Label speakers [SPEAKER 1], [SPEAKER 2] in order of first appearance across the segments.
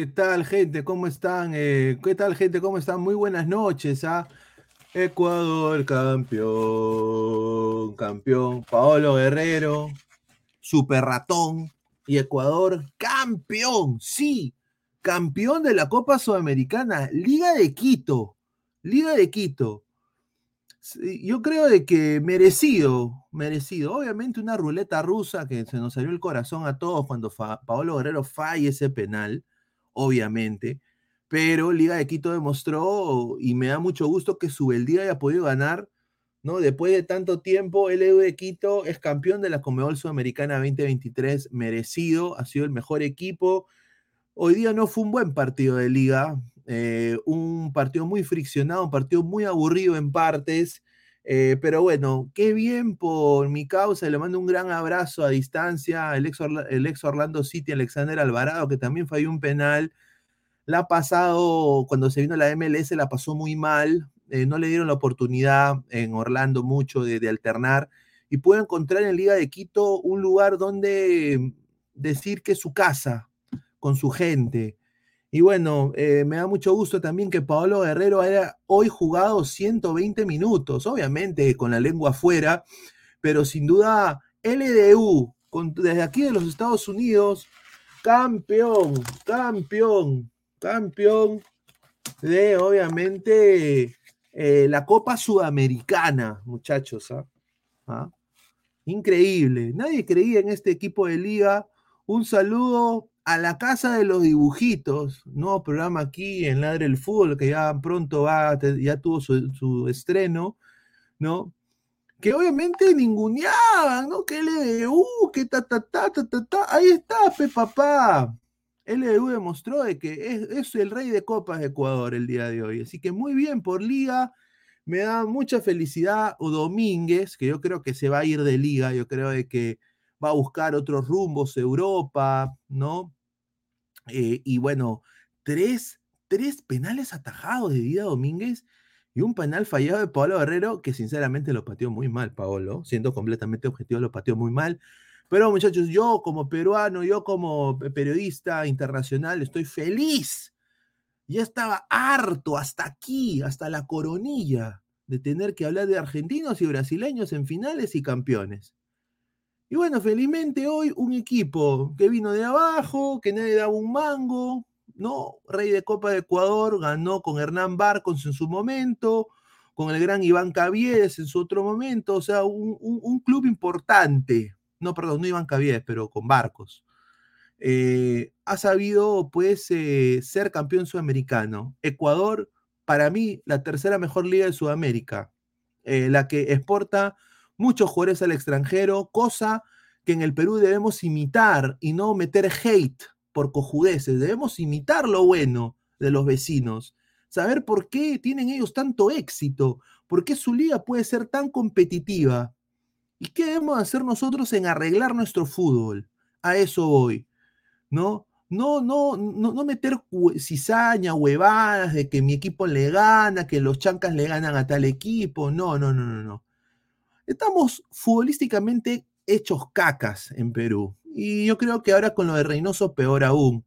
[SPEAKER 1] ¿Qué tal, gente? ¿Cómo están? Eh, ¿Qué tal, gente? ¿Cómo están? Muy buenas noches. ¿ah? Ecuador, campeón, campeón. Paolo Guerrero, super ratón. Y Ecuador, campeón. Sí, campeón de la Copa Sudamericana. Liga de Quito. Liga de Quito. Yo creo de que merecido, merecido. Obviamente una ruleta rusa que se nos salió el corazón a todos cuando Paolo Guerrero falla ese penal, obviamente. Pero Liga de Quito demostró, y me da mucho gusto que su Beldía haya podido ganar, ¿no? Después de tanto tiempo, el EU de Quito es campeón de la Comebol Sudamericana 2023, merecido, ha sido el mejor equipo. Hoy día no fue un buen partido de liga, eh, un partido muy friccionado, un partido muy aburrido en partes, eh, pero bueno, qué bien por mi causa, le mando un gran abrazo a distancia el ex, el ex Orlando City, Alexander Alvarado, que también falló un penal, la ha pasado, cuando se vino la MLS, la pasó muy mal, eh, no le dieron la oportunidad en Orlando mucho de, alternar, y puede encontrar en Liga de Quito un lugar donde decir que es su casa, con su gente, y bueno, eh, me da mucho gusto también que Paolo Guerrero haya hoy jugado 120 minutos, obviamente con la lengua afuera, pero sin duda LDU, desde aquí de los Estados Unidos, campeón, campeón, campeón de obviamente eh, la Copa Sudamericana, muchachos. ¿ah? ¿Ah? Increíble, nadie creía en este equipo de liga. Un saludo a la casa de los dibujitos, nuevo programa aquí en Ladre el Fútbol, que ya pronto va, ya tuvo su, estreno, ¿no? Que obviamente ninguneaban, ¿no? Que LDU, que ta, ta, ta, ta, ta, ta. Ahí está, pe papá. LDU demostró de que es, el rey de copas de Ecuador el día de hoy. Así que muy bien por liga. Me da mucha felicidad Domínguez, que yo creo que se va a ir de liga. Yo creo de que va a buscar otros rumbos, Europa, ¿no? Eh, y bueno, tres, tres penales atajados de Dida Domínguez y un penal fallado de Paolo Guerrero, que sinceramente lo pateó muy mal, Paolo, siendo completamente objetivo, lo pateó muy mal. Pero muchachos, yo como peruano, yo como periodista internacional, estoy feliz. Ya estaba harto hasta aquí, hasta la coronilla, de tener que hablar de argentinos y brasileños en finales y campeones. Y bueno, felizmente hoy un equipo que vino de abajo, que nadie daba un mango, ¿no? Rey de Copa de Ecuador, ganó con Hernán Barcos en su momento, con el gran Iván Caviedes en su otro momento, o sea, un, club importante, no, perdón, no Iván Caviedes, pero con Barcos. Eh, ha sabido, pues, eh, ser campeón sudamericano. Ecuador, para mí, la tercera mejor liga de Sudamérica, eh, la que exporta muchos jugadores al extranjero, cosa que en el Perú debemos imitar y no meter hate por cojudeces, debemos imitar lo bueno de los vecinos, saber por qué tienen ellos tanto éxito, por qué su liga puede ser tan competitiva y qué debemos hacer nosotros en arreglar nuestro fútbol. A eso voy, ¿no? No, no, no, no meter cizaña, huevadas de que mi equipo le gana, que los chancas le ganan a tal equipo. No, no, no, no, no. Estamos futbolísticamente hechos cacas en Perú. Y yo creo que ahora con lo de Reynoso peor aún.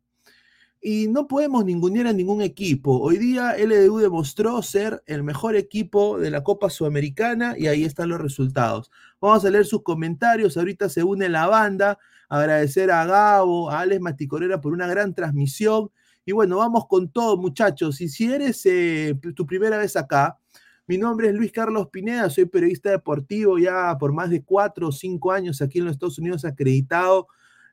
[SPEAKER 1] Y no podemos ningunear a ningún equipo. Hoy día LDU demostró ser el mejor equipo de la Copa Sudamericana y ahí están los resultados. Vamos a leer sus comentarios. Ahorita se une la banda. Agradecer a Gabo, a Alex Maticorera por una gran transmisión. Y bueno, vamos con todo, muchachos. Y si eres eh, tu primera vez acá, mi nombre es Luis Carlos Pineda, soy periodista deportivo ya por más de cuatro o cinco años aquí en los Estados Unidos acreditado.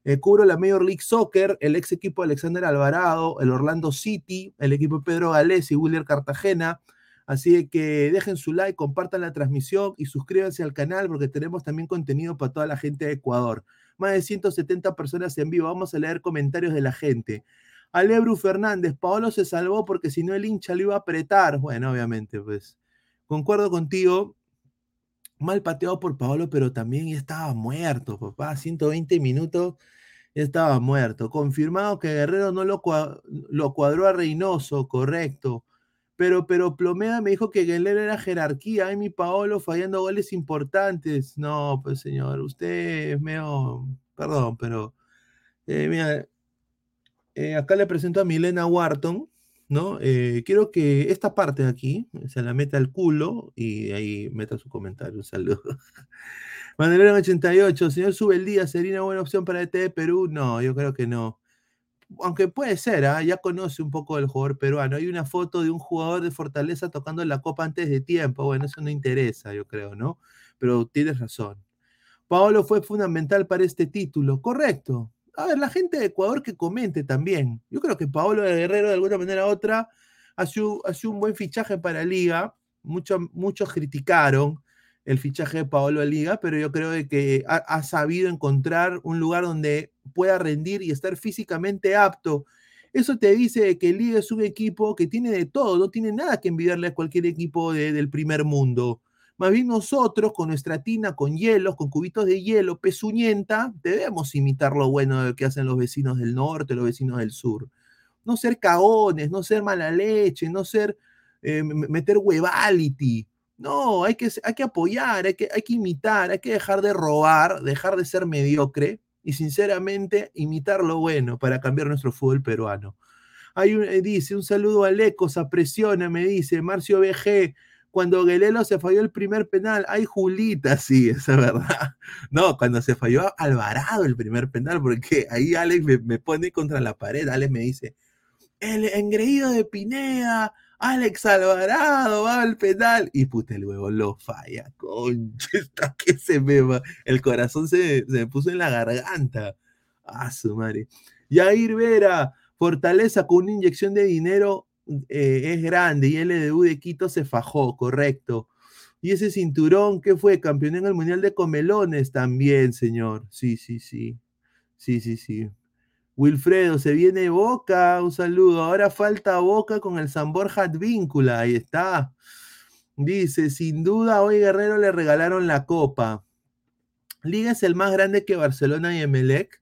[SPEAKER 1] Eh, cubro la Major League Soccer, el ex equipo Alexander Alvarado, el Orlando City, el equipo Pedro Galés y William Cartagena. Así que dejen su like, compartan la transmisión y suscríbanse al canal porque tenemos también contenido para toda la gente de Ecuador. Más de 170 personas en vivo. Vamos a leer comentarios de la gente. Alebru Fernández, Paolo se salvó porque si no el hincha lo iba a apretar. Bueno, obviamente, pues Concuerdo contigo, mal pateado por Paolo, pero también ya estaba muerto, papá. 120 minutos, ya estaba muerto. Confirmado que Guerrero no lo, lo cuadró a Reynoso, correcto. Pero, pero Plomeda me dijo que Guerrero era jerarquía. Ay, mi Paolo fallando goles importantes. No, pues señor, usted es medio. Perdón, pero. Eh, eh, acá le presento a Milena Wharton, ¿no? Eh, quiero que esta parte de aquí se la meta al culo y ahí meta su comentario. Un saludo. Mandelero 88, señor Sube el día, ¿sería una buena opción para ET de Perú? No, yo creo que no. Aunque puede ser, ¿ah? ya conoce un poco del jugador peruano. Hay una foto de un jugador de Fortaleza tocando la copa antes de tiempo. Bueno, eso no interesa, yo creo, ¿no? Pero tienes razón. Paolo fue fundamental para este título. Correcto. A ver, la gente de Ecuador que comente también. Yo creo que Paolo de Guerrero, de alguna manera u otra, ha sido, un buen fichaje para Liga. muchos criticaron el fichaje de Paolo de Liga, pero yo creo que ha, sabido encontrar un lugar donde pueda rendir y estar físicamente apto. Eso te dice que Liga es un equipo que tiene de todo, no tiene nada que envidiarle a cualquier equipo del primer mundo. Más bien nosotros, con nuestra tina, con hielos, con cubitos de hielo, pezuñenta, debemos imitar lo bueno que hacen los vecinos del norte, los vecinos del sur. No ser caones, no ser mala leche, no ser eh, meter huevality. No, hay que, hay que apoyar, hay que, hay que imitar, hay que dejar de robar, dejar de ser mediocre y sinceramente imitar lo bueno para cambiar nuestro fútbol peruano. Hay un, eh, dice, un saludo a Lecos, apresiona, me dice, Marcio BG, cuando Guelelo se falló el primer penal, ay Julita, sí, esa es verdad. No, cuando se falló Alvarado el primer penal, porque ahí Alex me, pone contra la pared, Alex me dice, el engreído de Pineda, Alex Alvarado va al penal, y puta, el huevo lo falla, concha, que se me va, el corazón se, se me puso en la garganta. Ah, su madre. Yair Vera, Fortaleza con una inyección de dinero eh, es grande y LDU de Quito se fajó, correcto. Y ese cinturón, ¿qué fue? Campeón en el Mundial de Comelones también, señor. Sí, sí, sí. Sí, sí, sí. Wilfredo, se viene Boca, un saludo. Ahora falta Boca con el San Borja Advíncula, ahí está. Dice, sin duda hoy Guerrero le regalaron la copa. Liga es el más grande que Barcelona y Emelec.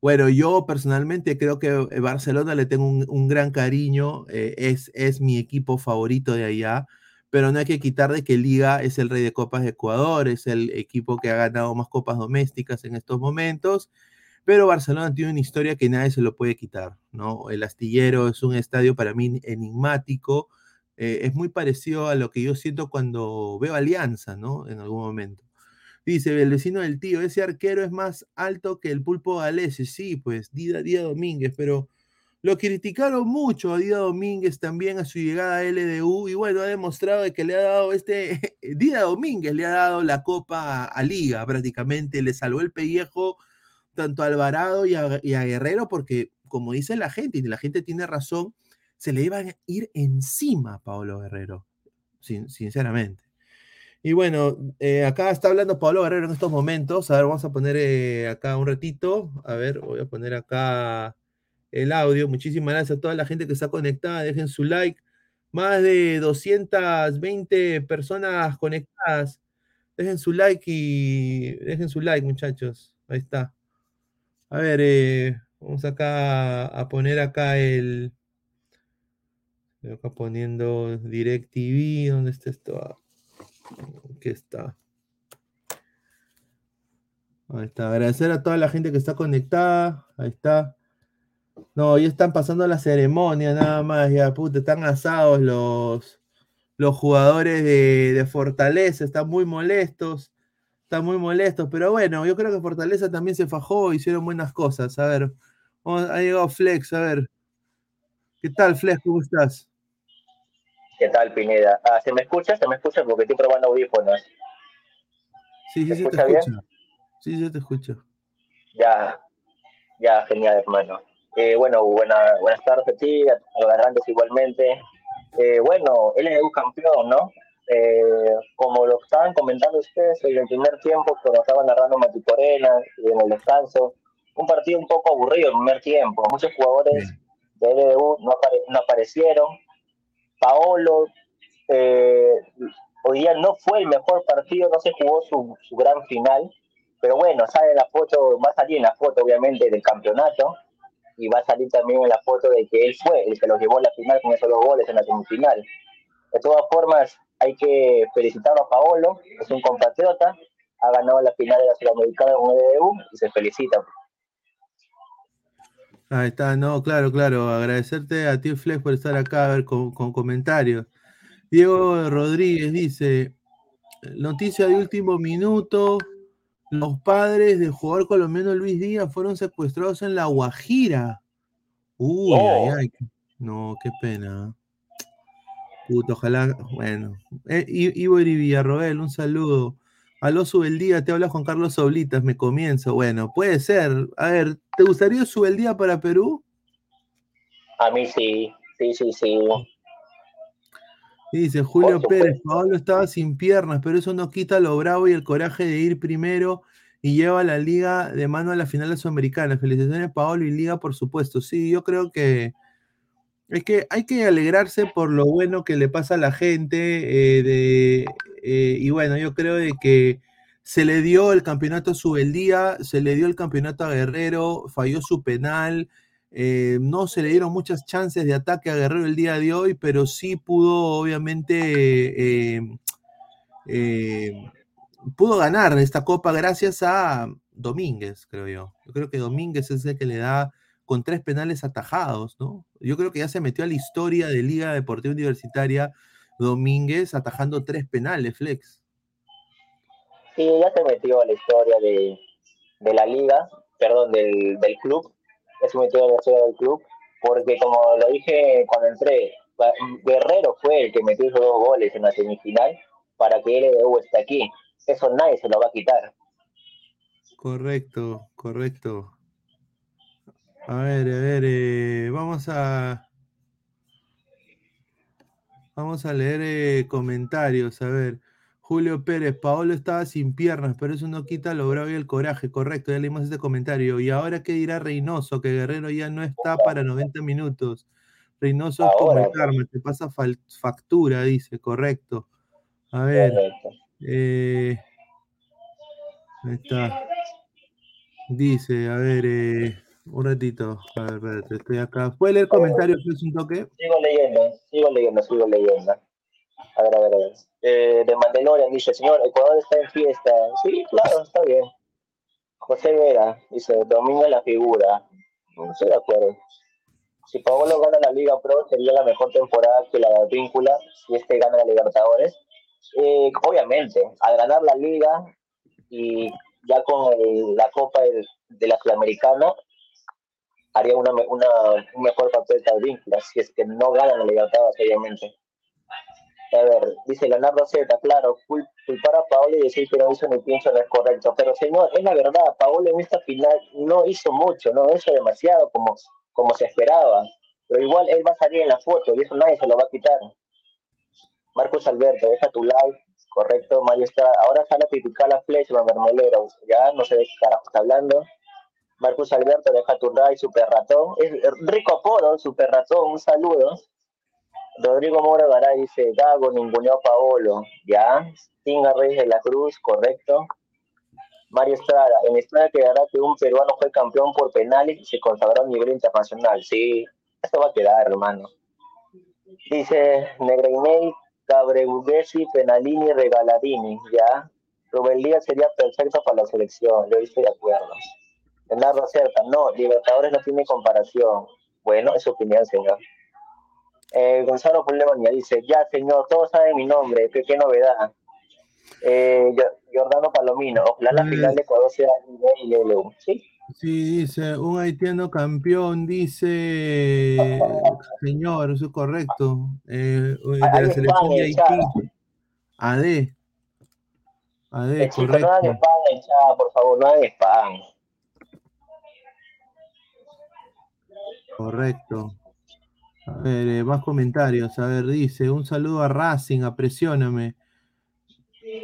[SPEAKER 1] Bueno, yo personalmente creo que eh, Barcelona le tengo un, gran cariño, eh, es, es mi equipo favorito de allá, pero no hay que quitar de que Liga es el rey de copas de Ecuador, es el equipo que ha ganado más copas domésticas en estos momentos, pero Barcelona tiene una historia que nadie se lo puede quitar, ¿no? El astillero es un estadio para mí enigmático, eh, es muy parecido a lo que yo siento cuando veo Alianza, ¿no? En algún momento. Dice el vecino del tío, ese arquero es más alto que el pulpo galese. Sí, pues, Dida, Dida Domínguez, pero lo criticaron mucho a Dida Domínguez también a su llegada a LDU y bueno, ha demostrado que le ha dado este, Dida Domínguez le ha dado la copa a, Liga prácticamente, le salvó el pellejo tanto a Alvarado y a, Guerrero porque como dice la gente, y la gente tiene razón, se le iban a ir encima a Pablo Guerrero, sinceramente. Y bueno, eh, acá está hablando Pablo Guerrero en estos momentos. A ver, vamos a poner eh, acá un ratito. A ver, voy a poner acá el audio. Muchísimas gracias a toda la gente que está conectada. Dejen su like. Más de 220 personas conectadas. Dejen su like y dejen su like, muchachos. Ahí está. A ver, eh, vamos acá a poner acá el. Acá poniendo DirecTV. ¿Dónde está esto? Aquí está. Ahí está. Agradecer a toda la gente que está conectada. Ahí está. No, ya están pasando la ceremonia nada más. Ya, puta, están asados los, los jugadores de, Fortaleza. Están muy molestos. Están muy molestos. Pero bueno, yo creo que Fortaleza también se fajó. Hicieron buenas cosas. A ver. ha llegado Flex. A ver. ¿Qué tal, Flex? ¿Cómo estás?
[SPEAKER 2] ¿Qué tal, Pineda? Ah, ¿Se me escucha? ¿Se me escucha? Porque estoy probando audífonos.
[SPEAKER 1] Sí, sí, sí, te escucho. Sí, sí, te escucho.
[SPEAKER 2] Ya, ya, genial, hermano. Eh, bueno, buena, buenas tardes a ti, a los grandes igualmente. Eh, bueno, él es un campeón, ¿no? Eh, como lo estaban comentando ustedes en el primer tiempo, cuando estaba narrando Maticorena en el descanso, un partido un poco aburrido en el primer tiempo. Muchos jugadores de LDU no, no aparecieron, Paolo eh, hoy día no fue el mejor partido, no se jugó su, su, gran final, pero bueno, sale la foto, va a salir en la foto obviamente del campeonato y va a salir también en la foto de que él fue el que los llevó a la final con esos dos goles en la semifinal. De todas formas, hay que felicitarlo a Paolo, es un compatriota, ha ganado la final de la Sudamericana con el EDU y se felicita.
[SPEAKER 1] Ahí está, no, claro, claro. Agradecerte a ti, Flex, por estar acá a ver con, con comentarios. Diego Rodríguez dice: Noticia de último minuto. Los padres del jugador colombiano Luis Díaz fueron secuestrados en La Guajira. Uy, ay, ay. No, qué pena. Puto, ojalá. Bueno. Eh, Ivo y Villarroel, un saludo. Aló, día, te habla Juan Carlos Soblitas, me comienzo. Bueno, puede ser. A ver, ¿te gustaría día para Perú?
[SPEAKER 2] A mí sí, sí, sí, sí.
[SPEAKER 1] Dice Julio Pérez, Pablo estaba sin piernas, pero eso no quita lo bravo y el coraje de ir primero y lleva a la liga de mano a la final sudamericana. Felicitaciones, Paolo y Liga, por supuesto. Sí, yo creo que es que hay que alegrarse por lo bueno que le pasa a la gente. Eh, de, eh, y bueno, yo creo de que se le dio el campeonato a Subeldía, se le dio el campeonato a Guerrero, falló su penal. Eh, no se le dieron muchas chances de ataque a Guerrero el día de hoy, pero sí pudo, obviamente, pudo ganar esta copa gracias a Domínguez, creo yo. Yo creo que Domínguez es el que le da con tres penales atajados, ¿no? Yo creo que ya se metió a la historia de Liga Deportiva Universitaria Domínguez atajando tres penales, Flex.
[SPEAKER 2] Sí, ya se metió a la historia de, la liga, perdón, del, club, ya se metió a la historia del club, porque como lo dije cuando entré, Guerrero fue el que metió esos dos goles en la semifinal para que LDU esté aquí. Eso nadie se lo va a quitar.
[SPEAKER 1] Correcto, correcto. A ver, a ver, eh, vamos a. Vamos a leer eh, comentarios. A ver, Julio Pérez, Paolo estaba sin piernas, pero eso no quita lo bravo y el coraje. Correcto, ya leímos este comentario. ¿Y ahora qué dirá Reynoso? Que Guerrero ya no está para 90 minutos. Reynoso es como el karma, te pasa factura, dice, correcto. A ver. Eh, ahí está. Dice, a ver, eh, un ratito. A ver, espérate, estoy acá. ¿Puede leer comentarios, es un toque?
[SPEAKER 2] Sigo leyendo, sigo leyendo, sigo leyendo. A ver, a ver, a ver. Eh, de Mandalorian dice, señor, Ecuador está en fiesta. Sí, claro, está bien. José Vera dice, domina la figura. No estoy de acuerdo. Si Pablo gana la Liga Pro, sería la mejor temporada que la víncula si este gana la Libertadores. Eh, obviamente, al ganar la Liga y ya con la Copa de, de la Sudamericana, haría una, una, un mejor papel Víncula, si es que no gana la Libertad, obviamente. A ver, dice Leonardo Z, claro, culpar a Paolo y decir que no hizo ni pienso no es correcto. Pero señor, es la verdad, Paolo en esta final no hizo mucho, no hizo demasiado como, se esperaba. Pero igual él va a salir en la foto y eso nadie se lo va a quitar. Marcos Alberto, deja tu like, correcto, Mario está, ahora sale a criticar la flecha, mermelero, ya no sé de qué carajo está hablando. Marcos Alberto deja tu like, Super Ratón. Es rico apodo, Super Ratón, un saludo. Rodrigo Mora Garay dice, Gago ninguno a Paolo. Ya. Tinga Reyes de la Cruz, correcto. Mario Estrada, en Estrada quedará que un peruano fue campeón por penales y se consagró a nivel internacional. Sí, esto va a quedar, hermano. Dice Negreinei, Cabreguesi, Penalini, Regaladini, ya. Rubén Díaz sería perfecto para la selección, yo estoy de acuerdo. Leonardo acerca, no, Libertadores no tiene comparación. Bueno, es su opinión, señor. Eh, Gonzalo Pulemonia dice, ya señor, todos saben mi nombre, qué, novedad. Eh, Jordano Palomino, ojalá la final de Ecuador sea y LLU, ¿sí?
[SPEAKER 1] Sí, dice, un haitiano campeón, dice, señor, eso es correcto, eh, de la selección de Haití. AD. AD, correcto. No hagan
[SPEAKER 2] spam, por favor, no hagan spam.
[SPEAKER 1] Correcto. A ver, eh, más comentarios. A ver, dice, un saludo a Racing, apresióname.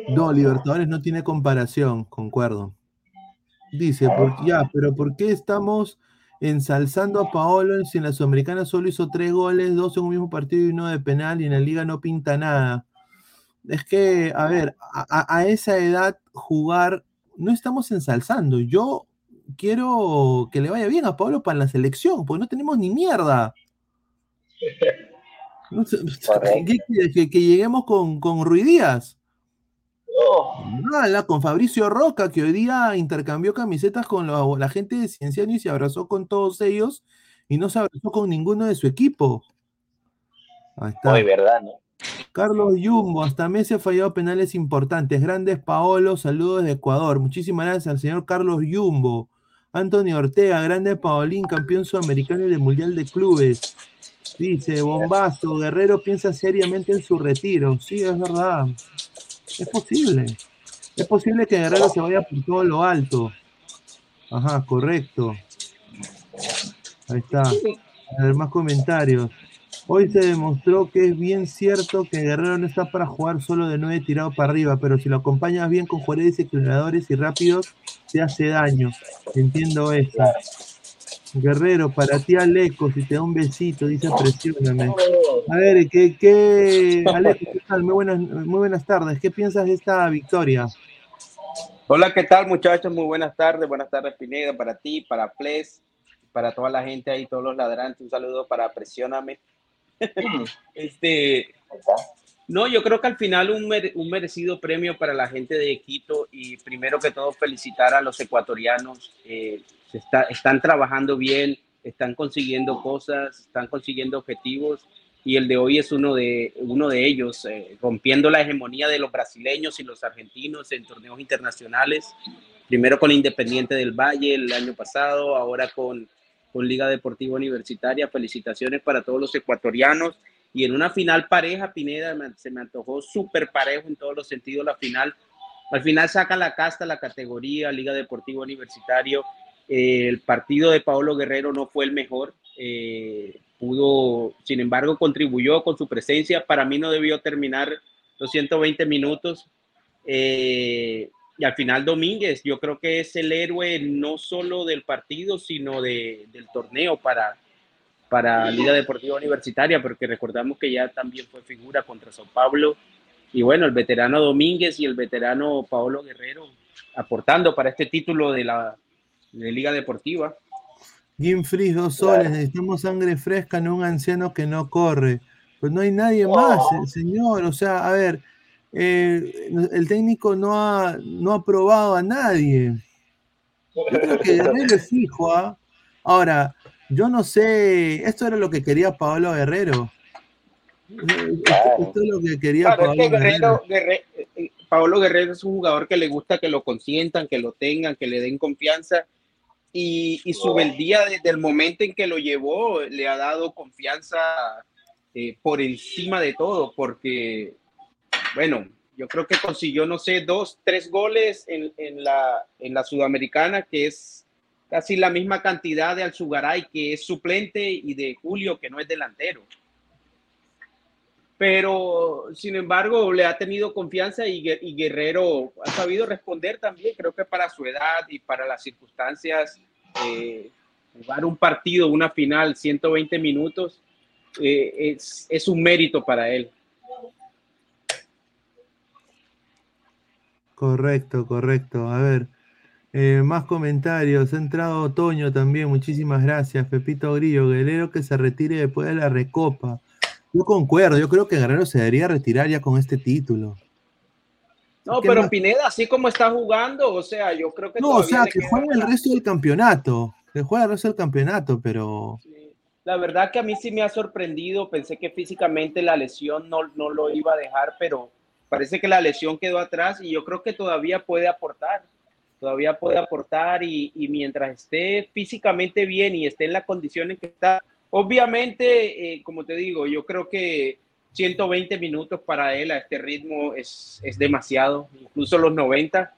[SPEAKER 1] No, Libertadores no tiene comparación, concuerdo. Dice, ya, pero ¿por qué estamos ensalzando a Paolo si en la Sudamericana solo hizo tres goles, dos en un mismo partido y uno de penal y en la liga no pinta nada? Es que, a ver, a esa edad jugar, no estamos ensalzando. Yo quiero que le vaya bien a Pablo para la selección, porque no tenemos ni mierda. que, lleguemos con, con Ruidías. con Fabricio Roca, que hoy día intercambió camisetas con la, gente de Cienciano y se abrazó con todos ellos y no se abrazó con ninguno de su equipo.
[SPEAKER 2] Ahí está. Muy verdad, ¿no?
[SPEAKER 1] Carlos Yumbo, hasta Messi ha fallado penales importantes. Grandes Paolo, saludos de Ecuador. Muchísimas gracias al señor Carlos Yumbo. Antonio Ortega, grande Paolín, campeón sudamericano del Mundial de Clubes. Dice, bombazo, Guerrero piensa seriamente en su retiro. Sí, es verdad. Es posible. Es posible que Guerrero se vaya por todo lo alto. Ajá, correcto. Ahí está. A ver, más comentarios. Hoy se demostró que es bien cierto que Guerrero no está para jugar solo de nueve tirado para arriba, pero si lo acompañas bien con jugadores equilibradores y rápidos, te hace daño. Entiendo eso. Guerrero, para ti Aleco, si te da un besito, dice presióname. A ver, ¿qué, qué Aleco, ¿qué tal? Muy buenas, muy buenas tardes. ¿Qué piensas de esta victoria?
[SPEAKER 3] Hola, ¿qué tal muchachos? Muy buenas tardes. Buenas tardes, Pineda, para ti, para Ples, para toda la gente ahí, todos los ladrantes. Un saludo para Presióname. este, no, yo creo que al final un, un, merecido premio para la gente de Quito y primero que todo felicitar a los ecuatorianos. Eh, está, están trabajando bien, están consiguiendo cosas, están consiguiendo objetivos y el de hoy es uno de, uno de ellos, eh, rompiendo la hegemonía de los brasileños y los argentinos en torneos internacionales. Primero con Independiente del Valle el año pasado, ahora con con Liga Deportiva Universitaria. Felicitaciones para todos los ecuatorianos. Y en una final pareja, Pineda, se me antojó súper parejo en todos los sentidos la final. Al final saca la casta la categoría Liga Deportiva Universitario. Eh, el partido de Paolo Guerrero no fue el mejor. Eh, pudo, sin embargo, contribuyó con su presencia. Para mí no debió terminar los 120 minutos. Eh, y al final Domínguez, yo creo que es el héroe no solo del partido, sino de, del torneo para, para Liga Deportiva Universitaria, porque recordamos que ya también fue figura contra Sao Paulo. Y bueno, el veterano Domínguez y el veterano Paolo Guerrero aportando para este título de la de Liga Deportiva.
[SPEAKER 1] Jim Fries, dos soles, necesitamos sangre fresca, no un anciano que no corre. Pues no hay nadie más, señor. O sea, a ver, eh, el técnico no ha, no ha probado a nadie. Yo creo que Guerrero es fijo. ¿ah? Ahora, yo no sé, esto era lo que quería Pablo Guerrero.
[SPEAKER 3] Esto, es lo que quería Pablo Guerrero. Guerrero. Eh, Pablo Guerrero es un jugador que le gusta que lo consientan, que lo tengan, que le den confianza. Y, y su beldía desde el momento en que lo llevó le ha dado confianza eh, por encima de todo, porque bueno, yo creo que consiguió, no sé, dos, tres goles en, la, en la Sudamericana, que es casi la misma cantidad de Alzugaray, que es suplente, y de Julio, que no es delantero. Pero, sin embargo, le ha tenido confianza y, Guerrero ha sabido responder también, creo que para su edad y para las circunstancias, eh, jugar un partido, una final, 120 minutos, eh, es, es un mérito para él.
[SPEAKER 1] Correcto, correcto. A ver, eh, más comentarios. Ha entrado Otoño también. Muchísimas gracias. Pepito Grillo, Guerrero que se retire después de la recopa. Yo concuerdo, yo creo que Guerrero se debería retirar ya con este título.
[SPEAKER 3] No, pero Pineda, así como está jugando, o sea, yo creo que.
[SPEAKER 1] No, o sea, que juegue el resto del campeonato. Que juegue el resto del campeonato, pero.
[SPEAKER 3] La verdad que a mí sí me ha sorprendido. Pensé que físicamente la lesión no, no lo iba a dejar, pero parece que la lesión quedó atrás y yo creo que todavía puede aportar, todavía puede aportar y, mientras esté físicamente bien y esté en la condición en que está, obviamente, eh, como te digo, yo creo que 120 minutos para él a este ritmo es, es demasiado, incluso los 90,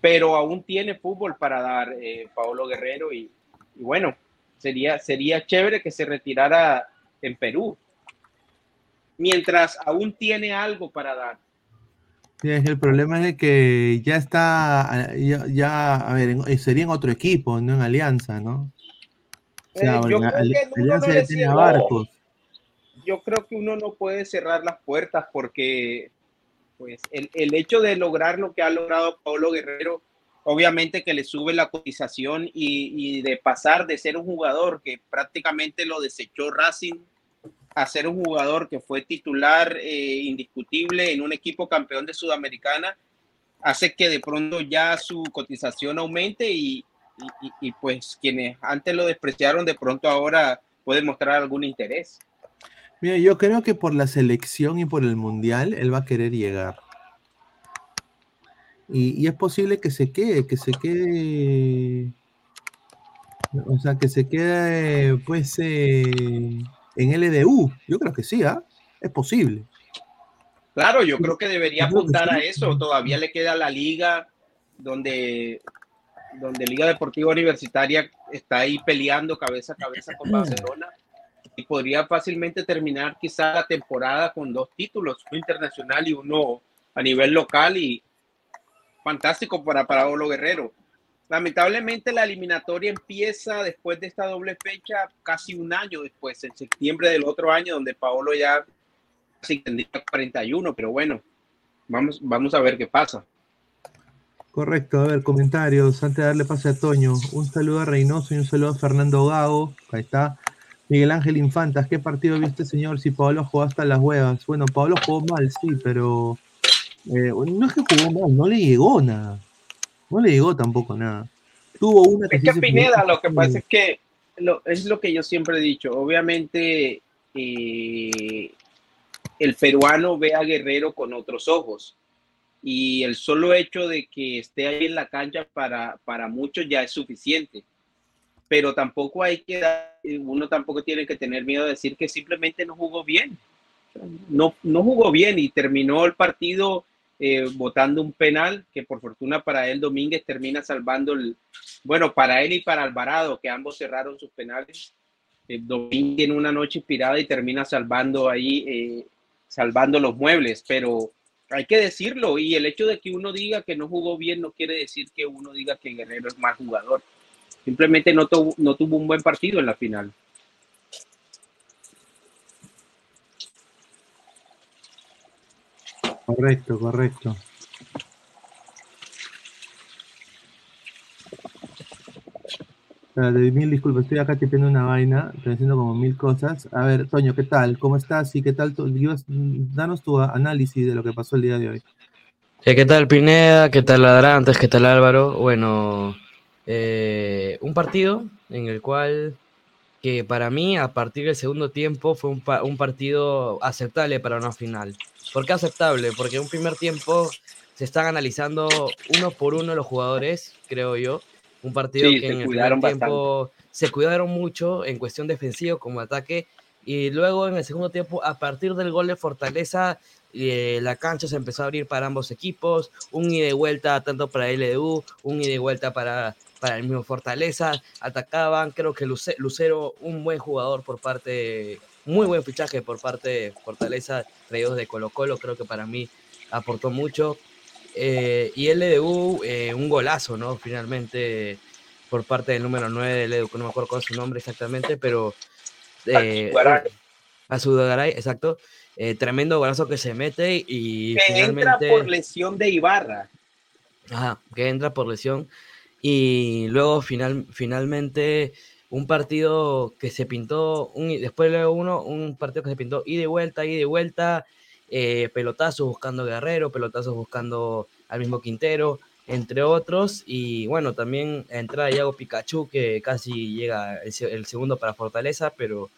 [SPEAKER 3] pero aún tiene fútbol para dar eh, Paolo Guerrero y, y bueno, sería, sería chévere que se retirara en Perú, mientras aún tiene algo para dar
[SPEAKER 1] el problema es que ya está, ya, a ver, eh, sería en otro equipo, no en Alianza, ¿no?
[SPEAKER 3] O sea, yo, creo Alianza barcos. yo creo que uno no puede cerrar las puertas porque pues el, el, hecho de lograr lo que ha logrado Pablo Guerrero, obviamente que le sube la cotización y, y de pasar de ser un jugador que prácticamente lo desechó Racing a ser un jugador que fue titular eh, indiscutible en un equipo campeón de Sudamericana hace que de pronto ya su cotización aumente y, y, pues quienes antes lo despreciaron de pronto ahora pueden mostrar algún interés.
[SPEAKER 1] Mira, yo creo que por la selección y por el mundial él va a querer llegar. Y, es posible que se quede, que se quede, o sea, que se quede pues eh, en LDU. Yo creo que sí, ¿ah? Es posible.
[SPEAKER 3] Claro, yo creo que debería apuntar a eso. Todavía le queda la liga donde, donde Liga Deportiva Universitaria está ahí peleando cabeza a cabeza con Barcelona y podría fácilmente terminar quizá la temporada con dos títulos, uno internacional y uno a nivel local y fantástico para Paolo Guerrero. Lamentablemente la eliminatoria empieza después de esta doble fecha casi un año después, en septiembre del otro año, donde Paolo ya se tendría 41, pero bueno, vamos, vamos a ver qué pasa.
[SPEAKER 1] Correcto, a ver, comentarios, antes de darle pase a Toño, un saludo a Reynoso y un saludo a Fernando Gago, ahí está. Miguel Ángel Infantas, ¿qué partido viste, señor? Si Pablo jugó hasta las huevas. Bueno, Pablo jugó mal, sí, pero eh, no es que jugó mal, no le llegó nada. No le llegó tampoco nada. Tuvo una
[SPEAKER 3] que Es que Pineda, lo que pasa es que lo, es lo que yo siempre he dicho. Obviamente, eh, el peruano ve a Guerrero con otros ojos. Y el solo hecho de que esté ahí en la cancha para, para muchos ya es suficiente. Pero tampoco hay que, uno tampoco tiene que tener miedo de decir que simplemente no jugó bien. No, no jugó bien y terminó el partido eh, votando un penal que por fortuna para él Domínguez termina salvando el, bueno, para él y para Alvarado, que ambos cerraron sus penales. Eh, Domínguez en una noche inspirada y termina salvando ahí eh, salvando los muebles, pero hay que decirlo y el hecho de que uno diga que no jugó bien no quiere decir que uno diga que Guerrero es mal jugador. Simplemente no, no tuvo un buen partido en la final.
[SPEAKER 1] Correcto, correcto. mil disculpas, estoy acá tipiendo una vaina, estoy haciendo como mil cosas. A ver, Toño, ¿qué tal? ¿Cómo estás? ¿Y qué tal? Danos tu análisis de lo que pasó el día de hoy.
[SPEAKER 4] ¿Qué tal Pineda? ¿Qué tal Ladrantes? ¿Qué tal Álvaro? Bueno, eh, un partido en el cual que para mí a partir del segundo tiempo fue un, un partido aceptable para una final. ¿Por qué aceptable? Porque en un primer tiempo se están analizando uno por uno los jugadores, creo yo, un partido que en el primer tiempo se cuidaron mucho en cuestión defensiva como ataque. Y luego en el segundo tiempo, a partir del gol de Fortaleza, eh, la cancha se empezó a abrir para ambos equipos. Un ida y vuelta tanto para LDU, un ida y vuelta para, para el mismo Fortaleza. Atacaban, creo que Lucero, un buen jugador por parte, muy buen fichaje por parte de Fortaleza, traídos de Colo Colo, creo que para mí aportó mucho. Eh, y LDU, eh, un golazo, ¿no? Finalmente, por parte del número 9 de LDU, no me acuerdo cuál es su nombre exactamente, pero. Eh, Azudaray, exacto. Eh, tremendo golazo que se mete y
[SPEAKER 3] que finalmente. Entra por lesión de Ibarra.
[SPEAKER 4] Ajá, que entra por lesión. Y luego, final, finalmente, un partido que se pintó, un, después uno, un partido que se pintó y de vuelta, y de vuelta eh, pelotazos buscando Guerrero, pelotazos buscando al mismo Quintero, entre otros. Y bueno, también entra Iago Pikachu, que casi llega el, segundo para Fortaleza, pero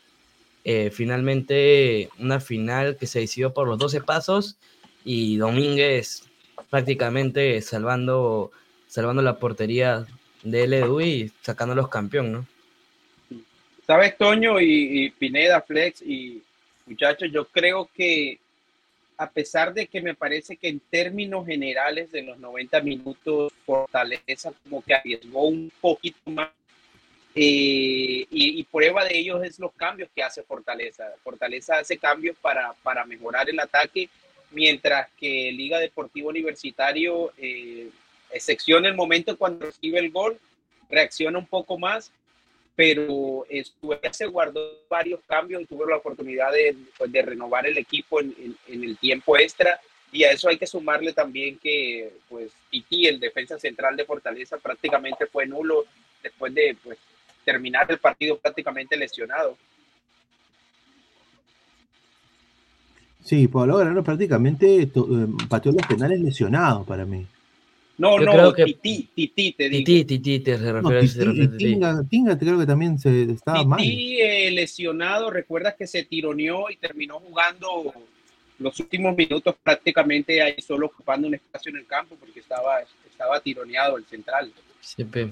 [SPEAKER 4] eh, finalmente una final que se decidió por los 12 pasos y Domínguez prácticamente salvando, salvando la portería de LDU y sacándolos campeón, ¿no?
[SPEAKER 3] Sabes, Toño y, y Pineda, Flex y muchachos, yo creo que a pesar de que me parece que en términos generales de los 90 minutos Fortaleza como que arriesgó un poquito más eh, y, prueba de ellos es los cambios que hace Fortaleza. Fortaleza hace cambios para, para mejorar el ataque, mientras que Liga Deportiva Universitario, eh, el momento cuando recibe el gol, reacciona un poco más pero se guardó varios cambios y tuvo la oportunidad de, pues, de renovar el equipo en, en, el tiempo extra. Y a eso hay que sumarle también que, pues, Titi, el defensa central de Fortaleza, prácticamente fue nulo después de pues, terminar el partido prácticamente lesionado.
[SPEAKER 1] Sí, Pablo Guerrero prácticamente eh, pateó los penales lesionados para mí.
[SPEAKER 3] No,
[SPEAKER 4] Yo
[SPEAKER 3] no,
[SPEAKER 4] creo que-
[SPEAKER 3] Titi, Titi, te digo.
[SPEAKER 4] Titi, Titi, te se
[SPEAKER 1] No,
[SPEAKER 4] refiere, se refiere.
[SPEAKER 1] Tinga, Tinga creo que también se estaba mal.
[SPEAKER 3] Titi eh, lesionado, recuerdas que se tironeó y terminó jugando los últimos minutos prácticamente ahí solo ocupando un espacio en el campo porque estaba, estaba tironeado el central.
[SPEAKER 4] Sí, pe.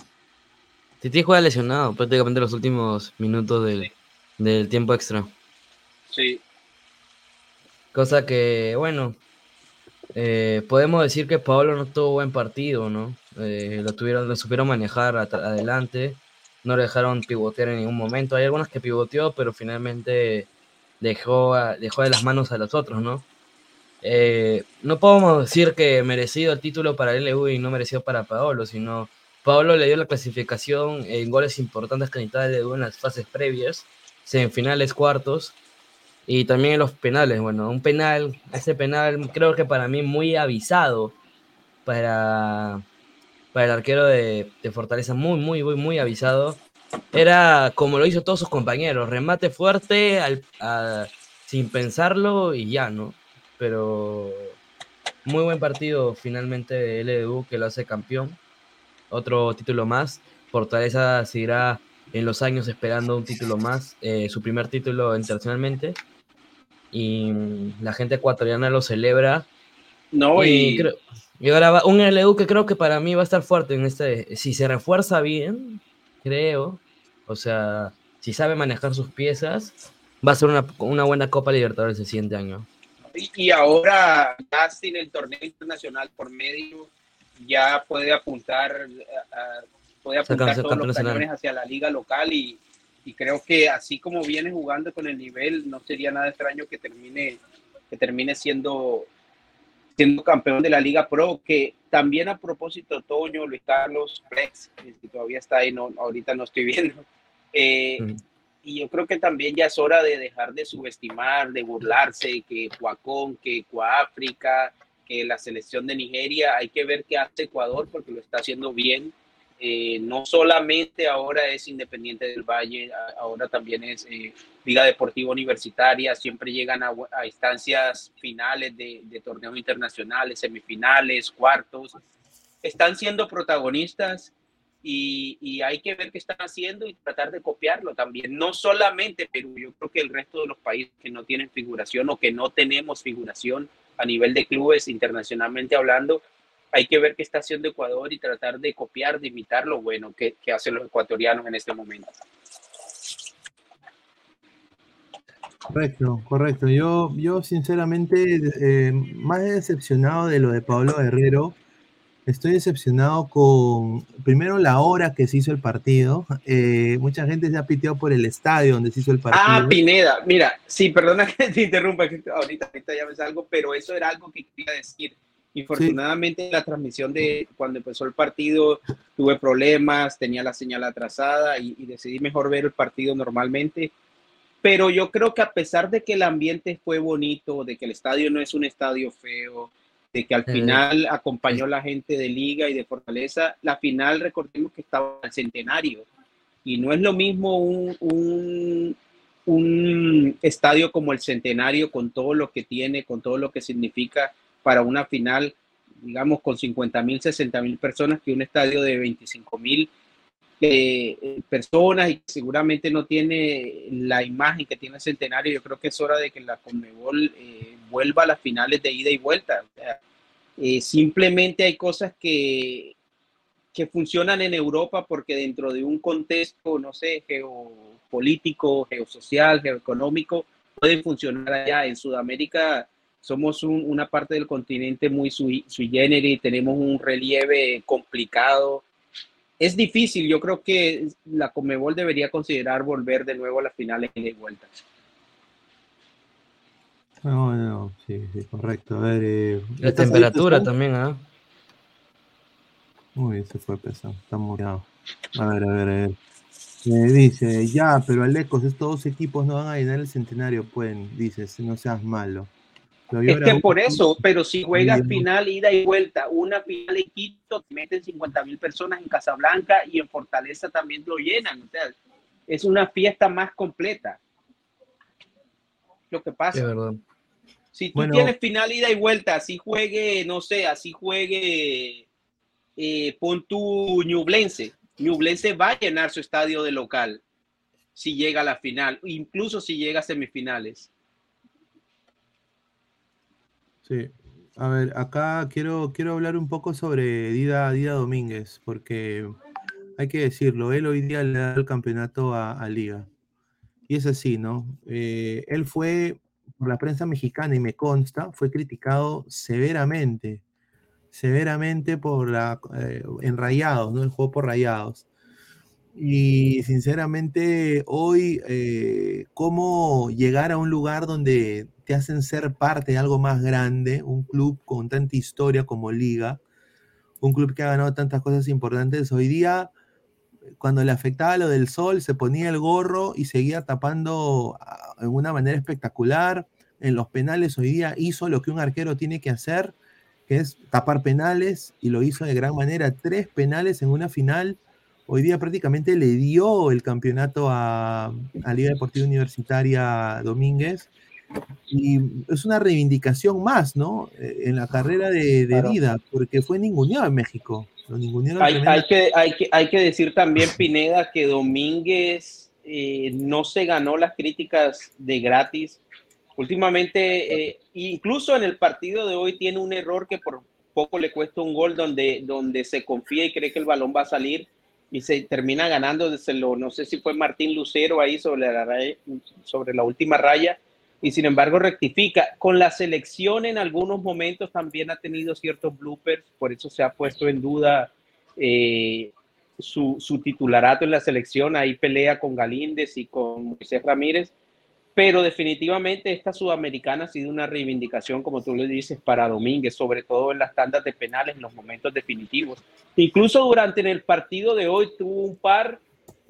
[SPEAKER 4] Titi juega lesionado prácticamente los últimos minutos del, del tiempo extra.
[SPEAKER 3] Sí,
[SPEAKER 4] Cosa que, bueno, eh, podemos decir que Pablo no tuvo buen partido, ¿no? Eh, lo tuvieron, lo supieron manejar adelante, no le dejaron pivotear en ningún momento. Hay algunas que pivoteó, pero finalmente dejó, dejó de las manos a los otros, ¿no? Eh, no podemos decir que merecido el título para el LU y no merecido para Paolo, sino Paolo le dio la clasificación en goles importantes que necesitaba LU en las fases previas, semifinales, cuartos, y también en los penales, bueno, un penal, ese penal creo que para mí muy avisado para, para el arquero de, Fortaleza, muy, muy, muy, muy avisado. Era como lo hizo todos sus compañeros, remate fuerte sin pensarlo y ya, ¿no? Pero muy buen partido finalmente de LDU que lo hace campeón. Otro título más. Fortaleza seguirá en los años esperando un título más, eh, su primer título internacionalmente. Y la gente ecuatoriana lo celebra.
[SPEAKER 3] no,
[SPEAKER 4] y,
[SPEAKER 3] y,
[SPEAKER 4] creo- y ahora va un LU que creo que para mí va a estar fuerte en este. Si se refuerza bien, creo. O sea, si sabe manejar sus piezas, va a ser una, una buena Copa Libertadores el siguiente año.
[SPEAKER 3] y- y ahora ya sin el torneo internacional por medio, ya puede apuntar, a- a- puede apuntar todos los cañones hacia la liga local y, y creo que así como viene jugando con el nivel, no sería nada extraño que termine, que termine siendo, siendo campeón de la Liga Pro, que también a propósito, Toño, Luis Carlos, Flex, que todavía está ahí, no, ahorita no estoy viendo. eh,
[SPEAKER 4] Mm.
[SPEAKER 3] y yo creo que también ya es hora de dejar de subestimar, de burlarse, que Cuacón, que Cuáfrica, que la selección de Nigeria, hay que ver qué hace Ecuador porque lo está haciendo bien. Eh, no solamente ahora es Independiente del Valle, ahora también es eh, Liga Deportiva Universitaria, siempre llegan a, a instancias finales de, de torneos internacionales, semifinales, cuartos. Están siendo protagonistas y, y hay que ver qué están haciendo y tratar de copiarlo también. No solamente Perú, yo creo que el resto de los países que no tienen figuración o que no tenemos figuración a nivel de clubes internacionalmente hablando, hay que ver qué está haciendo Ecuador y tratar de copiar, de imitar lo bueno que, que hacen los ecuatorianos en este momento.
[SPEAKER 1] Correcto, correcto. Yo, yo sinceramente, eh, más decepcionado de lo de Pablo Guerrero, estoy decepcionado con, primero, la hora que se hizo el partido. Eh, mucha gente se ha piteado por el estadio donde se hizo el partido.
[SPEAKER 3] Ah, Pineda, mira, sí, perdona que te interrumpa, que ahorita, ahorita ya me salgo, pero eso era algo que quería decir. Infortunadamente, en la transmisión de cuando empezó el partido tuve problemas, tenía la señal atrasada y, y decidí mejor ver el partido normalmente. Pero yo creo que a pesar de que el ambiente fue bonito, de que el estadio no es un estadio feo, de que al final acompañó la gente de Liga y de Fortaleza, la final recordemos que estaba al centenario. Y no es lo mismo un, un, un estadio como el Centenario con todo lo que tiene, con todo lo que significa para una final, digamos, con 50 mil, 60 mil personas, que un estadio de 25 mil eh, personas y seguramente no tiene la imagen que tiene el Centenario. Yo creo que es hora de que la Conmebol eh, vuelva a las finales de ida y vuelta. O sea, eh, simplemente hay cosas que, que funcionan en Europa porque dentro de un contexto, no sé, geopolítico, geosocial, geoeconómico, pueden funcionar allá. En Sudamérica somos un- una parte del continente muy sui, sui generis, tenemos un relieve complicado. Es difícil, yo creo que la Comebol debería considerar volver de nuevo a las finales de vuelta.
[SPEAKER 1] No, no, sí, sí, correcto. A ver, eh,
[SPEAKER 4] La
[SPEAKER 1] ¿estás ahí,
[SPEAKER 4] temperatura también, ¿ah?
[SPEAKER 1] Uy, se fue pesado, está muriado. A ver, a ver, a ver. Eh, dice, ya, pero Alecos, estos dos equipos no van a llenar el centenario, pueden, dices, no seas malo.
[SPEAKER 3] Es que por eso, pero si juegas final, ida y vuelta, una final en Quito, te meten 50 mil personas en Casablanca y en Fortaleza también lo llenan. O sea, es una fiesta más completa. Lo que pasa, si tú
[SPEAKER 1] Bueno.
[SPEAKER 3] tienes final, ida y vuelta, así juegue, no sé, así juegue eh, pon tu Ñublense. Ñublense va a llenar su estadio de local si llega a la final, incluso si llega a semifinales.
[SPEAKER 1] Sí. A ver, acá quiero, quiero hablar un poco sobre Dida, Dida Domínguez, porque hay que decirlo, él hoy día le da el campeonato a, Liga. Y es así, ¿no? Eh, él fue, por la prensa mexicana, y me consta, fue criticado severamente, severamente por la, eh, en Rayados, ¿no? El juego por Rayados. Y sinceramente, hoy, eh, cómo llegar a un lugar donde te hacen ser parte de algo más grande, un club con tanta historia como Liga, un club que ha ganado tantas cosas importantes, hoy día, cuando le afectaba lo del sol, se ponía el gorro y seguía tapando ah, de una manera espectacular. En los penales hoy día hizo lo que un arquero tiene que hacer, que es tapar penales, y lo hizo de gran manera. Tres penales en una final hoy día prácticamente le dio el campeonato a, Liga Deportiva Universitaria Domínguez. Y es una reivindicación más, ¿no? Eh, en la carrera de, vida, porque fue ninguneado en México.
[SPEAKER 3] hay, que, hay, que, hay que decir también, Pineda, que Domínguez eh, no se ganó las críticas de gratis. Últimamente, eh, incluso en el partido de hoy, tiene un error que por poco le cuesta un gol donde, donde se confía y cree que el balón va a salir y se termina ganando, no sé si fue Martín Lucero ahí sobre la, sobre la última raya, y sin embargo rectifica. Con la selección en algunos momentos también ha tenido ciertos bloopers, por eso se ha puesto en duda eh, su, su, titularato en la selección, ahí pelea con Galíndez y con Moisés Ramírez, pero definitivamente esta sudamericana ha sido una reivindicación, como tú le dices, para Domínguez, sobre todo en las tandas de penales, en los momentos definitivos. Incluso durante el partido de hoy tuvo un par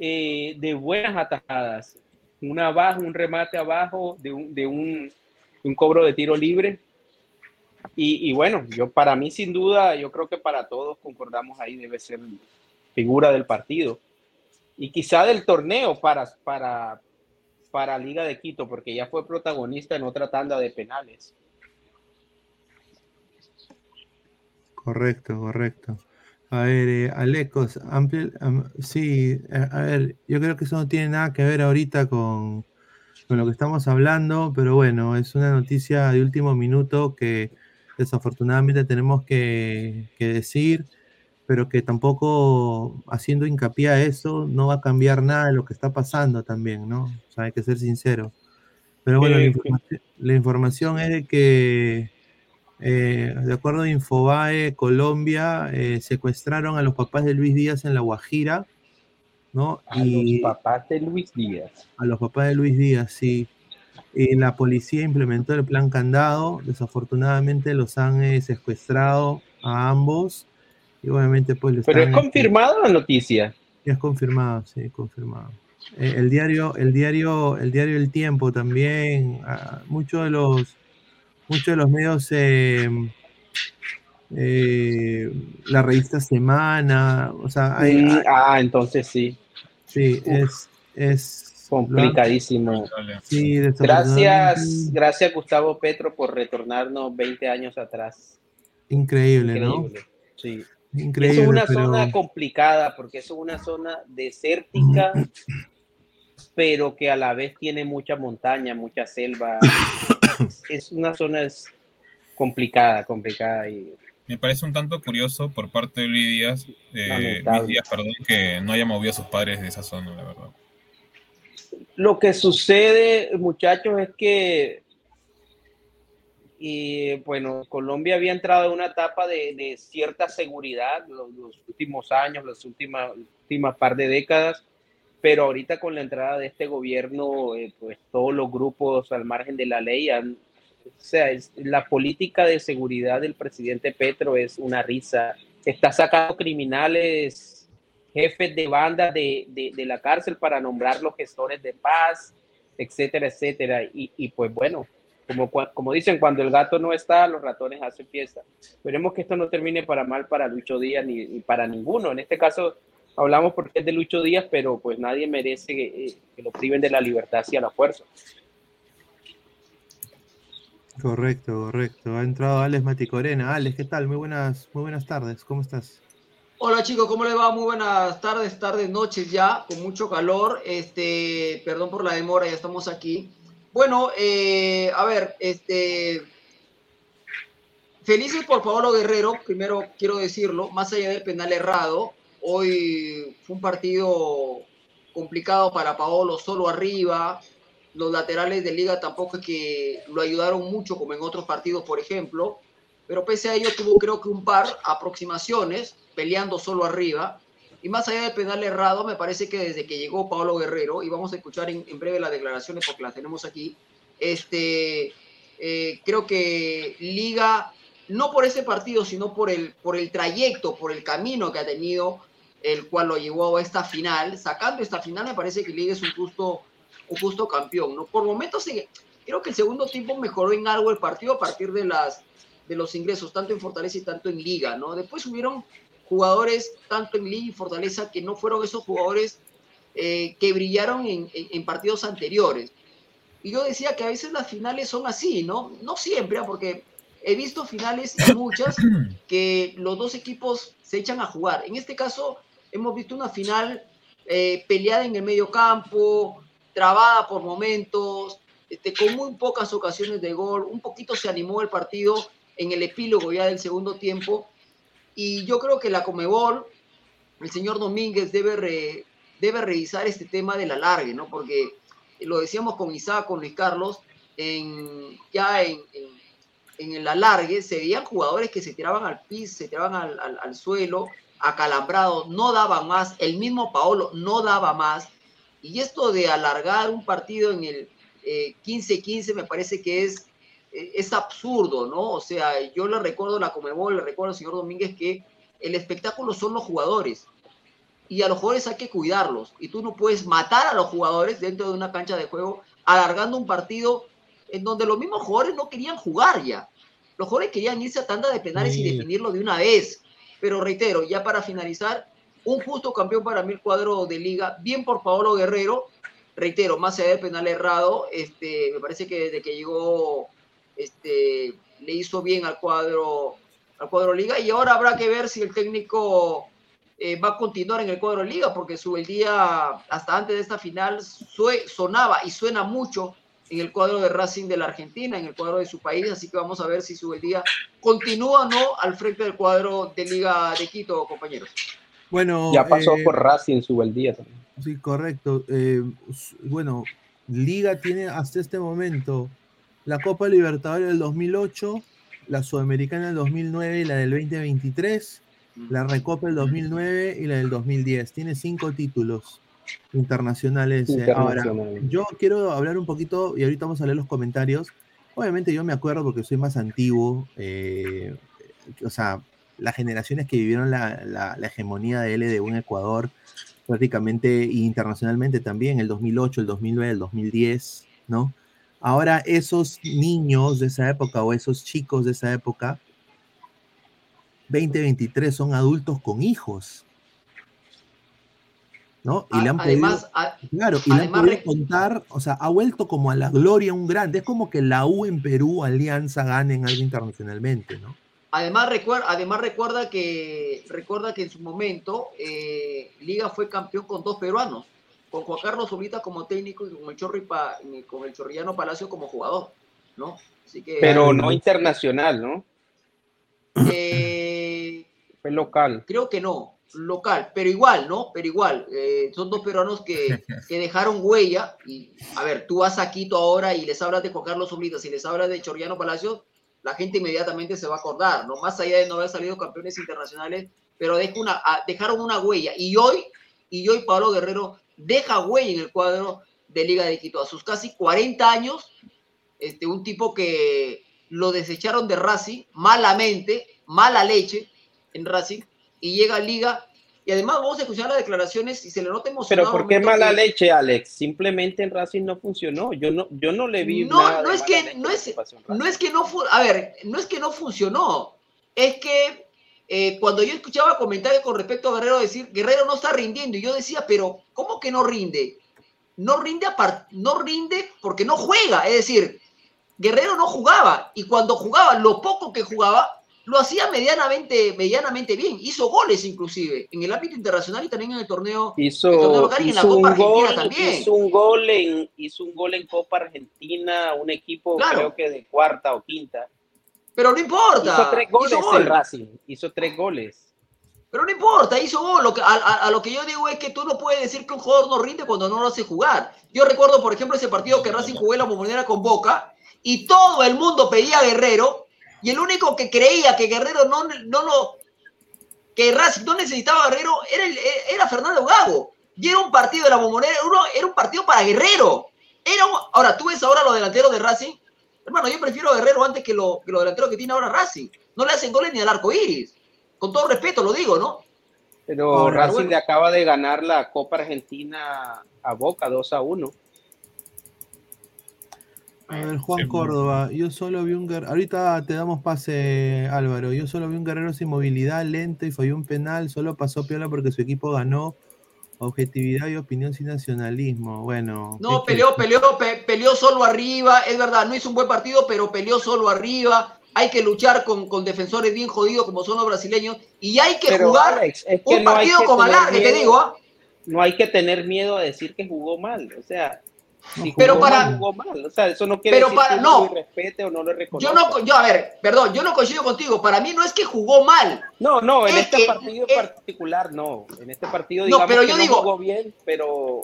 [SPEAKER 3] eh, de buenas atajadas, una abajo, un remate abajo de un, de un, un cobro de tiro libre. Y, y, bueno, yo para mí sin duda, yo creo que para todos concordamos ahí debe ser figura del partido y quizá del torneo para, para, para Liga de Quito, porque ya fue protagonista en otra tanda de penales.
[SPEAKER 1] Correcto, correcto. A ver, eh, Alecos, amplio, sí, eh, a ver, yo creo que eso no tiene nada que ver ahorita con, con, lo que estamos hablando, pero bueno, es una noticia de último minuto que desafortunadamente tenemos que, que decir pero que tampoco haciendo hincapié a eso no va a cambiar nada de lo que está pasando también, ¿no? O sea, hay que ser sincero. Pero bueno, la, información, es de que, eh, de acuerdo a Infobae, Colombia, eh, secuestraron a los papás de Luis Díaz en La Guajira, ¿no?
[SPEAKER 3] A los papás de Luis Díaz.
[SPEAKER 1] A los papás de Luis Díaz, sí. Y la policía implementó el plan candado. Desafortunadamente los han eh, secuestrado a ambos obviamente pues...
[SPEAKER 3] Pero es confirmada la noticia.
[SPEAKER 1] Es confirmado, sí, confirmado. Eh, el diario, el diario, el diario El Tiempo también, ah, muchos de los, muchos de los medios, eh, eh, la revista Semana, o sea,
[SPEAKER 3] ah, entonces sí.
[SPEAKER 1] Sí, es, es
[SPEAKER 3] complicadísimo. Sí, gracias, gracias Gustavo Petro por retornarnos 20 años atrás.
[SPEAKER 1] Increíble, ¿no?
[SPEAKER 3] Sí es una zona complicada porque es una zona desértica, pero que a la vez tiene mucha montaña, mucha selva. es una zona complicada, complicada. Y...
[SPEAKER 5] Me parece un tanto curioso por parte de Luis Díaz, eh, perdón, que no haya movido a sus padres de esa zona, la verdad.
[SPEAKER 3] Lo que sucede, muchachos, es que y bueno, Colombia había entrado en una etapa de, cierta seguridad los, los, últimos años, las últimas, últimas par de décadas, pero ahorita con la entrada de este gobierno, eh, pues todos los grupos al margen de la ley han, o sea, la política de seguridad del presidente Petro es una risa. Está sacando criminales, jefes de banda de, de, la cárcel para nombrar los gestores de paz, etcétera, etcétera. Y, y pues bueno, como, como dicen, cuando el gato no está, los ratones hacen fiesta. Esperemos que esto no termine para mal para Lucho Díaz ni, para ninguno. En este caso hablamos porque es de Lucho Díaz, pero pues nadie merece que, eh, que lo priven de la libertad hacia la fuerza.
[SPEAKER 1] Correcto, correcto. Ha entrado Alex Maticorena. Alex, ¿qué tal? Muy buenas, muy buenas tardes. ¿Cómo estás?
[SPEAKER 6] Hola chicos, ¿cómo les va? Muy buenas tardes, tardes, noches ya, con mucho calor. Este, perdón por la demora, ya estamos aquí. Bueno, eh, a ver, este, felices por Paolo Guerrero, primero quiero decirlo, más allá del penal errado, hoy fue un partido complicado para Paolo, solo arriba, los laterales de liga tampoco es que lo ayudaron mucho como en otros partidos, por ejemplo, pero pese a ello tuvo creo que un par aproximaciones peleando solo arriba. Y más allá del penal errado, me parece que desde que llegó Pablo Guerrero, y vamos a escuchar en, breve las declaraciones porque las tenemos aquí, este, eh, creo que Liga, no por ese partido, sino por el, por el trayecto, por el camino que ha tenido, el cual lo llevó a esta final, sacando esta final, me parece que Liga es un justo, un justo campeón. ¿no? Por momentos, creo que el segundo tiempo mejoró en algo el partido a partir de, las, de los ingresos, tanto en Fortaleza y tanto en Liga. ¿no? Después hubieron jugadores tanto en Liga y Fortaleza que no fueron esos jugadores eh, que brillaron en, partidos anteriores. Y yo decía que a veces las finales son así, ¿no? No siempre, ¿ah? porque he visto finales y muchas que los dos equipos se echan a jugar. En este caso, hemos visto una final eh, peleada en el medio campo, trabada por momentos, este, con muy pocas ocasiones de gol. Un poquito se animó el partido en el epílogo ya del segundo tiempo y yo creo que la Comebol, el señor Domínguez debe, debe revisar este tema del alargue, ¿no? Porque lo decíamos con Isaac, con Luis Carlos, en, ya en, en, el alargue se veían jugadores que se tiraban al piso, se tiraban al, al, suelo, acalambrados, no daban más, el mismo Paolo no daba más. Y esto de alargar un partido en el 15-15 eh, me parece que es es absurdo, ¿no? O sea, yo le recuerdo a la Comebol, le recuerdo al señor Domínguez que el espectáculo son los jugadores y a los jugadores hay que cuidarlos y tú no puedes matar a los jugadores dentro de una cancha de juego alargando un partido en donde los mismos jugadores no querían jugar ya. Los jugadores querían irse a tanda de penales y definirlo de una vez. Pero reitero, ya para finalizar, un justo campeón para mí el cuadro de liga, bien por Paolo Guerrero, reitero, más allá del penal errado, este, me parece que desde que llegó este, le hizo bien al cuadro, al cuadro liga y ahora habrá que ver si el técnico eh, va a continuar en el cuadro liga porque su el día hasta antes de esta final sonaba y suena mucho en el cuadro de Racing de la Argentina, en el cuadro de su país, así que vamos a ver si su el día continúa o no al frente del cuadro de Liga de Quito, compañeros.
[SPEAKER 3] Bueno, ya pasó eh, por Racing su el día también.
[SPEAKER 1] Sí, correcto. Eh, bueno, Liga tiene hasta este momento la Copa Libertadores del 2008, la Sudamericana del 2009 y la del 2023, la Recopa del 2009 y la del 2010. Tiene cinco títulos internacionales. Eh, ahora, yo quiero hablar un poquito, y ahorita vamos a leer los comentarios. Obviamente yo me acuerdo porque soy más antiguo, eh, o sea, las generaciones que vivieron la, hegemonía de L de un Ecuador, prácticamente internacionalmente también, el 2008, el 2009, el 2010, ¿no? Ahora esos niños de esa época o esos chicos de esa época, 2023 son adultos con hijos. ¿no? Y le han podido, claro, y le han podido contar, o sea, ha vuelto como a la gloria un grande. Es como que la U en Perú, Alianza, ganen algo internacionalmente, ¿no?
[SPEAKER 6] Además recuerda, además recuerda que recuerda que en su momento eh, Liga fue campeón con dos peruanos con Juan Carlos Solita como técnico y con el, Chorri con el Chorrillano Palacio como jugador, ¿no?
[SPEAKER 3] Así que, Pero no internacional, ¿no?
[SPEAKER 6] Eh,
[SPEAKER 3] Fue local.
[SPEAKER 6] Creo que no, local, pero igual, ¿no? Pero igual, eh, son dos peruanos que, que, dejaron huella. Y, a ver, tú vas a Quito ahora y les hablas de Juan Carlos Solita, si les hablas de Chorrillano Palacio, la gente inmediatamente se va a acordar, ¿no? Más allá de no haber salido campeones internacionales, pero una, dejaron una huella. Y hoy, y hoy Pablo Guerrero deja güey en el cuadro de Liga de Quito. A sus casi 40 años, este, un tipo que lo desecharon de Racing malamente, mala leche en Racing, y llega a Liga. Y además vamos a escuchar las declaraciones y se le nota emocionado.
[SPEAKER 3] Pero ¿por qué mala leche, Alex? Simplemente en Racing no funcionó. Yo no, yo no le vi
[SPEAKER 6] no, nada No es que no es, no es que no a ver, no es que no funcionó. Es que eh, cuando yo escuchaba comentarios con respecto a Guerrero decir, Guerrero no está rindiendo, y yo decía, pero ¿cómo que no rinde? No rinde, no rinde porque no juega, es decir, Guerrero no jugaba, y cuando jugaba, lo poco que jugaba, lo hacía medianamente, medianamente bien. Hizo goles inclusive en el ámbito internacional y también en el torneo,
[SPEAKER 3] hizo,
[SPEAKER 6] local y en la Copa Argentina también.
[SPEAKER 3] Hizo un, gol en, hizo un gol en Copa Argentina, un equipo creo que de cuarta o quinta.
[SPEAKER 6] Pero no importa.
[SPEAKER 3] Hizo tres goles hizo en Racing. Hizo tres goles.
[SPEAKER 6] Pero no importa, hizo gol. Lo que, a, lo que yo digo es que tú no puedes decir que un jugador no rinde cuando no lo hace jugar. Yo recuerdo, por ejemplo, ese partido que Racing jugó en la bombonera con Boca y todo el mundo pedía a Guerrero y el único que creía que Guerrero no, no lo. que Racing no necesitaba a Guerrero era, era Fernando Gago. Y era un partido de la bombonera, era un partido para Guerrero. Era ahora, tú ves ahora los delanteros de Racing. Hermano, yo prefiero a Guerrero antes que los que lo delanteros que tiene ahora Racing. No le hacen goles ni al arco iris. Con todo respeto lo digo, ¿no?
[SPEAKER 3] Pero Racing le acaba de ganar la Copa Argentina a Boca 2 a 1.
[SPEAKER 1] A ver, Juan Córdoba, yo solo vi un guerrero, ahorita te damos pase Álvaro, yo solo vi un guerrero sin movilidad, lento y falló un penal, solo pasó piola porque su equipo ganó objetividad y opinión sin nacionalismo. Bueno.
[SPEAKER 6] No, peleó, peleó, peleó solo arriba, es verdad, no hizo un buen partido, pero peleó solo arriba. Hay que luchar con, con defensores bien jodidos como son los brasileños y hay que jugar un partido como alargue, te digo. ¿ah?
[SPEAKER 3] No hay que tener miedo a decir que jugó mal, o sea,
[SPEAKER 6] pero para
[SPEAKER 3] o sea, eso no quiere
[SPEAKER 6] pero
[SPEAKER 3] decir
[SPEAKER 6] para, que no,
[SPEAKER 3] respete o no lo reconozca.
[SPEAKER 6] Yo no, yo a ver, perdón, yo no coincido contigo. Para mí no es que jugó mal.
[SPEAKER 3] No, no, en este partido en particular no. En este partido digamos pero yo que digo, no jugó bien, pero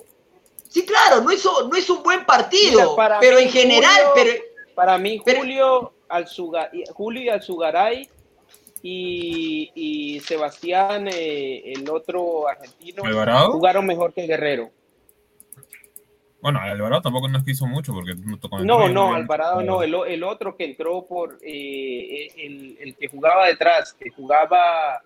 [SPEAKER 6] sí, claro, no hizo, no hizo un buen partido, pero en general, pero
[SPEAKER 3] para mí Julio Alzuga, Julio y Alzugaray y, y Sebastián, eh, el otro argentino, jugaron mejor que Guerrero.
[SPEAKER 5] Bueno, Alvarado tampoco nos quiso mucho porque no tocó
[SPEAKER 3] No, no, Alvarado no. El, el, otro que entró por eh, el, el, que jugaba detrás, que jugaba,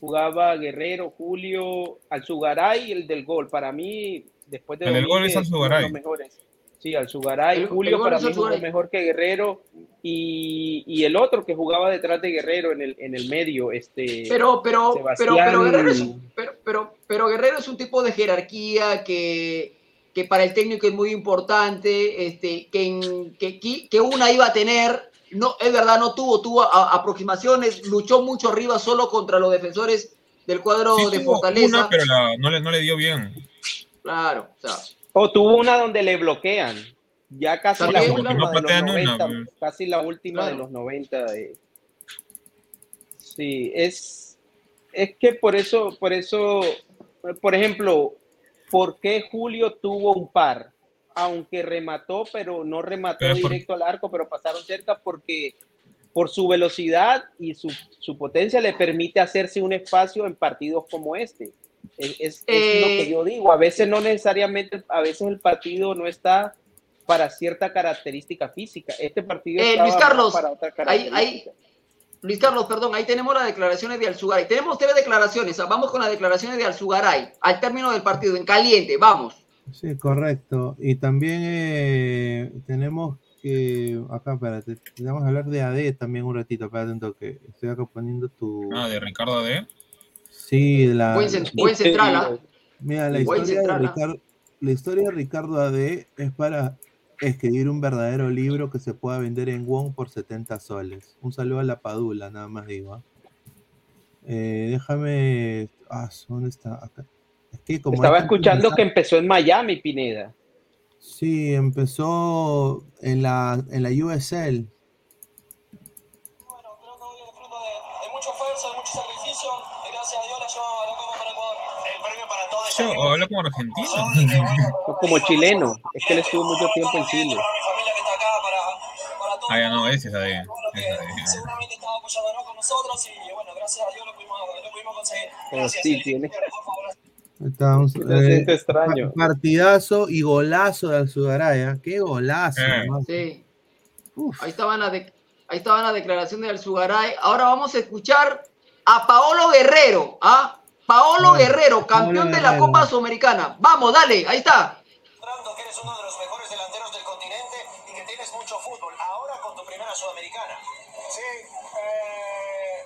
[SPEAKER 3] jugaba Guerrero, Julio, Alzugaray, el del gol. Para mí, después de.
[SPEAKER 5] El del gol es Alzugaray.
[SPEAKER 3] Los mejores. Sí, Alzugaray, Julio para mí jugó mejor que Guerrero y, y, el otro que jugaba detrás de Guerrero en el, en el medio, este.
[SPEAKER 6] Pero, pero, pero, pero, Guerrero es, pero, pero, pero Guerrero es un tipo de jerarquía que que para el técnico es muy importante, este, que, que, que una iba a tener, no, es verdad, no tuvo, tuvo aproximaciones, luchó mucho arriba solo contra los defensores del cuadro de Fortaleza.
[SPEAKER 5] pero no, le, no le dio bien.
[SPEAKER 6] Claro,
[SPEAKER 3] o sea. O tuvo una donde le bloquean. Ya casi la última de los 90, casi la última de los 90. Sí, es, es que por eso, por eso, por ejemplo, ¿Por qué Julio tuvo un par? Aunque remató, pero no remató directo al arco, pero pasaron cerca porque por su velocidad y su, potencia le permite hacerse un espacio en partidos como este. Es, lo que eh, yo digo. A veces no necesariamente, a veces el partido no está para cierta característica física. Este partido
[SPEAKER 6] eh, Luis Carlos, para otra característica. Luis Carlos, perdón, ahí tenemos las declaraciones de Alzugaray. Tenemos tres declaraciones. Vamos con las declaraciones de Alzugaray al término del partido, en caliente. Vamos.
[SPEAKER 1] Sí, correcto. Y también eh, tenemos que. Acá, espérate. Vamos a hablar de AD también un ratito. Espérate un toque. Estoy acá poniendo tu.
[SPEAKER 5] Ah, de Ricardo AD.
[SPEAKER 1] Sí, la.
[SPEAKER 6] Buen, central. ¿ah?
[SPEAKER 1] Mira, la historia, de ¿ah? Ricardo, la historia de Ricardo AD es para escribir un verdadero libro que se pueda vender en Wong por 70 soles. Un saludo a la Padula, nada más digo. ¿ah? Eh, déjame. Ah, ¿dónde está? Acá.
[SPEAKER 3] Estaba escuchando que empezó en Miami, Pineda.
[SPEAKER 1] Sí, empezó en la, en la USL.
[SPEAKER 5] Yo hablo como argentino.
[SPEAKER 3] como chileno. Es que él estuvo mucho tiempo en Chile.
[SPEAKER 5] Ah, ya no, ese es
[SPEAKER 7] ahí. Seguramente estaba apoyándonos con nosotros y bueno, gracias a Dios lo pudimos, lo pudimos conseguir. Gracias, sí, tiene.
[SPEAKER 1] Estamos, eh, extraño. Partidazo y golazo de Alzugaraya. Qué golazo. Eh.
[SPEAKER 6] Sí. Ahí estaban, las de, ahí estaban las declaraciones de Alzugaray. Ahora vamos a escuchar a Paolo Guerrero. ¿ah? Paolo Guerrero, campeón de la Copa Sudamericana. Vamos, dale, ahí está.
[SPEAKER 7] que eres uno de los mejores delanteros del continente y que tienes mucho fútbol. Ahora con tu primera Sudamericana. Sí, eh,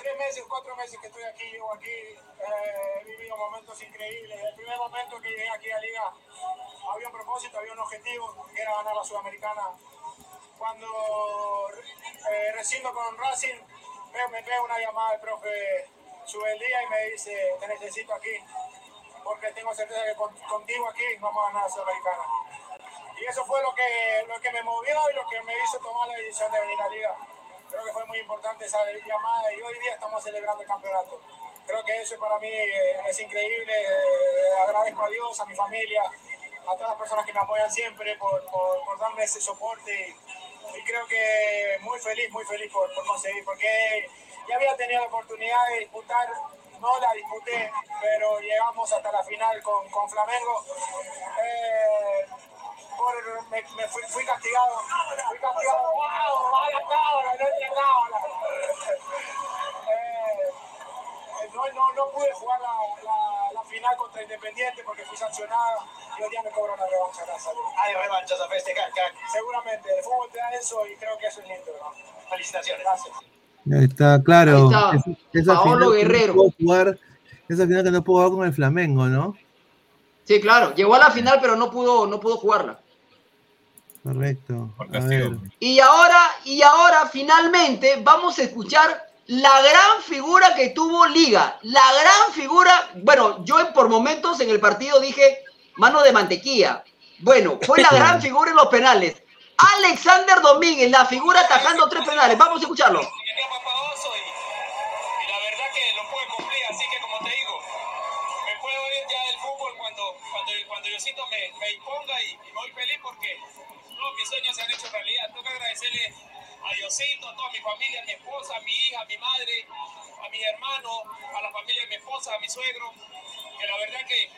[SPEAKER 7] tres meses, cuatro meses que estoy aquí, llevo aquí, eh, he vivido momentos increíbles. El primer momento que llegué aquí a Liga había un propósito, había un objetivo, que era ganar la Sudamericana. Cuando eh, recién con Racing, me pega una llamada del profe día y me dice, te necesito aquí, porque tengo certeza que contigo aquí vamos a ganar la Sudamericana. Y eso fue lo que, lo que me movió y lo que me hizo tomar la decisión de venir a la liga. Creo que fue muy importante esa llamada y hoy día estamos celebrando el campeonato. Creo que eso para mí eh, es increíble. Eh, agradezco a Dios, a mi familia, a todas las personas que me apoyan siempre por, por, darme ese soporte. Y, creo que muy feliz, muy feliz por, por conseguir, porque ya había tenido la oportunidad de disputar no la disputé, pero llegamos hasta la final con, con Flamengo. Eh, por, me, me fui, fui, castigado, fui castigado, wow, vaya cámara, no cámara. Eh, no, no, no pude jugar la, la, la, final contra Independiente porque fui sancionado y hoy día me cobro una revancha. Gracias.
[SPEAKER 8] Hay revanchas a festejar,
[SPEAKER 7] Seguramente, el fútbol te da eso y creo que eso es lindo. ¿no?
[SPEAKER 8] Felicitaciones.
[SPEAKER 7] Gracias.
[SPEAKER 1] Está, claro.
[SPEAKER 6] Ahí está. Esa Paolo Guerrero.
[SPEAKER 1] No jugar, esa final que no pudo jugar con el Flamengo, ¿no?
[SPEAKER 6] Sí, claro. Llegó a la final, pero no pudo, no pudo jugarla.
[SPEAKER 1] Correcto.
[SPEAKER 6] Y ahora, y ahora finalmente vamos a escuchar la gran figura que tuvo Liga. La gran figura, bueno, yo por momentos en el partido dije mano de mantequilla. Bueno, fue la gran figura en los penales. Alexander Domínguez, la figura atajando tres penales. Vamos a escucharlo.
[SPEAKER 9] Cuando Diosito me, me imponga y, y, voy feliz porque todos mis sueños se han hecho realidad. Tengo que agradecerle a Diosito, a toda mi familia, a mi esposa, a mi hija, a mi madre, a mi hermano, a la familia de mi esposa, a mi suegro, que la verdad que,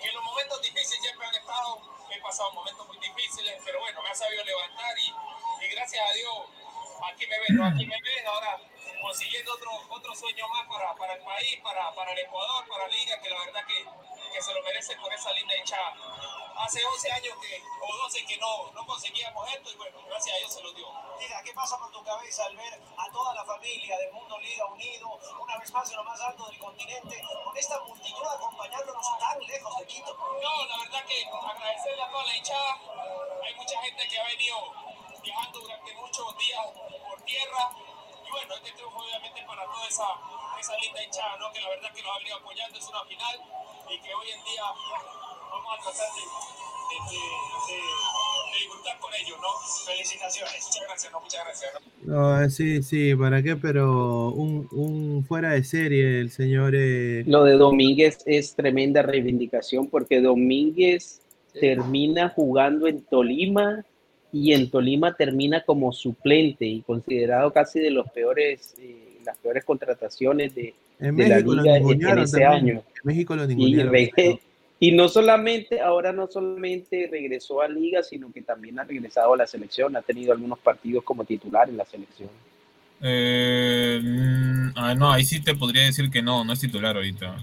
[SPEAKER 9] que en los momentos difíciles siempre han estado, he pasado momentos muy difíciles, pero bueno, me ha sabido levantar y, y gracias a Dios aquí me ves, aquí me ves ahora consiguiendo otro, otro sueño más para, para el país, para, para el Ecuador, para Liga, que la verdad que que se lo merece por esa linda hinchada. Hace 11 años que, o 12 que no, no conseguíamos esto y bueno, gracias a Dios se lo dio.
[SPEAKER 8] Mira, ¿qué pasa por tu cabeza al ver a toda la familia del Mundo Liga unido, una vez más en lo más alto del continente, con esta multitud acompañándonos tan lejos de Quito?
[SPEAKER 9] No, la verdad que agradecerle a toda la hinchada. Hay mucha gente que ha venido viajando durante muchos días por tierra. Y bueno, este triunfo obviamente para toda esa, esa linda hinchada, ¿no? que la verdad que nos ha venido apoyando, es una final y que hoy en día vamos a tratar de, de, de, disfrutar con ellos, ¿no? Felicitaciones, muchas gracias, ¿no? Muchas gracias. ¿no?
[SPEAKER 1] No, sí, sí, ¿para qué? Pero un, un fuera de serie, el señor... Eh...
[SPEAKER 3] Lo de Domínguez es tremenda reivindicación porque Domínguez termina jugando en Tolima y en Tolima termina como suplente y considerado casi de los peores, eh, las peores contrataciones de,
[SPEAKER 1] en
[SPEAKER 3] de
[SPEAKER 1] México
[SPEAKER 3] la liga en, en ese
[SPEAKER 1] también.
[SPEAKER 3] año.
[SPEAKER 1] En México lo
[SPEAKER 3] Y, y no solamente, ahora no solamente regresó a liga, sino que también ha regresado a la selección, ha tenido algunos partidos como titular en la selección.
[SPEAKER 5] Eh, mm, ah, no, ahí sí te podría decir que no, no es titular ahorita.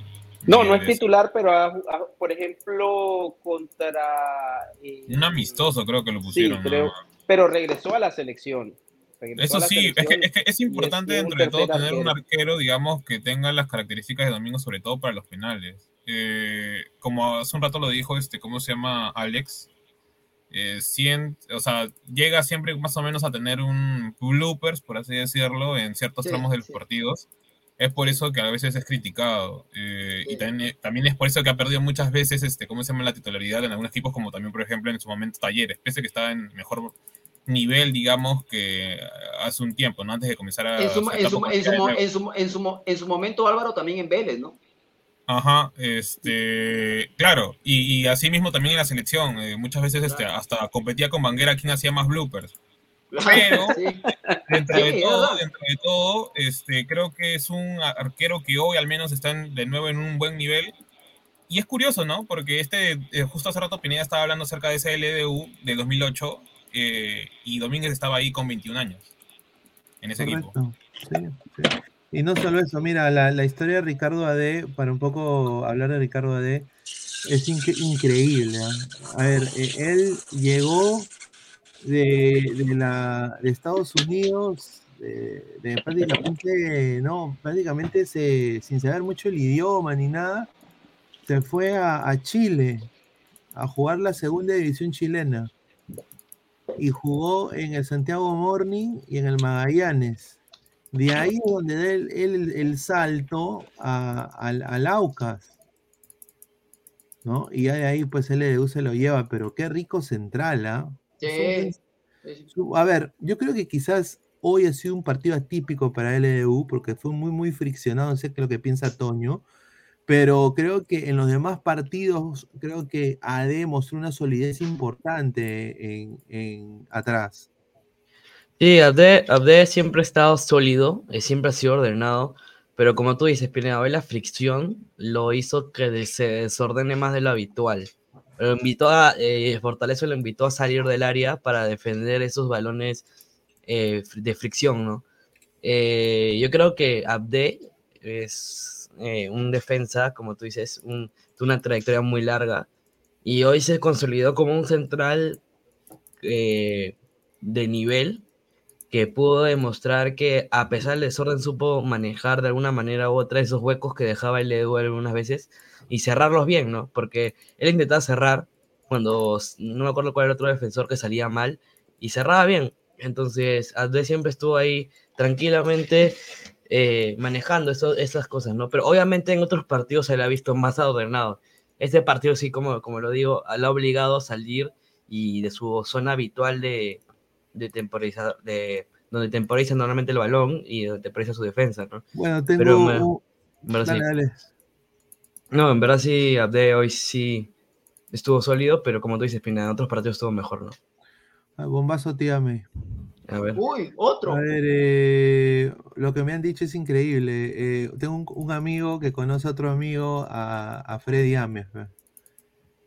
[SPEAKER 3] No, no es
[SPEAKER 5] Eh,
[SPEAKER 3] titular, pero por ejemplo, contra... eh,
[SPEAKER 5] Un amistoso creo que lo
[SPEAKER 3] Sí,
[SPEAKER 5] pusieron. ¿no?
[SPEAKER 3] creo, pero regresó a la selección. Regresó
[SPEAKER 5] Eso
[SPEAKER 3] la
[SPEAKER 5] sí, es que, es que es importante
[SPEAKER 3] es
[SPEAKER 5] dentro de todo tener un
[SPEAKER 3] arquero.
[SPEAKER 5] digamos, que tenga las características de Domingo, sobre todo para los penales. Eh, como hace un rato lo dijo, este, ¿cómo se llama? Alex. Eh, sien- o sea, llega siempre más o menos a tener un bloopers, por así decirlo, en ciertos
[SPEAKER 6] Sí,
[SPEAKER 5] tramos de los
[SPEAKER 6] sí.
[SPEAKER 5] partidos. Es por eso que a veces es criticado. eh, y también, también es por eso que ha perdido muchas veces, este, ¿cómo se llama? La titularidad en algunos equipos, como también, por ejemplo, en su momento Talleres, pese a que estaba en mejor nivel, digamos, que hace un tiempo, ¿no? Antes de comenzar a...
[SPEAKER 6] En su, en, su, en, su, en, su, en, su, mo- en su momento Álvaro también en Vélez, ¿no?
[SPEAKER 5] Ajá, este, claro, y, y así mismo también en la selección, eh, muchas veces este, hasta competía con Banguera quién hacía más bloopers. Pero-
[SPEAKER 6] Sí.
[SPEAKER 5] Dentro
[SPEAKER 6] Sí,
[SPEAKER 5] de todo, dentro de todo, este, creo que es un arquero que hoy al menos está en- de nuevo en un buen nivel. Y es curioso, ¿no? Porque este, eh, justo hace rato Pineda estaba hablando acerca de ese LDU de 2008 eh, y Domínguez estaba ahí con 21 años en ese equipo.
[SPEAKER 1] Correcto. Sí, sí. Y no solo eso, mira, la, la historia de Ricardo AD, para un poco hablar de Ricardo AD, es incre- increíble. ¿ah? A ver, eh, él llegó de, de Estados Unidos, prácticamente, no, prácticamente se, sin saber mucho el idioma ni nada, se fue a, a Chile a jugar la segunda división chilena. y jugó en el Santiago Morning y en el Magallanes. De ahí es donde da el, el- el salto a- al, al Aucas. ¿No? Y ya de ahí pues LDU se lo lleva, pero qué rico central, ¿ah?
[SPEAKER 6] Sí.
[SPEAKER 1] A ver, yo creo que quizás hoy ha sido un partido atípico para LDU porque fue muy, muy friccionado, no sé qué es lo que piensa Toño, pero creo que en los demás partidos, creo que AD mostró una solidez importante en, en atrás.
[SPEAKER 4] Sí, Abde, Abde siempre ha estado sólido, eh, siempre ha sido ordenado, pero como tú dices, Pineda, hoy la fricción lo hizo que se desordene más de lo habitual. Lo invitó a, eh, Fortaleza lo invitó a salir del área para defender esos balones eh, de fricción, ¿no? Eh, yo creo que Abde es eh, un defensa, como tú dices, un, una trayectoria muy larga, y hoy se consolidó como un central de nivel que pudo demostrar que a pesar del desorden supo manejar de alguna manera u otra esos huecos que dejaba el Edu algunas veces y cerrarlos bien, ¿no? Porque él intentaba cerrar cuando no me acuerdo cuál era el otro defensor que salía mal y cerraba bien. Entonces, Abde siempre estuvo ahí tranquilamente eh, manejando eso- esas cosas, ¿no? Pero obviamente en otros partidos se le ha visto más ordenado. Este partido sí, como, como lo digo, lo ha obligado a salir y de su zona habitual de, de temporizar, de donde temporiza normalmente el balón y donde temporiza su defensa, ¿no?
[SPEAKER 1] Bueno, tengo...
[SPEAKER 4] Pero sí.
[SPEAKER 1] Dale.
[SPEAKER 4] No, en verdad sí, Abde hoy sí estuvo sólido, pero como tú dices, Pina, en otros partidos estuvo mejor, ¿no?
[SPEAKER 1] Ah, Bombazo, tíame.
[SPEAKER 4] A ver.
[SPEAKER 6] Uy, otro.
[SPEAKER 1] A ver, eh, lo que me han dicho es increíble. Eh, tengo un, un amigo que conoce a otro amigo, a, a Freddy Ames,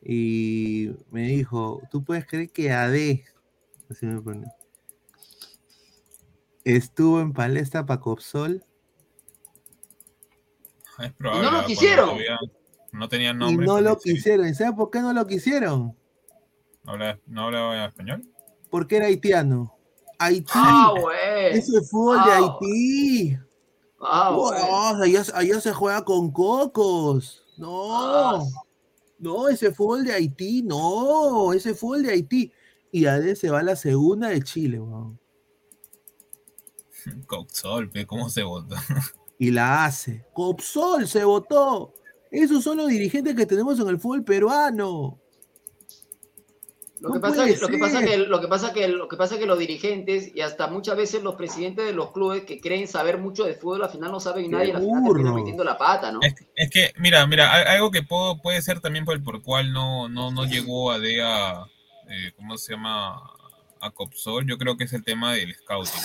[SPEAKER 1] y me dijo, ¿tú puedes creer que AD, así me pone, estuvo en palestra para Copsol
[SPEAKER 5] Es probable.
[SPEAKER 6] no lo quisieron.
[SPEAKER 5] todavía No tenían
[SPEAKER 1] y
[SPEAKER 5] nombre.
[SPEAKER 1] no lo quisieron? ¿Y sabes por qué no lo quisieron?
[SPEAKER 5] ¿No habla- ¿No hablaba español?
[SPEAKER 1] Porque era haitiano. Haití.
[SPEAKER 6] Ah,
[SPEAKER 1] es fútbol de
[SPEAKER 6] Ah,
[SPEAKER 1] Haití.
[SPEAKER 6] Ah,
[SPEAKER 1] Oh, no, allá, allá se juega con cocos. No.
[SPEAKER 6] Ah.
[SPEAKER 1] No, ese fútbol de Haití, no, ese fútbol de Haití. Y AD se va a la segunda de Chile, weón.
[SPEAKER 5] Pe, ¿cómo se votó?
[SPEAKER 1] Y la hace. Copsol se votó. Esos son los dirigentes que tenemos en el fútbol peruano.
[SPEAKER 6] Lo
[SPEAKER 1] No
[SPEAKER 6] que, pasa lo, que pasa
[SPEAKER 1] ser.
[SPEAKER 6] que, lo que pasa que lo que pasa que los dirigentes y hasta muchas veces los presidentes de los clubes que creen saber mucho de fútbol al final no saben nada y al final metiendo la pata, ¿no?
[SPEAKER 5] Es, es que, mira, mira, algo que puedo, puede ser también por el por cual no, no, no llegó a DEA, eh, ¿cómo se llama? A Copsol, yo creo que es el tema del scouting.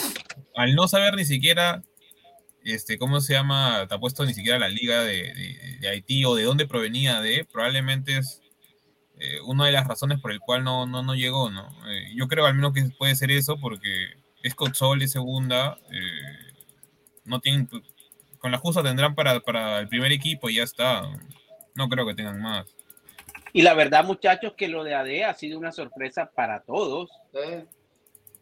[SPEAKER 5] Al no saber ni siquiera, este, ¿cómo se llama? Te ha puesto ni siquiera la liga de, de- de Haití o de dónde provenía de, probablemente es eh, una de las razones por el cual no, no, no llegó, ¿no? Eh, yo creo al menos que puede ser eso porque es Copsol, es segunda, eh, no tienen, con la justa tendrán para, para el primer equipo y ya está. No creo que tengan más.
[SPEAKER 3] Y la verdad, muchachos, que lo de AD ha sido una sorpresa para todos.
[SPEAKER 6] Eh,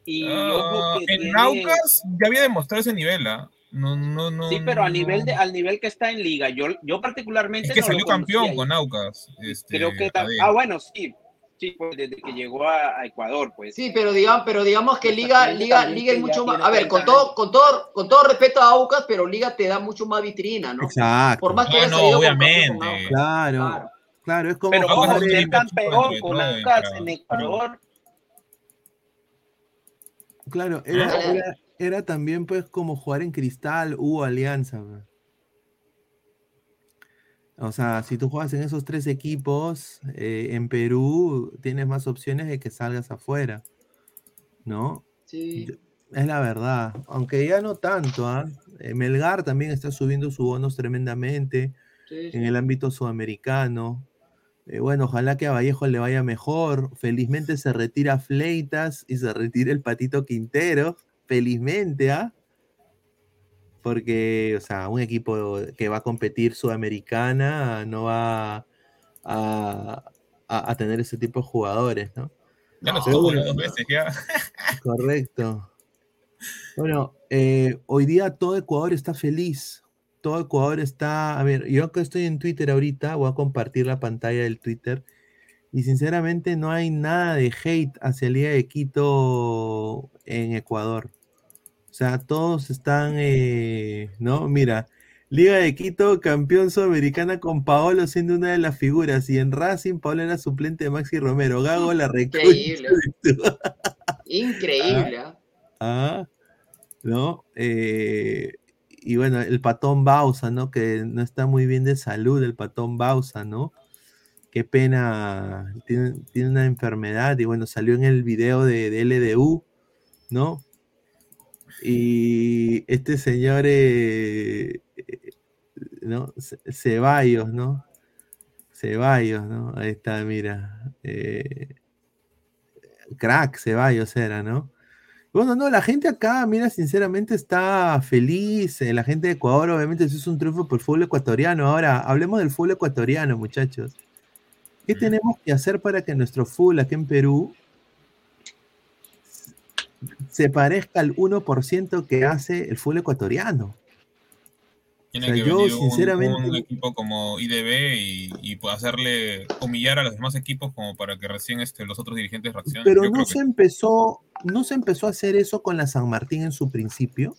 [SPEAKER 3] Y ojo que
[SPEAKER 5] en
[SPEAKER 3] tiene-
[SPEAKER 5] Naucas ya había demostrado ese nivel, ¿ah? No, no, no.
[SPEAKER 3] Sí, pero a
[SPEAKER 5] no-
[SPEAKER 3] nivel de, al nivel que está en liga, yo, yo particularmente
[SPEAKER 5] Es que
[SPEAKER 3] no
[SPEAKER 5] salió campeón con Naucas. Este,
[SPEAKER 3] Creo que ah bueno sí, sí pues desde que llegó a, a Ecuador pues.
[SPEAKER 6] Sí, pero digamos, pero digamos que Liga, Liga, Liga es mucho más. A ver, con
[SPEAKER 3] 30
[SPEAKER 6] todo, con todo, con todo respeto a Aucas, pero Liga te da mucho más vitrina, ¿no?
[SPEAKER 1] Exacto.
[SPEAKER 6] Por más que
[SPEAKER 5] Ah,
[SPEAKER 6] haya
[SPEAKER 5] no,
[SPEAKER 6] salido
[SPEAKER 5] obviamente.
[SPEAKER 6] con Aucas.
[SPEAKER 1] Claro,
[SPEAKER 6] Claro.
[SPEAKER 1] claro, es como
[SPEAKER 3] Pero
[SPEAKER 5] Aucas tiene
[SPEAKER 3] ser campeón con Aucas en Ecuador.
[SPEAKER 1] Claro, era, era también pues como jugar en cristal, hubo alianza. O sea, si tú juegas en esos tres equipos, eh, en Perú tienes más opciones de que salgas afuera, ¿no?
[SPEAKER 6] Sí.
[SPEAKER 1] Es la verdad, aunque ya no tanto, ¿ah? Eh, Melgar también está subiendo sus bonos tremendamente
[SPEAKER 6] sí,
[SPEAKER 1] en el ámbito sudamericano. Eh, bueno, ojalá que a Vallejo le vaya mejor. Felizmente se retira Fleitas y se retira el Patito Quintero. Felizmente, ¿ah? Porque, o sea, un equipo que va a competir sudamericana no va a, a- a tener ese tipo de jugadores, ¿no?
[SPEAKER 5] Ya
[SPEAKER 1] Pero
[SPEAKER 5] estuvo
[SPEAKER 1] bueno,
[SPEAKER 5] dos veces ya.
[SPEAKER 1] Correcto. Bueno, eh, hoy día todo Ecuador está feliz. Todo Ecuador está. A ver, yo que estoy en Twitter ahorita, voy a compartir la pantalla del Twitter. Y sinceramente no hay nada de hate hacia Liga de Quito en Ecuador. O sea, todos están, eh, ¿no? Mira, Liga de Quito, campeón sudamericana con Paolo siendo una de las figuras. Y en Racing, Paolo era suplente de Maxi Romero. Gago la
[SPEAKER 6] Increíble. Increíble.
[SPEAKER 1] ¿ah? ¿Ah? ¿No? Eh, y bueno, el patón Bausa, ¿no? Que no está muy bien de salud, el patón Bausa, ¿no? Qué pena, tiene, tiene una enfermedad y bueno, salió en el video de, de LDU, ¿no? Y este señor, eh, eh, ¿no? Ceballos, ¿no? Ceballos, ¿no? Ahí está, mira. Eh, crack Ceballos era, ¿no? Bueno, no, la gente acá, mira, sinceramente está feliz. La gente de Ecuador, obviamente, eso es un triunfo por el fútbol ecuatoriano. Ahora, hablemos del fútbol ecuatoriano, muchachos. ¿Qué tenemos que hacer para que nuestro fútbol aquí en Perú se parezca al 1% que hace el fútbol ecuatoriano.
[SPEAKER 5] Tiene que yo, sinceramente, un, equipo como IDB y, y, hacerle humillar a los demás equipos como para que recién este, los otros dirigentes reaccionen.
[SPEAKER 1] Pero no se empezó, no se empezó a hacer eso con la San Martín en su principio.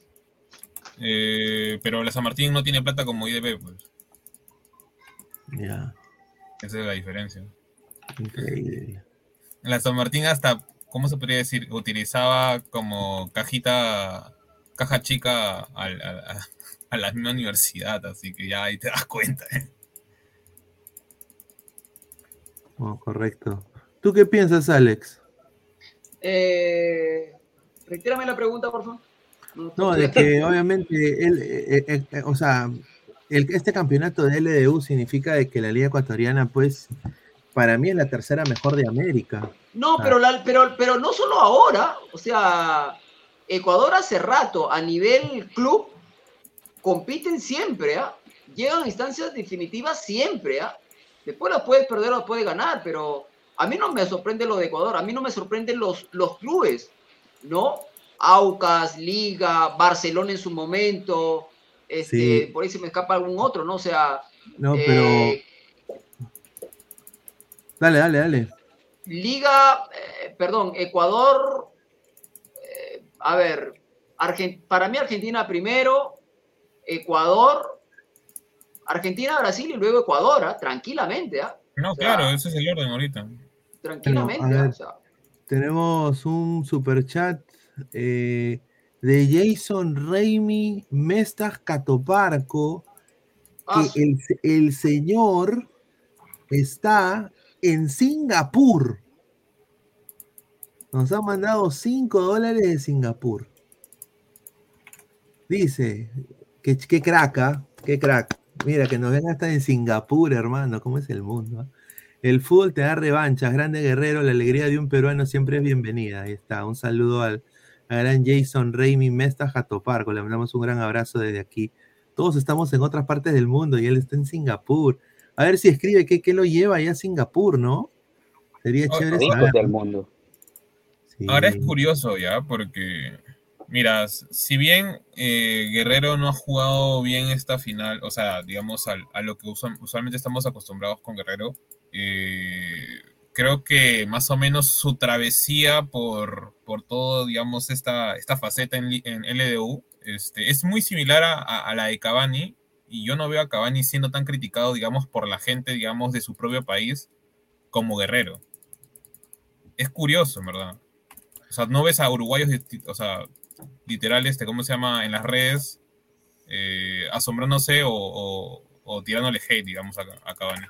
[SPEAKER 5] Eh, pero la San Martín no tiene plata como IDB, pues.
[SPEAKER 1] Ya.
[SPEAKER 5] Esa es la diferencia.
[SPEAKER 1] Increíble.
[SPEAKER 5] La San Martín hasta ¿cómo se podría decir? Utilizaba como cajita, caja chica a, la misma universidad, así que ya ahí te das cuenta. ¿eh?
[SPEAKER 1] Oh, correcto. ¿Tú qué piensas, Alex?
[SPEAKER 6] Eh, retírame la pregunta, por favor.
[SPEAKER 1] No, de que obviamente, él, eh, eh, o sea, el, este campeonato de LDU significa de que la Liga Ecuatoriana, pues, para mí es la tercera mejor de América.
[SPEAKER 6] No, pero, la, pero, pero no solo ahora, o sea, Ecuador hace rato a nivel club compiten siempre, ¿ah? llegan a instancias definitivas siempre. ¿ah? Después las puedes perder o las puedes ganar, pero a mí no me sorprende lo de Ecuador, a mí no me sorprenden los, los clubes, ¿no? Aucas, Liga, Barcelona en su momento, este, por ahí se me escapa algún otro, ¿no? O sea,
[SPEAKER 1] no, pero... Eh, dale, dale, dale.
[SPEAKER 6] Liga, eh, perdón, Ecuador, eh, a ver, para mí Argentina primero, Ecuador, Argentina, Brasil y luego Ecuador, ¿ah? tranquilamente. ¿ah?
[SPEAKER 5] No, claro, ese es el orden ahorita.
[SPEAKER 6] Tranquilamente. ¿ah?
[SPEAKER 1] tenemos un super chat eh, de Jason Raimi Mestas Catoparco, que el, el señor está en Singapur. Nos ha mandado 5 dólares de Singapur. Dice, que, qué crack, ¿ah? qué crack. Mira, que nos ven hasta en Singapur, hermano. ¿Cómo es el mundo? Ah? El fútbol te da revanchas, grande guerrero. La alegría de un peruano siempre es bienvenida. Ahí está. Un saludo al, gran Jason Raimi Mesta Jatoparco. Le mandamos un gran abrazo desde aquí. Todos estamos en otras partes del mundo y él está en Singapur. A ver si escribe qué, qué lo lleva allá a Singapur, ¿no? Sería chévere
[SPEAKER 3] saber. Del mundo.
[SPEAKER 5] Ahora es curioso ya, porque, mira, si bien eh, Guerrero no ha jugado bien esta final, o sea, digamos, a, lo que usualmente estamos acostumbrados con Guerrero, eh, creo que más o menos su travesía por, por todo, digamos, esta, esta faceta en, en LDU este, es muy similar a, a, la de Cavani, y yo no veo a Cavani siendo tan criticado, digamos, por la gente, digamos, de su propio país como guerrero. Es curioso, en verdad. O sea, no ves a uruguayos, o sea, literal, este, ¿cómo se llama? En las redes, eh, asombrándose o, o, tirándole hate, digamos, a, a Cavani.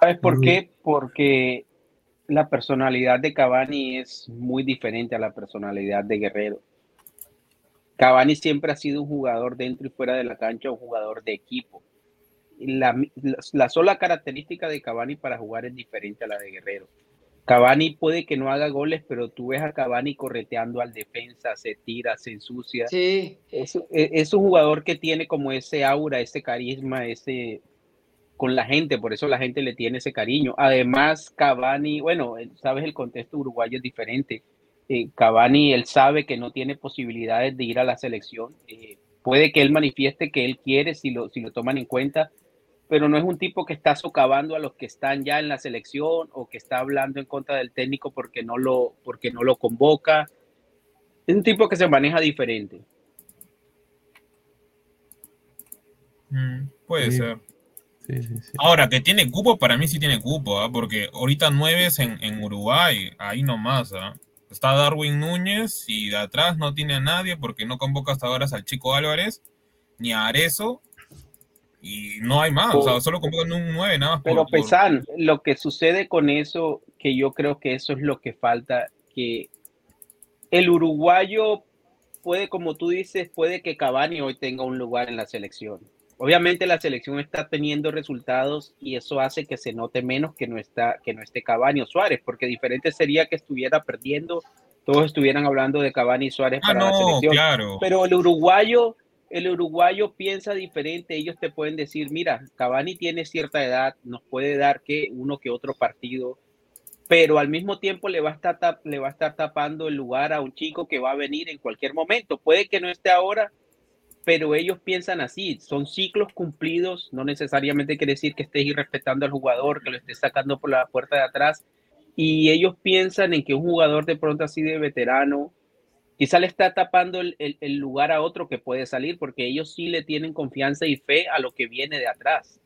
[SPEAKER 3] ¿Sabes por qué? Porque la personalidad de Cavani es muy diferente a la personalidad de Guerrero. Cavani siempre ha sido un jugador dentro y fuera de la cancha, un jugador de equipo. La, la, sola característica de Cavani para jugar es diferente a la de Guerrero. Cavani puede que no haga goles, pero tú ves a Cavani correteando al defensa, se tira, se ensucia.
[SPEAKER 6] Sí.
[SPEAKER 3] Es, es, un jugador que tiene como ese aura, ese carisma, ese con la gente, por eso la gente le tiene ese cariño. Además, Cavani, bueno, sabes el contexto uruguayo es diferente eh, Cavani, él sabe que no tiene posibilidades de ir a la selección. Eh, puede que él manifieste que él quiere si lo, si lo toman en cuenta, pero no es un tipo que está socavando a los que están ya en la selección o que está hablando en contra del técnico porque no lo, porque no lo convoca. Es un tipo que se maneja diferente.
[SPEAKER 5] Mm, puede
[SPEAKER 1] Sí.
[SPEAKER 5] ser.
[SPEAKER 1] Sí, sí, sí.
[SPEAKER 5] Ahora, que tiene cupo, para mí sí tiene cupo, ¿ah? porque ahorita nueve es en, en Uruguay, ahí nomás. ¿ah? Está Darwin Núñez y de atrás no tiene a nadie porque no convoca hasta ahora al Chico Álvarez ni a Arezo y no hay más, o sea, solo convocan un nueve nada más. por-
[SPEAKER 3] Pero
[SPEAKER 5] por-
[SPEAKER 3] Pesan, lo que sucede con eso, que yo creo que eso es lo que falta, que el uruguayo puede, como tú dices, puede que Cavani hoy tenga un lugar en la selección. Obviamente la selección está teniendo resultados y eso hace que se note menos que no está que no esté Cavani o Suárez, porque diferente sería que estuviera perdiendo, todos estuvieran hablando de Cavani y Suárez
[SPEAKER 5] Ah,
[SPEAKER 3] para la selección.
[SPEAKER 5] claro.
[SPEAKER 3] Pero el uruguayo, el uruguayo piensa diferente. Ellos te pueden decir, mira, Cavani tiene cierta edad, nos puede dar que uno que otro partido, pero al mismo tiempo le va a estar le va a estar tapando el lugar a un chico que va a venir en cualquier momento. Puede que no esté ahora, pero ellos piensan así. Son ciclos cumplidos. No necesariamente quiere decir que estés irrespetando al jugador, que lo estés sacando por la puerta de atrás. Y ellos piensan en que un jugador de pronto así de veterano quizá le está tapando el, lugar a otro que puede salir, porque ellos sí le tienen confianza y fe a lo que viene de atrás.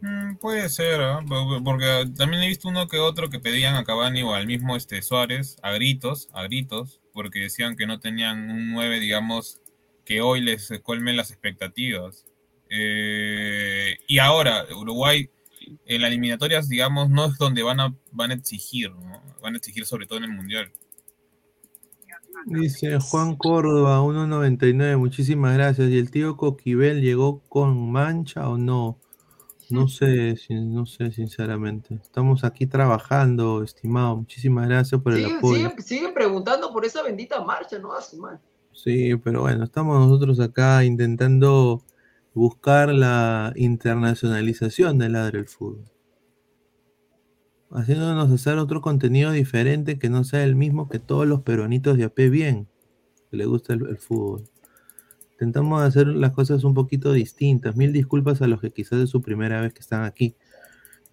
[SPEAKER 5] Mm, puede ser. Por- porque también he visto uno que otro que pedían a Cavani o al mismo este Suárez a gritos, a gritos, porque decían que no tenían un 9, digamos, que hoy les colmen las expectativas. Eh, y ahora, Uruguay, en las eliminatorias, digamos, no es donde van a, van a exigir, ¿no? Van a exigir sobre todo en el Mundial.
[SPEAKER 1] Dice Juan Córdoba, 1.99, muchísimas gracias. ¿Y el tío Coquibel llegó con mancha o no? No sé, no sé, sinceramente. Estamos aquí trabajando, estimado. Muchísimas gracias por el
[SPEAKER 6] Siguen,
[SPEAKER 1] apoyo.
[SPEAKER 6] siguen- siguen preguntando por esa bendita marcha, ¿no? Así, man.
[SPEAKER 1] Sí, pero bueno, estamos nosotros acá intentando buscar la internacionalización del ladre del fútbol. Haciéndonos hacer otro contenido diferente que no sea el mismo que todos los peruanitos de AP bien, que le gusta el, el fútbol. Intentamos hacer las cosas un poquito distintas. Mil disculpas a los que quizás es su primera vez que están aquí.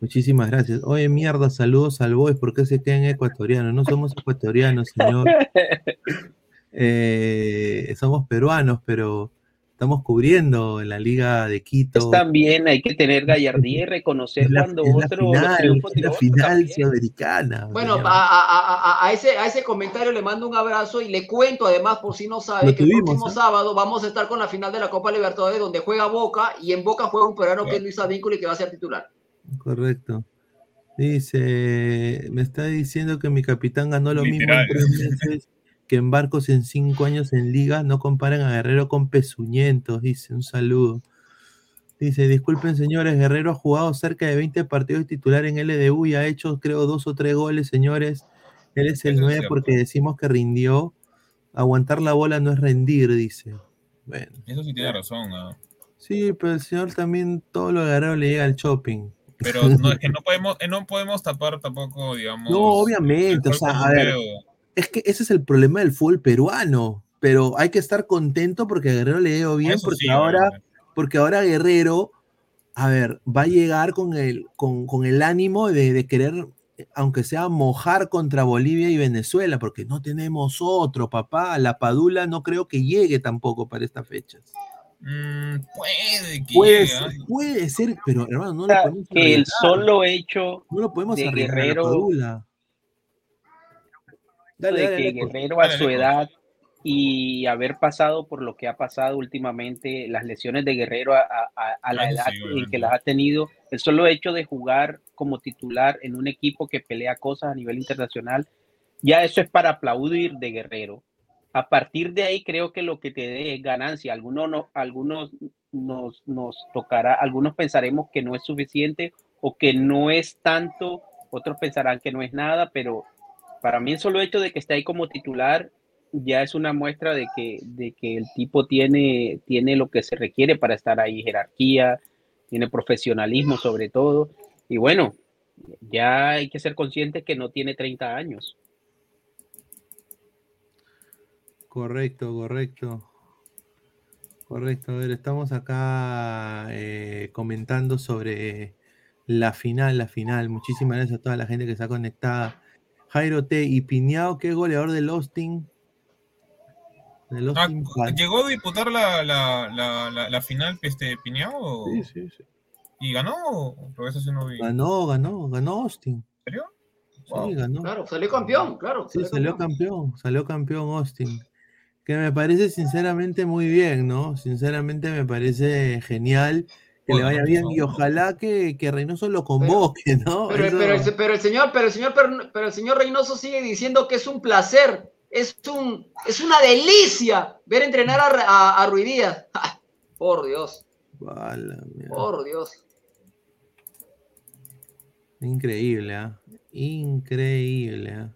[SPEAKER 1] Muchísimas gracias. Oye, mierda, saludos al Boys. ¿Por qué se quedan ecuatorianos? No somos ecuatorianos, señor. Eh, somos peruanos, pero estamos cubriendo en la Liga de Quito.
[SPEAKER 3] También hay que tener gallardía y reconocer
[SPEAKER 1] Es la,
[SPEAKER 3] cuando
[SPEAKER 1] es la
[SPEAKER 3] otro los
[SPEAKER 1] final, es la final sudamericana.
[SPEAKER 6] Bueno, a, a- a- a- a ese, a ese comentario le mando un abrazo y le cuento además, por si no sabe,
[SPEAKER 1] Lo
[SPEAKER 6] que el próximo
[SPEAKER 1] ¿eh?
[SPEAKER 6] sábado vamos a estar con la final de la Copa Libertadores donde juega Boca y en Boca juega un peruano que es Luis Advíncula y que va a ser titular.
[SPEAKER 1] Correcto. Dice, me está diciendo que mi capitán ganó lo mismo
[SPEAKER 5] Literal.
[SPEAKER 1] en tres meses que en barcos en cinco años en liga. No comparen a Guerrero con pezuñentos, dice. Un saludo. Dice, disculpen señores, Guerrero ha jugado cerca de 20 partidos titular en LDU y ha hecho creo dos o tres goles, señores. Él es el
[SPEAKER 5] Eso es
[SPEAKER 1] 9
[SPEAKER 5] cierto.
[SPEAKER 1] porque decimos que rindió. Aguantar la bola no es rendir, dice. Bueno,
[SPEAKER 5] Eso sí tiene razón, ¿ah?
[SPEAKER 1] sí, pero el señor también todo lo de Guerrero le llega al shopping.
[SPEAKER 5] Pero no, es que no podemos, eh, no podemos tapar tampoco, digamos.
[SPEAKER 1] No, obviamente, o sea, a ver. Es que ese es el problema del fútbol peruano, pero hay que estar contento porque a Guerrero le dio bien,
[SPEAKER 5] Eso
[SPEAKER 1] porque
[SPEAKER 5] sí,
[SPEAKER 1] ahora, porque ahora Guerrero, a ver, va a llegar con el, con, con el ánimo de, de querer, aunque sea mojar contra Bolivia y Venezuela, porque no tenemos otro, papá. La Padula no creo que llegue tampoco para estas fechas.
[SPEAKER 5] Mm, puede que
[SPEAKER 1] Puede ser, puede ser, pero hermano, no
[SPEAKER 3] O
[SPEAKER 1] lo podemos
[SPEAKER 3] que el solo hecho
[SPEAKER 1] No lo podemos
[SPEAKER 3] de
[SPEAKER 1] arriesgar a la
[SPEAKER 3] Guerrero-
[SPEAKER 1] Padula. Dale,
[SPEAKER 3] de
[SPEAKER 1] dale,
[SPEAKER 3] que. Guerrero a su edad y haber pasado por lo que ha pasado últimamente, las lesiones de Guerrero a, a- a- a la edad
[SPEAKER 5] sí,
[SPEAKER 3] en que las ha tenido, el solo hecho de jugar como titular en un equipo que pelea cosas a nivel internacional, ya eso es para aplaudir de Guerrero. A partir de ahí creo que lo que te dé es ganancia. Algunos, no, algunos nos, nos tocará, algunos pensaremos que no es suficiente o que no es tanto, otros pensarán que no es nada, pero para mí el solo hecho de que esté ahí como titular ya es una muestra de que, de que el tipo tiene, tiene lo que se requiere para estar ahí, jerarquía, tiene profesionalismo sobre todo. Y bueno, ya hay que ser consciente que no tiene 30 años.
[SPEAKER 1] Correcto, correcto. Correcto, a ver, estamos acá eh, comentando sobre la final, la final. Muchísimas gracias a toda la gente que está conectada. Jairo T. y Piñao, que es goleador del Austin. Del
[SPEAKER 5] Ah,
[SPEAKER 1] Austin
[SPEAKER 5] ¿Llegó a disputar la, la, la, la, la final este, Piñao?
[SPEAKER 1] Sí, sí, sí.
[SPEAKER 5] ¿Y ganó? Eso sí no vi. ¿En
[SPEAKER 1] Ganó, ganó, ganó Austin.
[SPEAKER 5] serio?
[SPEAKER 1] Sí, ganó.
[SPEAKER 6] Claro, salió campeón, claro.
[SPEAKER 1] Sí, salió campeón, salió campeón Austin. Que me parece sinceramente muy bien, ¿no? Sinceramente me parece genial que le vaya bien y ojalá que, que Reynoso lo convoque, ¿no?
[SPEAKER 6] Pero,
[SPEAKER 1] Eso-
[SPEAKER 6] pero el, pero el señor, pero el señor, pero, pero el señor Reynoso sigue diciendo que es un placer, es un, es una delicia ver entrenar a, a, a. ¡Ja! Por Dios, por Dios.
[SPEAKER 1] Increíble, ¿ah? Increíble, ¿ah?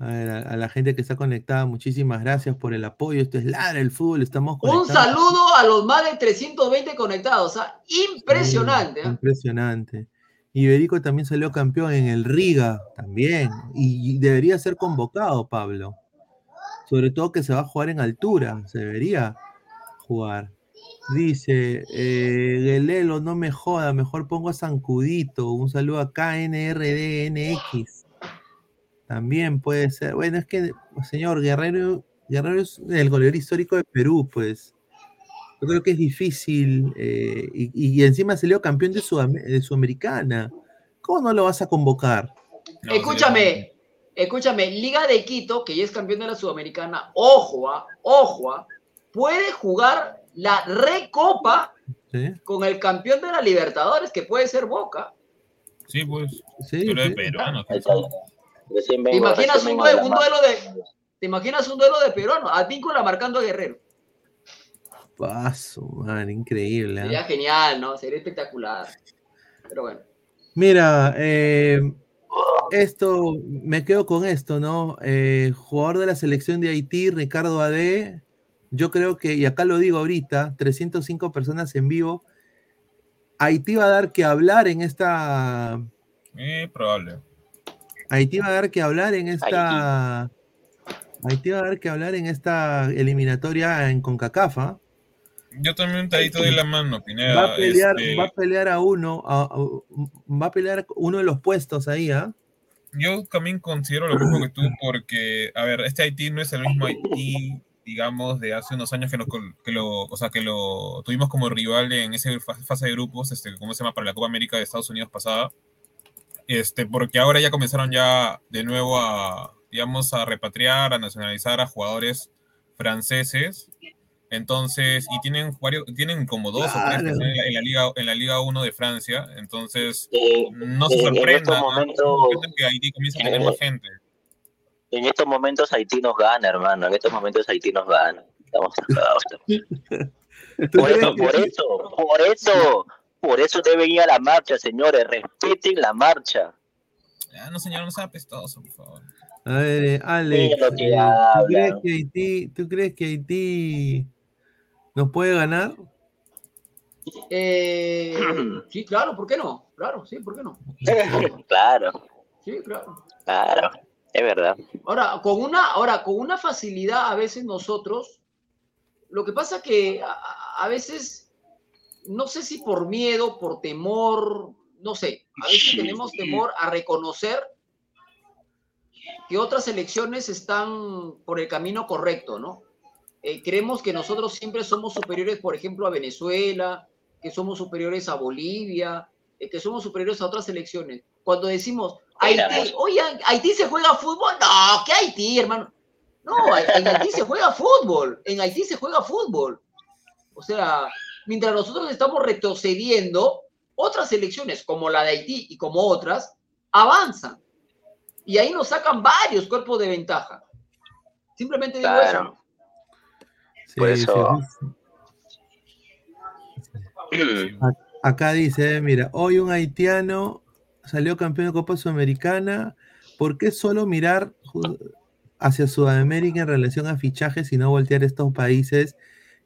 [SPEAKER 1] A ver, a, a la gente que está conectada, muchísimas gracias por el apoyo. Esto es Ladra el Fútbol, estamos
[SPEAKER 6] Un saludo a los más de 320 conectados. ¿ah? Impresionante.
[SPEAKER 1] Sí,
[SPEAKER 6] ¿ah?
[SPEAKER 1] Impresionante. Iberico también salió campeón en el Riga, también. Y, debería ser convocado, Pablo. Sobre todo que se va a jugar en altura, se debería jugar. Dice, eh, Guelelo, no me joda, mejor pongo a Sancudito. Un saludo a KNRDNX. También puede ser. Bueno, es que, señor, Guerrero, Guerrero es el goleador histórico de Perú, pues. Yo creo que es difícil. eh, y, y encima salió campeón de, Sudam- de Sudamericana. ¿Cómo no lo vas a convocar?
[SPEAKER 5] No,
[SPEAKER 6] Escúchame, escúchame, Liga de Quito, que ya es campeón de la Sudamericana, ojo, ah, ojo, ah, puede jugar la Recopa
[SPEAKER 1] ¿Sí?
[SPEAKER 6] con el campeón de la Libertadores, que puede ser Boca.
[SPEAKER 5] Sí, pues.
[SPEAKER 1] Sí,
[SPEAKER 5] Pero es
[SPEAKER 1] sí.
[SPEAKER 5] peruano.
[SPEAKER 2] Recién
[SPEAKER 6] ¿Te imaginas
[SPEAKER 2] recién
[SPEAKER 6] un,
[SPEAKER 2] vengo
[SPEAKER 6] duelo de, te imaginas un duelo de? Advíncula marcando a Guerrero.
[SPEAKER 1] Paso, man, increíble. ¿ah?
[SPEAKER 6] Sería genial, ¿no? Sería espectacular. Pero bueno.
[SPEAKER 1] Mira, eh, esto, me quedo con esto, ¿no? Eh, jugador de la selección de Haití, Ricardo Ade, yo creo que, y acá lo digo ahorita, 305 personas en vivo, Haití va a dar que hablar en esta,
[SPEAKER 5] Eh, probable.
[SPEAKER 1] Haití va a dar que hablar en esta, Haití va a dar que hablar en esta eliminatoria en CONCACAF, ¿ah?
[SPEAKER 5] Yo también te ahí te doy la mano, Pineda.
[SPEAKER 1] Va a pelear,
[SPEAKER 5] Este,
[SPEAKER 1] va a pelear a uno, a- a- va a pelear uno de los puestos ahí, ¿ah?
[SPEAKER 5] Yo también considero lo mismo que tú, porque, a ver, este Haití no es el mismo Haití, digamos, de hace unos años que, nos col- que lo, o sea, que lo tuvimos como rival en esa fa- fase de grupos, este, ¿cómo se llama? Para la Copa América de Estados Unidos pasada. Este, porque ahora ya comenzaron ya de nuevo a, digamos, a repatriar, a nacionalizar a jugadores franceses. Entonces, y tienen varios, tienen como dos o tres que están en la, en la Liga, en la Liga 1 de Francia. Entonces,
[SPEAKER 2] Eh,
[SPEAKER 5] no se
[SPEAKER 2] en
[SPEAKER 5] sorprenda, sorprenda que Haití comience a tener más gente.
[SPEAKER 2] en estos momentos Haití nos gana, hermano. En estos momentos Haití nos gana. Estamos cagados.
[SPEAKER 1] ¿Tú
[SPEAKER 2] Por eso, por eso, por eso, por eso deben ir a la marcha, señores. Respeten la marcha.
[SPEAKER 5] Ah, no, señor, no sea apestoso, por favor.
[SPEAKER 1] A ver, eh, Alex, eh, ¿tú, crees que Haití, ¿tú crees que Haití nos puede ganar?
[SPEAKER 6] Eh, sí, claro, ¿por qué no? Claro, sí, ¿por qué no?
[SPEAKER 2] Claro,
[SPEAKER 6] Sí, claro.
[SPEAKER 2] claro. Es verdad.
[SPEAKER 6] Ahora, con una, ahora, con una facilidad a veces nosotros, lo que pasa que a, a veces, no sé si por miedo, por temor, no sé, a veces tenemos temor a reconocer que otras elecciones están por el camino correcto, ¿no? Eh, creemos que nosotros siempre somos superiores, por ejemplo, a Venezuela, que somos superiores a Bolivia, eh, que somos superiores a otras elecciones. Cuando decimos, Haití, oye, Haití se juega fútbol, no, ¿qué Haití, hermano? No, en Haití se juega fútbol, en Haití se juega fútbol. O sea, mientras nosotros estamos retrocediendo, otras elecciones como la de Haití y como otras avanzan. Y ahí nos sacan varios cuerpos de ventaja. Simplemente digo
[SPEAKER 2] Claro.
[SPEAKER 1] Sí,
[SPEAKER 2] Por eso-
[SPEAKER 1] sí. Acá dice, eh, mira, hoy un haitiano salió campeón de Copa Sudamericana. ¿Por qué solo mirar hacia Sudamérica en relación a fichajes y no voltear a estos países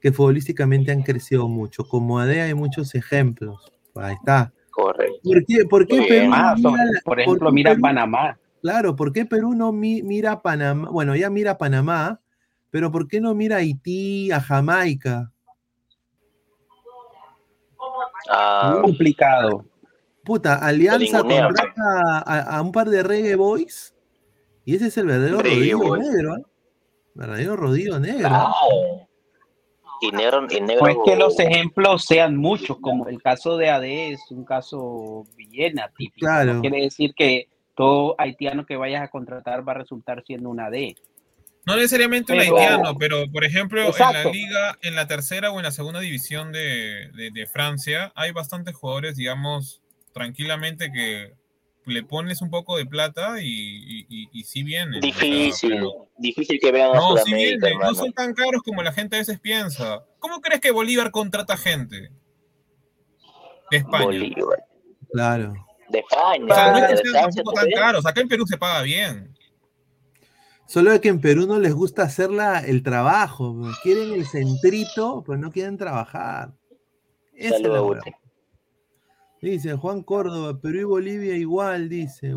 [SPEAKER 1] que futbolísticamente han crecido mucho? Como ADEA hay muchos ejemplos. Ahí está.
[SPEAKER 2] Correcto.
[SPEAKER 1] ¿Por qué, por qué
[SPEAKER 2] Muy
[SPEAKER 1] Perú mira
[SPEAKER 3] por ejemplo, mira
[SPEAKER 1] Perú-
[SPEAKER 3] Panamá.
[SPEAKER 1] Claro, ¿por qué Perú no mi- mira Panamá? Bueno, ya mira Panamá, pero ¿por qué no mira a Haití, a Jamaica?
[SPEAKER 2] Ah,
[SPEAKER 3] complicado.
[SPEAKER 1] Puta, Alianza contrata a, a un par de reggae boys y ese es el verdadero rodillo negro. ¿eh? Verdadero rodillo negro.
[SPEAKER 2] Y negro, y negro.
[SPEAKER 3] No es que los ejemplos sean muchos, como el caso de AD es un caso bien atípico.
[SPEAKER 1] Claro.
[SPEAKER 3] No quiere decir que todo haitiano que vayas a contratar va a resultar siendo un AD.
[SPEAKER 5] No necesariamente un haitiano, pero por ejemplo, en la liga, en la tercera o en la segunda división de, de- de Francia, hay bastantes jugadores, digamos, tranquilamente que le pones un poco de plata y, y, y- y sí vienen. o sea,
[SPEAKER 2] Difícil,
[SPEAKER 5] pero-
[SPEAKER 2] difícil que vean a
[SPEAKER 5] no, sí
[SPEAKER 2] Sudamérica,
[SPEAKER 5] vienen, no son tan caros como la gente a veces piensa. ¿Cómo crees que Bolívar contrata gente? De España.
[SPEAKER 2] Bolívar.
[SPEAKER 1] Claro.
[SPEAKER 2] De España.
[SPEAKER 5] O sea, no es que sean tampoco tan caros. Acá en Perú se paga bien.
[SPEAKER 1] Solo que en Perú no les gusta hacer la- el trabajo. Quieren el centrito, pero no quieren trabajar. Esa es la. Dice Juan Córdoba, Perú y Bolivia igual, dice.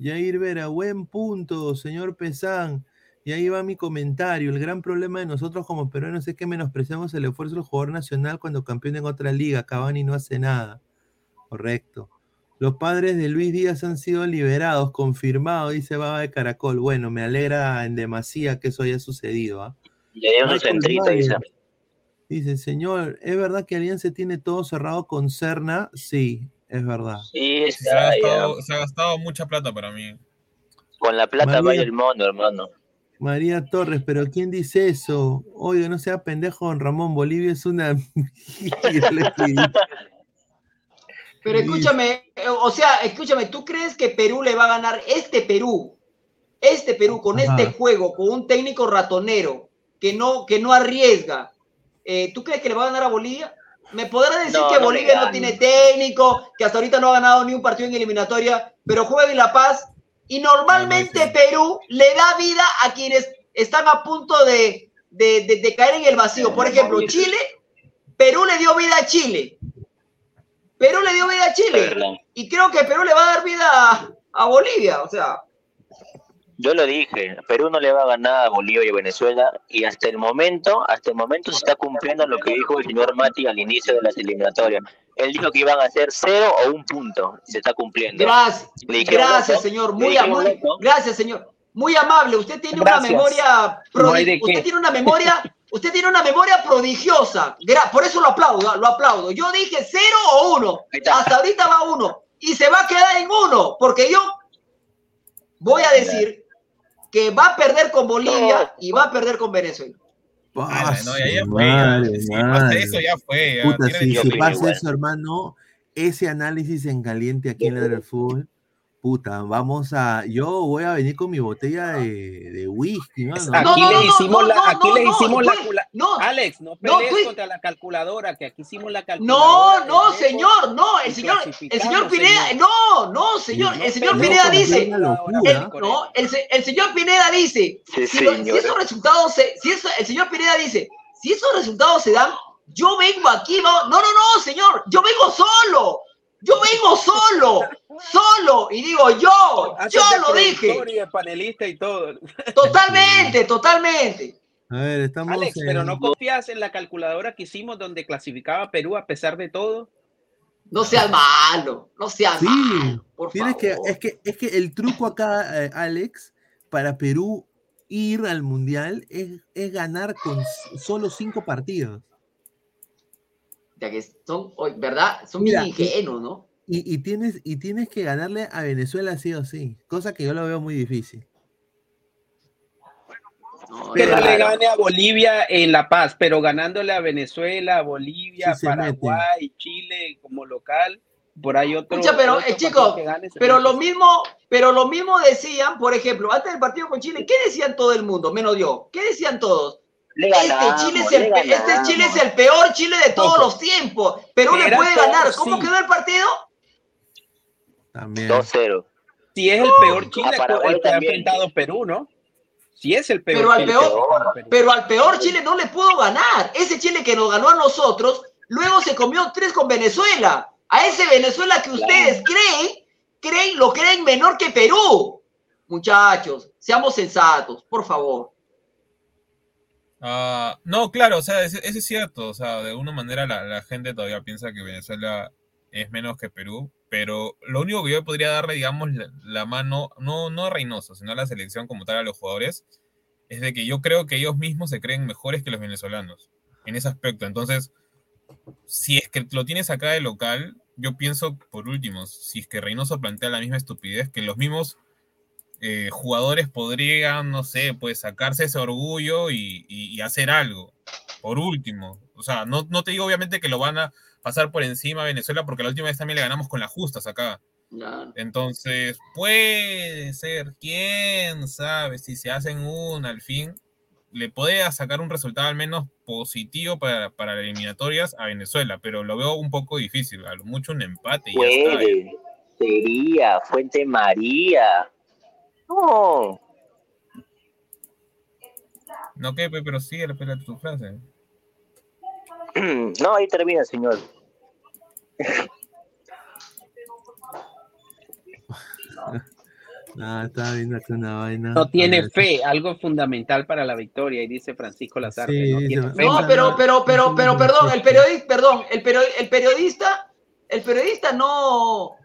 [SPEAKER 1] Jair Vera, buen punto, señor Pesán. Y ahí va mi comentario. El gran problema de nosotros como peruanos es que menospreciamos el esfuerzo del jugador nacional cuando campeón en otra liga. Cavani no hace nada. Correcto. Los padres de Luis Díaz han sido liberados, confirmado, dice Baba de Caracol. Bueno, me alegra en demasía que eso haya sucedido. ¿ah?
[SPEAKER 2] Le dice.
[SPEAKER 1] Dice, señor, ¿es verdad que Alianza tiene todo cerrado con Cerna? Sí, es verdad.
[SPEAKER 2] Sí,
[SPEAKER 5] Se ha,
[SPEAKER 2] está
[SPEAKER 5] gastado, se ha gastado mucha plata para mí.
[SPEAKER 2] Con la plata
[SPEAKER 1] María.
[SPEAKER 2] vaya el mono, hermano.
[SPEAKER 1] María Torres, pero ¿quién dice eso? Oye, no sea pendejo, don Ramón, Bolivia es una...
[SPEAKER 6] Pero escúchame, o sea, escúchame, ¿tú crees que Perú le va a ganar este Perú? Este Perú con
[SPEAKER 1] Ajá.
[SPEAKER 6] este juego, con un técnico ratonero que no, que no arriesga. Eh, ¿Tú crees que le va a ganar a Bolivia? Me podrás decir
[SPEAKER 2] No,
[SPEAKER 6] que
[SPEAKER 2] no
[SPEAKER 6] Bolivia no tiene técnico, que hasta ahorita no ha ganado ni un partido en eliminatoria, pero juega en La Paz y normalmente
[SPEAKER 5] No, no, sí.
[SPEAKER 6] Perú le da vida a quienes están a punto de, de- de- de caer en el vacío. Por ejemplo, Chile, Perú le dio vida a Chile. Perú le dio vida a Chile.
[SPEAKER 2] Verdad.
[SPEAKER 6] Y creo que Perú le va a dar vida a, a Bolivia. O sea,
[SPEAKER 2] Yo lo dije, Perú no le va a ganar a Bolivia y a Venezuela y hasta el momento, hasta el momento se está cumpliendo lo que dijo el señor Mati al inicio de las eliminatorias. Él dijo que iban a ser cero o un punto, se está cumpliendo.
[SPEAKER 6] gracias. Gracias,
[SPEAKER 2] loco,
[SPEAKER 6] señor. Muy,
[SPEAKER 2] loco.
[SPEAKER 6] gracias, señor. Muy amable. Usted tiene una memoria
[SPEAKER 3] No
[SPEAKER 6] Usted
[SPEAKER 3] qué.
[SPEAKER 6] tiene una memoria, usted tiene una memoria prodigiosa. Gra- Por eso lo aplaudo, lo aplaudo. Yo dije cero o uno. Hasta ahorita va uno. Y se va a quedar en uno. Porque yo voy a decir que va a perder con Bolivia y va a perder con Venezuela.
[SPEAKER 5] Ah, no, ya, ya
[SPEAKER 1] su
[SPEAKER 5] fue. ya.
[SPEAKER 1] madre,
[SPEAKER 5] Si pasa eso, ya fue. ya.
[SPEAKER 1] Puta, si, pasa eso, hermano, ese análisis en caliente aquí en la del fútbol, puta, vamos a, yo voy a venir con mi botella de, de whisky, mano.
[SPEAKER 3] Aquí
[SPEAKER 6] No, no,
[SPEAKER 3] hicimos
[SPEAKER 6] no,
[SPEAKER 3] la,
[SPEAKER 6] no,
[SPEAKER 3] aquí
[SPEAKER 6] no,
[SPEAKER 3] hicimos la,
[SPEAKER 6] pues, no.
[SPEAKER 3] Alex, no
[SPEAKER 6] No,
[SPEAKER 3] pelees
[SPEAKER 6] pues.
[SPEAKER 3] contra la calculadora, que aquí hicimos la calculadora.
[SPEAKER 6] No, no, señor, no, el señor, el señor Pineda,
[SPEAKER 3] señor.
[SPEAKER 6] no, no, señor,
[SPEAKER 3] No
[SPEAKER 6] el señor Pineda dice, el, no, el, se- el señor Pineda dice,
[SPEAKER 2] Sí,
[SPEAKER 6] si, lo- si esos resultados se, si eso, el señor Pineda dice, si esos resultados se dan, yo vengo aquí, no, no, no, no, señor, yo vengo solo, yo vengo solo, solo, y digo yo, yo lo dije,
[SPEAKER 3] panelista y todo.
[SPEAKER 6] totalmente, totalmente.
[SPEAKER 1] A ver, estamos
[SPEAKER 3] Alex,
[SPEAKER 1] en-
[SPEAKER 3] pero no confías en la calculadora que hicimos donde clasificaba Perú a pesar de todo.
[SPEAKER 6] No seas malo, no seas
[SPEAKER 1] Sí,
[SPEAKER 6] malo, por
[SPEAKER 1] tienes que,
[SPEAKER 6] favor.
[SPEAKER 1] es que, es que el truco acá, eh, Alex, para Perú ir al mundial es, es ganar con solo cinco partidos.
[SPEAKER 6] Ya que son, ¿verdad? Son
[SPEAKER 1] Mira,
[SPEAKER 6] bien ingenuos, ¿no?
[SPEAKER 1] Y, y tienes, y tienes que ganarle a Venezuela sí o sí, cosa que yo lo veo muy difícil.
[SPEAKER 6] No,
[SPEAKER 3] Que no le gane a Bolivia en La Paz, pero ganándole a Venezuela, Bolivia,
[SPEAKER 1] Sí
[SPEAKER 3] Paraguay, Chile como local, por ahí otro.
[SPEAKER 6] Escucha, pero,
[SPEAKER 3] otro
[SPEAKER 6] eh, chicos,
[SPEAKER 3] que gane se
[SPEAKER 6] Pero lo mismo, pero lo mismo decían, por ejemplo, antes del partido con Chile, ¿qué decían todo el mundo? Menos yo. ¿Qué decían todos?
[SPEAKER 2] Le
[SPEAKER 6] Este Chile, es el, este. Chile es el peor Chile de todos
[SPEAKER 3] Ojo.
[SPEAKER 6] los tiempos. Perú le puede
[SPEAKER 3] peor,
[SPEAKER 6] ganar. ¿Cómo
[SPEAKER 3] sí.
[SPEAKER 6] quedó el partido?
[SPEAKER 1] También.
[SPEAKER 2] 2-0.
[SPEAKER 3] Si es el peor Chile
[SPEAKER 2] a Paraguay
[SPEAKER 3] el que ha enfrentado Perú, ¿no? Si es el peor
[SPEAKER 6] Pero al
[SPEAKER 3] Chile
[SPEAKER 6] peor-
[SPEAKER 3] enfrentado Perú.
[SPEAKER 6] Pero al peor Chile no le pudo ganar. Ese Chile que nos ganó a nosotros, luego se comió tres con Venezuela. A ese Venezuela que ustedes creen, creen, lo creen menor que Perú. Muchachos, seamos sensatos, por favor.
[SPEAKER 5] Ah, no, claro, o sea, eso, es cierto. O sea, de alguna manera la, la gente todavía piensa que Venezuela es menos que Perú, pero lo único que yo podría darle, digamos, la, la mano, no, no a Reynoso, sino a la selección como tal, a los jugadores, es de que yo creo que ellos mismos se creen mejores que los venezolanos en ese aspecto. Entonces, si es que lo tienes acá de local, yo pienso, por último, si es que Reynoso plantea la misma estupidez, que los mismos eh, jugadores podrían, no sé, pues sacarse ese orgullo y, y- y hacer algo. Por último. O sea, no, no te digo obviamente que lo van a pasar por encima a Venezuela, porque la última vez también le ganamos con las justas acá.
[SPEAKER 6] Claro.
[SPEAKER 5] Entonces, puede ser, quién sabe, si se hacen una al fin, le puede sacar un resultado al menos positivo para, para las eliminatorias a Venezuela, pero lo veo un poco difícil, a lo mucho un empate y ya está.
[SPEAKER 2] Puede, sería, Fuente María. No,
[SPEAKER 5] No que, pero sí, espera tu frase.
[SPEAKER 2] no, ahí termina, señor.
[SPEAKER 1] Ah, estaba viendo acá una vaina.
[SPEAKER 3] No tiene
[SPEAKER 1] ver,
[SPEAKER 3] fe, algo fundamental para la victoria, y dice Francisco Lazarte.
[SPEAKER 1] Sí,
[SPEAKER 3] no
[SPEAKER 1] dice-
[SPEAKER 3] tiene fe.
[SPEAKER 6] No, pero, pero, pero, pero, perdón, el periodista, perdón, el periodista, el periodista no,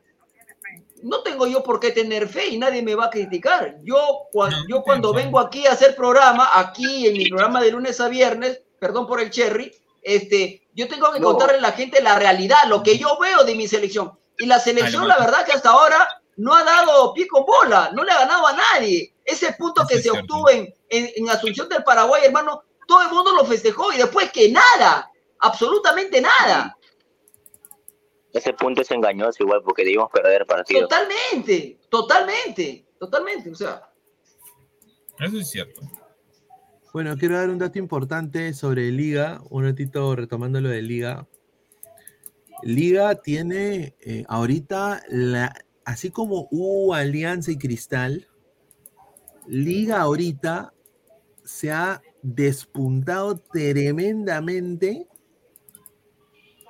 [SPEAKER 6] no tengo yo por qué tener fe y nadie me va a criticar. Yo, cua-
[SPEAKER 5] No,
[SPEAKER 6] yo cuando vengo aquí a hacer programa, aquí en mi programa de lunes a viernes, perdón por el cherry, este, yo tengo que
[SPEAKER 2] No.
[SPEAKER 6] contarle a la gente la realidad, lo que yo veo de mi selección. Y la selección, la verdad que hasta ahora no ha dado pie con bola, no le ha ganado a nadie. Ese punto que
[SPEAKER 5] es
[SPEAKER 6] se
[SPEAKER 5] cierto.
[SPEAKER 6] obtuvo en, en, en Asunción del Paraguay, hermano, todo el mundo lo festejó y después que nada, absolutamente nada.
[SPEAKER 2] Ese punto es engañoso igual porque debimos perder partido.
[SPEAKER 6] Totalmente, totalmente, totalmente. O sea,
[SPEAKER 5] Eso es cierto.
[SPEAKER 1] Bueno, quiero dar un dato importante sobre Liga, un ratito retomando lo de Liga. Liga tiene eh, ahorita, la, así como hubo Alianza y Cristal, Liga ahorita se ha despuntado tremendamente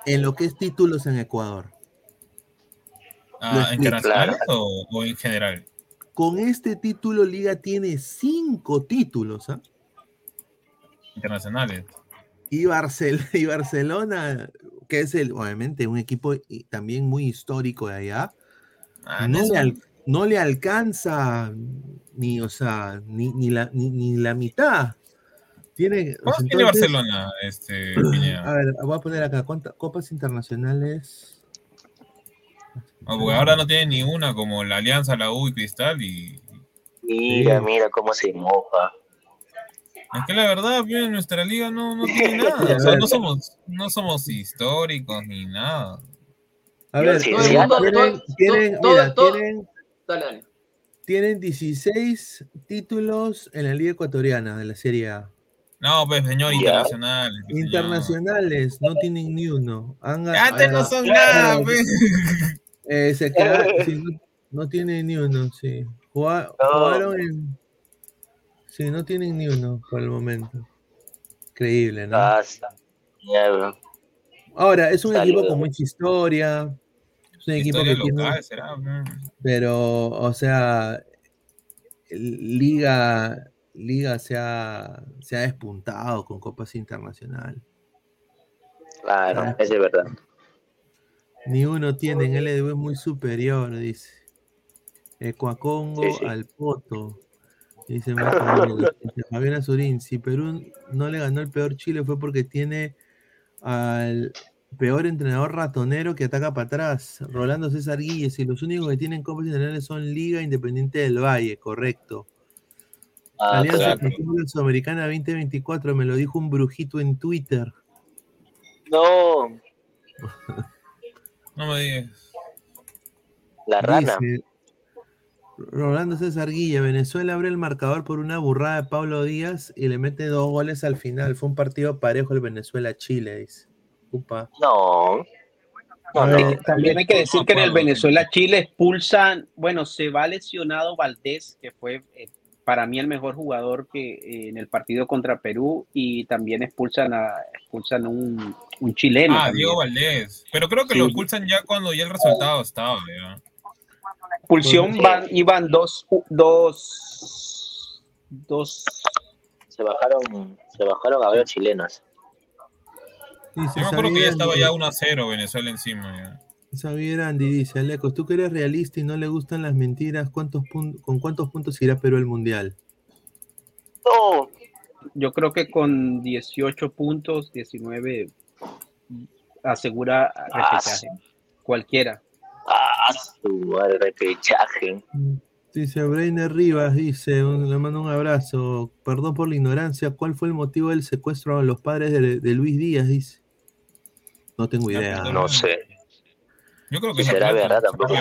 [SPEAKER 1] en lo que es títulos en Ecuador.
[SPEAKER 5] Ah,
[SPEAKER 1] explico.
[SPEAKER 5] ¿Internacionales o, o en general?
[SPEAKER 1] Con este título, Liga tiene cinco títulos, ¿ah?
[SPEAKER 5] Internacionales.
[SPEAKER 1] Y, Barcel- y Barcelona, que es el, obviamente un equipo también muy histórico de allá,
[SPEAKER 5] Ah,
[SPEAKER 1] no, le al- no le alcanza ni, o sea, ni, ni la, ni, ni la mitad. Tiene,
[SPEAKER 5] ¿Cuántos tiene Barcelona, este?
[SPEAKER 1] A ver, voy a poner acá, ¿cuántas copas internacionales?
[SPEAKER 5] Ah, porque ahora no tiene ni una como la Alianza, la U y Cristal y...
[SPEAKER 2] Mira,
[SPEAKER 1] Sí.
[SPEAKER 2] mira cómo se moja.
[SPEAKER 5] Es que la verdad, pues, nuestra liga no, no tiene nada. O sea, no somos, no somos históricos ni nada.
[SPEAKER 1] A ver,
[SPEAKER 2] sí, sí,
[SPEAKER 6] todo-
[SPEAKER 1] mira,
[SPEAKER 6] todo-
[SPEAKER 1] tienen 16 títulos en la Liga Ecuatoriana de la Serie A.
[SPEAKER 5] No, pues, señor,
[SPEAKER 2] Ya.
[SPEAKER 5] internacional. pues, señor.
[SPEAKER 1] Internacionales, no tienen ni uno. Han
[SPEAKER 5] Antes no son
[SPEAKER 1] claro,
[SPEAKER 5] nada, pues.
[SPEAKER 1] eh, se queda- sí, no, no tienen ni uno, sí. Juga-
[SPEAKER 2] No.
[SPEAKER 1] Jugaron en. Sí, no tienen ni uno por el momento. Increíble, ¿no?
[SPEAKER 2] Bro.
[SPEAKER 1] Ahora, es un equipo con mucha historia. Es un equipo
[SPEAKER 5] Historia
[SPEAKER 1] que tiene.
[SPEAKER 5] será.
[SPEAKER 1] Pero, o sea, Liga, Liga se ha, se ha despuntado con copas internacionales.
[SPEAKER 2] Claro, eso es verdad.
[SPEAKER 1] Ni uno tiene, en LDU es muy superior, dice. Ecuacongo
[SPEAKER 2] Sí, sí.
[SPEAKER 1] al Poto. Dice Fabián Azurín, si Perú no le ganó el peor Chile fue porque tiene al peor entrenador ratonero que ataca para atrás, Rolando César Guilles, y los únicos que tienen copas internacionales son Liga Independiente del Valle, correcto.
[SPEAKER 2] Ah,
[SPEAKER 1] Alianza
[SPEAKER 2] claro.
[SPEAKER 1] Sudamericana 2024, me lo dijo un brujito en Twitter.
[SPEAKER 2] No,
[SPEAKER 5] No me digas.
[SPEAKER 2] la rana.
[SPEAKER 1] Dice, Rolando César Guilla, Venezuela abre el marcador por una burrada de Pablo Díaz y le mete dos goles al final. Fue un partido parejo el Venezuela-Chile, dice. Upa.
[SPEAKER 2] No. No,
[SPEAKER 1] A
[SPEAKER 2] no.
[SPEAKER 1] ver,
[SPEAKER 3] También hay que decir que en el. Venezuela-Chile expulsan, bueno, se va lesionado Valdés, que fue eh, para mí el mejor jugador que eh, en el partido contra Perú, y también expulsan a expulsan un, un chileno.
[SPEAKER 5] Ah,
[SPEAKER 3] también.
[SPEAKER 5] Diego Valdés. Pero creo que
[SPEAKER 3] Sí.
[SPEAKER 5] lo expulsan ya cuando ya el resultado estaba, ya.
[SPEAKER 3] Expulsión
[SPEAKER 2] Sí.
[SPEAKER 3] van, iban dos, dos, dos,
[SPEAKER 2] Se bajaron, se bajaron a varios chilenos.
[SPEAKER 1] Dice,
[SPEAKER 5] Yo me acuerdo que ya estaba ya 1 a 0 Venezuela encima. ya.
[SPEAKER 1] Xavier Andy dice, Alecos, tú que eres realista y no le gustan las mentiras, ¿cuántos ¿con cuántos puntos irá Perú al Mundial?
[SPEAKER 2] No,
[SPEAKER 3] Yo creo que con 18 puntos, 19 asegura repechaje. Cualquiera.
[SPEAKER 2] ah, su repechaje.
[SPEAKER 1] Dice Breiner Rivas, dice, un- le mando un abrazo. Perdón por la ignorancia, ¿cuál fue el motivo del secuestro a los padres de, de Luis Díaz? Dice. No tengo idea.
[SPEAKER 2] No sé.
[SPEAKER 5] Yo creo que
[SPEAKER 2] ¿Será
[SPEAKER 5] plata,
[SPEAKER 2] verdad tampoco?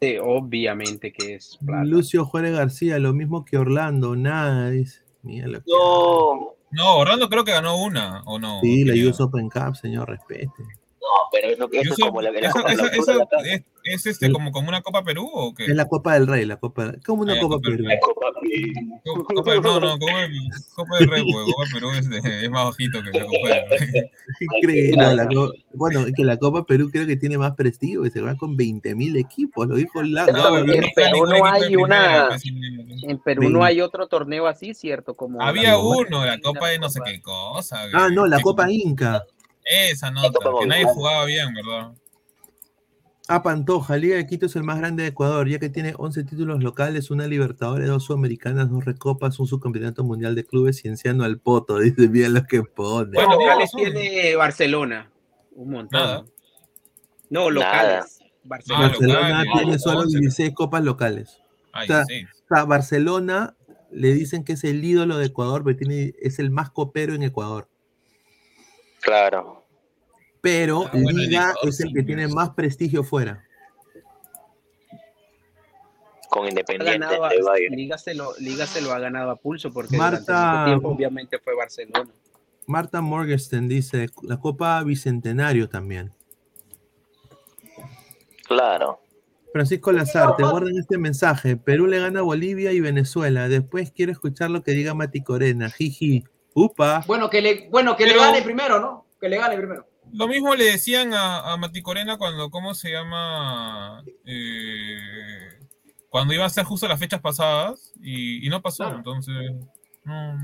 [SPEAKER 3] Sí, obviamente que es plata.
[SPEAKER 1] Lucio Juárez García, lo mismo que Orlando, nada, dice. Mira lo que-
[SPEAKER 2] No,
[SPEAKER 5] No, Orlando creo que ganó una, ¿o no?
[SPEAKER 1] Sí, la US Open Cup, señor, respete.
[SPEAKER 2] No, pero eso, es como la, la
[SPEAKER 5] eso-
[SPEAKER 2] Copa
[SPEAKER 5] eso- eso es, es este como, como una Copa Perú o qué?
[SPEAKER 1] Es la Copa del Rey, la Copa. ¿Cómo una
[SPEAKER 5] Ah,
[SPEAKER 1] Copa Perú?
[SPEAKER 2] Copa
[SPEAKER 5] Copa, no, no, Copa, Copa del Rey, pues, Copa Perú es, de- es más bajito que la Copa del Rey.
[SPEAKER 1] Increíble, no, la Co- bueno, es que la Copa Perú creo que tiene más prestigio, que se va con 20.000 equipos, lo dijo la
[SPEAKER 3] No,
[SPEAKER 5] pero
[SPEAKER 3] en Perú no hay una-. En Perú no hay otro torneo así, ¿cierto? Como
[SPEAKER 5] Había uno, la Copa de no sé qué cosa.
[SPEAKER 1] Ah, no, la Copa Inca.
[SPEAKER 5] Esa nota, que nadie jugaba bien, ¿verdad?
[SPEAKER 1] A Pantoja, Liga de Quito es el más grande de Ecuador, ya que tiene 11 títulos locales, una Libertadores, dos Sudamericanas, dos Recopas, un subcampeonato mundial de clubes, cienciano al poto, dice bien lo que pone.
[SPEAKER 5] Bueno,
[SPEAKER 3] locales
[SPEAKER 5] tiene
[SPEAKER 3] Barcelona. Un montón.
[SPEAKER 5] Nada.
[SPEAKER 3] No, locales.
[SPEAKER 5] Ah,
[SPEAKER 3] Barcelona.
[SPEAKER 1] Barcelona
[SPEAKER 5] locales,
[SPEAKER 1] tiene solo
[SPEAKER 5] 11.
[SPEAKER 1] 16 copas locales.
[SPEAKER 5] Ay,
[SPEAKER 1] O sea,
[SPEAKER 5] sí.
[SPEAKER 1] O sea, Barcelona le dicen que es el ídolo de Ecuador, pero tiene, es el más copero en Ecuador.
[SPEAKER 2] Claro.
[SPEAKER 1] Pero
[SPEAKER 5] Ah, bueno,
[SPEAKER 1] Liga
[SPEAKER 5] Ecuador
[SPEAKER 1] es el que tiene más prestigio fuera.
[SPEAKER 2] Con
[SPEAKER 3] Ha
[SPEAKER 2] Independiente
[SPEAKER 3] ganado
[SPEAKER 2] de.
[SPEAKER 3] Liga, se lo, Liga se lo ha ganado a pulso porque
[SPEAKER 1] Marta-
[SPEAKER 3] tiempo obviamente fue Barcelona.
[SPEAKER 1] Marta Morgenstern dice, la Copa Bicentenario también.
[SPEAKER 2] Claro.
[SPEAKER 1] Francisco Lazarte, guarden este mensaje. Perú le gana a Bolivia y Venezuela. Después quiero escuchar lo que diga Mati Corena. Jiji. Upa.
[SPEAKER 6] Bueno, que le, bueno, que le gane primero, ¿no? Que le gane primero.
[SPEAKER 5] Lo mismo le decían a, a Mati Corena cuando, ¿cómo se llama? Eh, cuando iban a ser justo las fechas pasadas y, y no pasó.
[SPEAKER 6] Claro.
[SPEAKER 5] Entonces, no,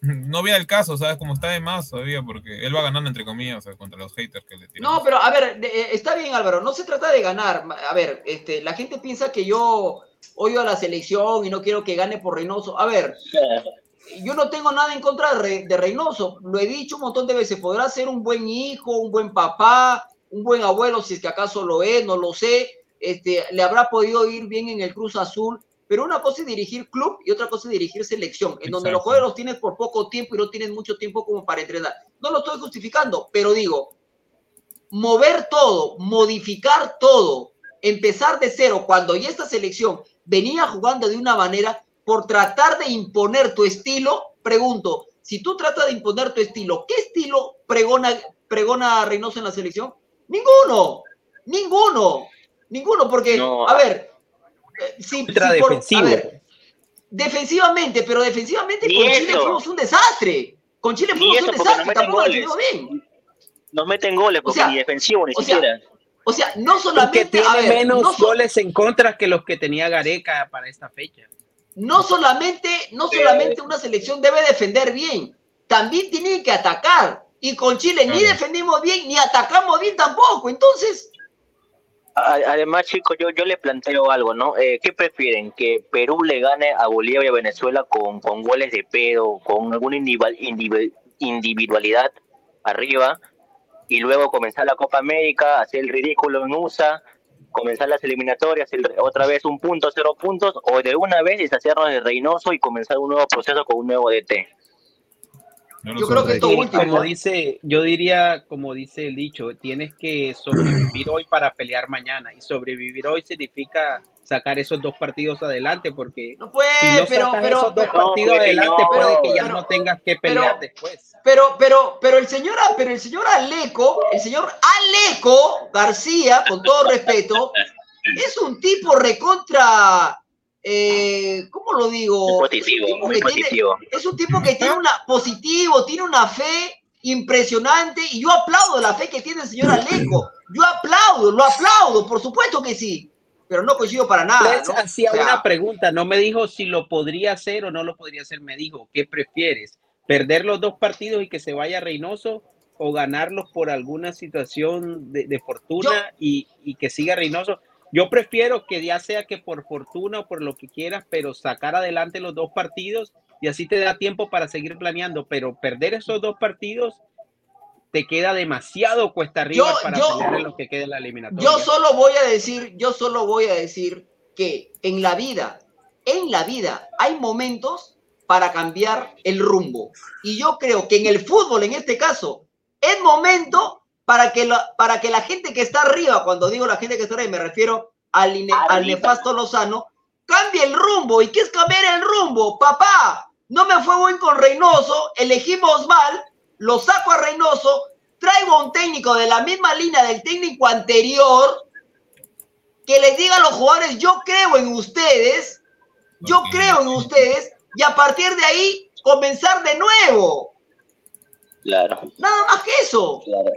[SPEAKER 5] no había el caso, ¿sabes? Como está de más todavía, porque él va ganando, entre comillas, contra los haters que le tiran.
[SPEAKER 6] No, pero a ver, de- eh, está bien Álvaro, no se trata de ganar. A ver, este, la gente piensa que yo odio a la selección y no quiero que gane por Reynoso. A ver, yo no tengo nada en contra de, Re- de Reynoso, lo he dicho un montón de veces, podrá ser un buen hijo, un buen papá, un buen abuelo, si es que acaso lo es, no lo sé, este, le habrá podido ir bien en el Cruz Azul, pero una cosa es dirigir club y otra cosa es dirigir selección, en donde los jugadores los tienes por poco tiempo y no tienes mucho tiempo como para entrenar. No lo estoy justificando, pero digo, mover todo, modificar todo, empezar de cero, cuando ya esta selección venía jugando de una manera por tratar de imponer tu estilo, pregunto, si tú tratas de imponer tu estilo, ¿qué estilo pregona, pregona Reynoso en la selección? Ninguno, ninguno, ninguno, porque,
[SPEAKER 2] No.
[SPEAKER 6] a ver, eh, si,
[SPEAKER 3] Ultra
[SPEAKER 6] si por-
[SPEAKER 3] defensivo.
[SPEAKER 6] a ver, defensivamente, pero defensivamente
[SPEAKER 2] Ni
[SPEAKER 6] con Chile fuimos un desastre. Con Chile fuimos
[SPEAKER 2] eso
[SPEAKER 6] un
[SPEAKER 2] porque
[SPEAKER 6] desastre,
[SPEAKER 2] meten
[SPEAKER 6] tampoco lo bien.
[SPEAKER 2] Nos meten goles porque
[SPEAKER 6] sea,
[SPEAKER 2] ni defensivo ni
[SPEAKER 6] o sea,
[SPEAKER 2] siquiera.
[SPEAKER 6] O sea, no solamente,
[SPEAKER 3] tiene
[SPEAKER 6] a ver,
[SPEAKER 3] menos
[SPEAKER 6] no, so-
[SPEAKER 3] goles en contra que los que tenía Gareca para esta fecha.
[SPEAKER 6] No solamente, no solamente una selección debe defender bien, también tiene que atacar. Y con Chile ni defendimos bien, ni atacamos bien tampoco. Entonces,
[SPEAKER 2] A- Además, chicos, yo, yo le planteo algo, ¿no? Eh, ¿Qué prefieren? ¿Que Perú le gane a Bolivia y a Venezuela con, con goles de pedo, con alguna individual- individu- individualidad arriba, y luego comenzar la Copa América, hacer el ridículo en USA, comenzar las eliminatorias, el- otra vez un punto, cero puntos, o de una vez deshacernos de Reynoso y comenzar un nuevo proceso con un nuevo DT?
[SPEAKER 5] No
[SPEAKER 6] yo creo que esto último.
[SPEAKER 3] como dice, yo diría, como dice el dicho, tienes que sobrevivir hoy para pelear mañana. Y sobrevivir hoy significa sacar esos dos partidos adelante, porque
[SPEAKER 6] No puede,
[SPEAKER 3] si no
[SPEAKER 6] pero,
[SPEAKER 3] sacas
[SPEAKER 6] pero,
[SPEAKER 3] esos dos
[SPEAKER 6] pero,
[SPEAKER 3] partidos
[SPEAKER 2] no,
[SPEAKER 3] adelante,
[SPEAKER 2] no,
[SPEAKER 3] puede que ya
[SPEAKER 6] pero-
[SPEAKER 3] no tengas que pelear
[SPEAKER 6] pero-
[SPEAKER 3] después.
[SPEAKER 6] pero, pero, pero el señor, pero el señor Aleco, el señor Aleco García, con todo respeto, es un tipo recontra, eh, ¿cómo lo digo?
[SPEAKER 2] Positivo,
[SPEAKER 6] Es un tipo
[SPEAKER 2] muy
[SPEAKER 6] que tiene-
[SPEAKER 2] positivo.
[SPEAKER 6] es un tipo que tiene una positivo, tiene una fe impresionante y yo aplaudo la fe que tiene el señor Aleco. Yo aplaudo, lo aplaudo, por supuesto que sí, pero no coincido para nada.
[SPEAKER 3] Les
[SPEAKER 6] ¿no?
[SPEAKER 3] hacía
[SPEAKER 6] O sea,
[SPEAKER 3] una pregunta, no me dijo si lo podría hacer o no lo podría hacer, me dijo, ¿qué prefieres? perder los dos partidos y que se vaya Reynoso o ganarlos por alguna situación de, de fortuna y, y que siga Reynoso. Yo prefiero que ya sea que por fortuna o por lo que quieras, pero sacar adelante los dos partidos y así te da tiempo para seguir planeando, pero perder esos dos partidos te queda demasiado cuesta arriba
[SPEAKER 6] Yo-
[SPEAKER 3] para
[SPEAKER 6] yo-
[SPEAKER 3] pelear en lo que quede en la eliminatoria.
[SPEAKER 6] Yo solo voy a decir, yo solo voy a decir que en la vida, en la vida hay momentos para cambiar el rumbo. Y yo creo que en el fútbol, en este caso, es momento para que la, para que la gente que está arriba, cuando digo la gente que está arriba, me refiero al, ine- al nefasto Lozano, cambie el rumbo. ¿Y qué es cambiar el rumbo? Papá, no me fue buen con Reynoso, elegimos mal, lo saco a Reynoso, traigo a un técnico de la misma línea del técnico anterior que les diga a los jugadores, yo creo en ustedes, yo creo en ustedes, y a partir de ahí comenzar de nuevo.
[SPEAKER 2] Claro,
[SPEAKER 6] Nada más que eso.
[SPEAKER 2] claro.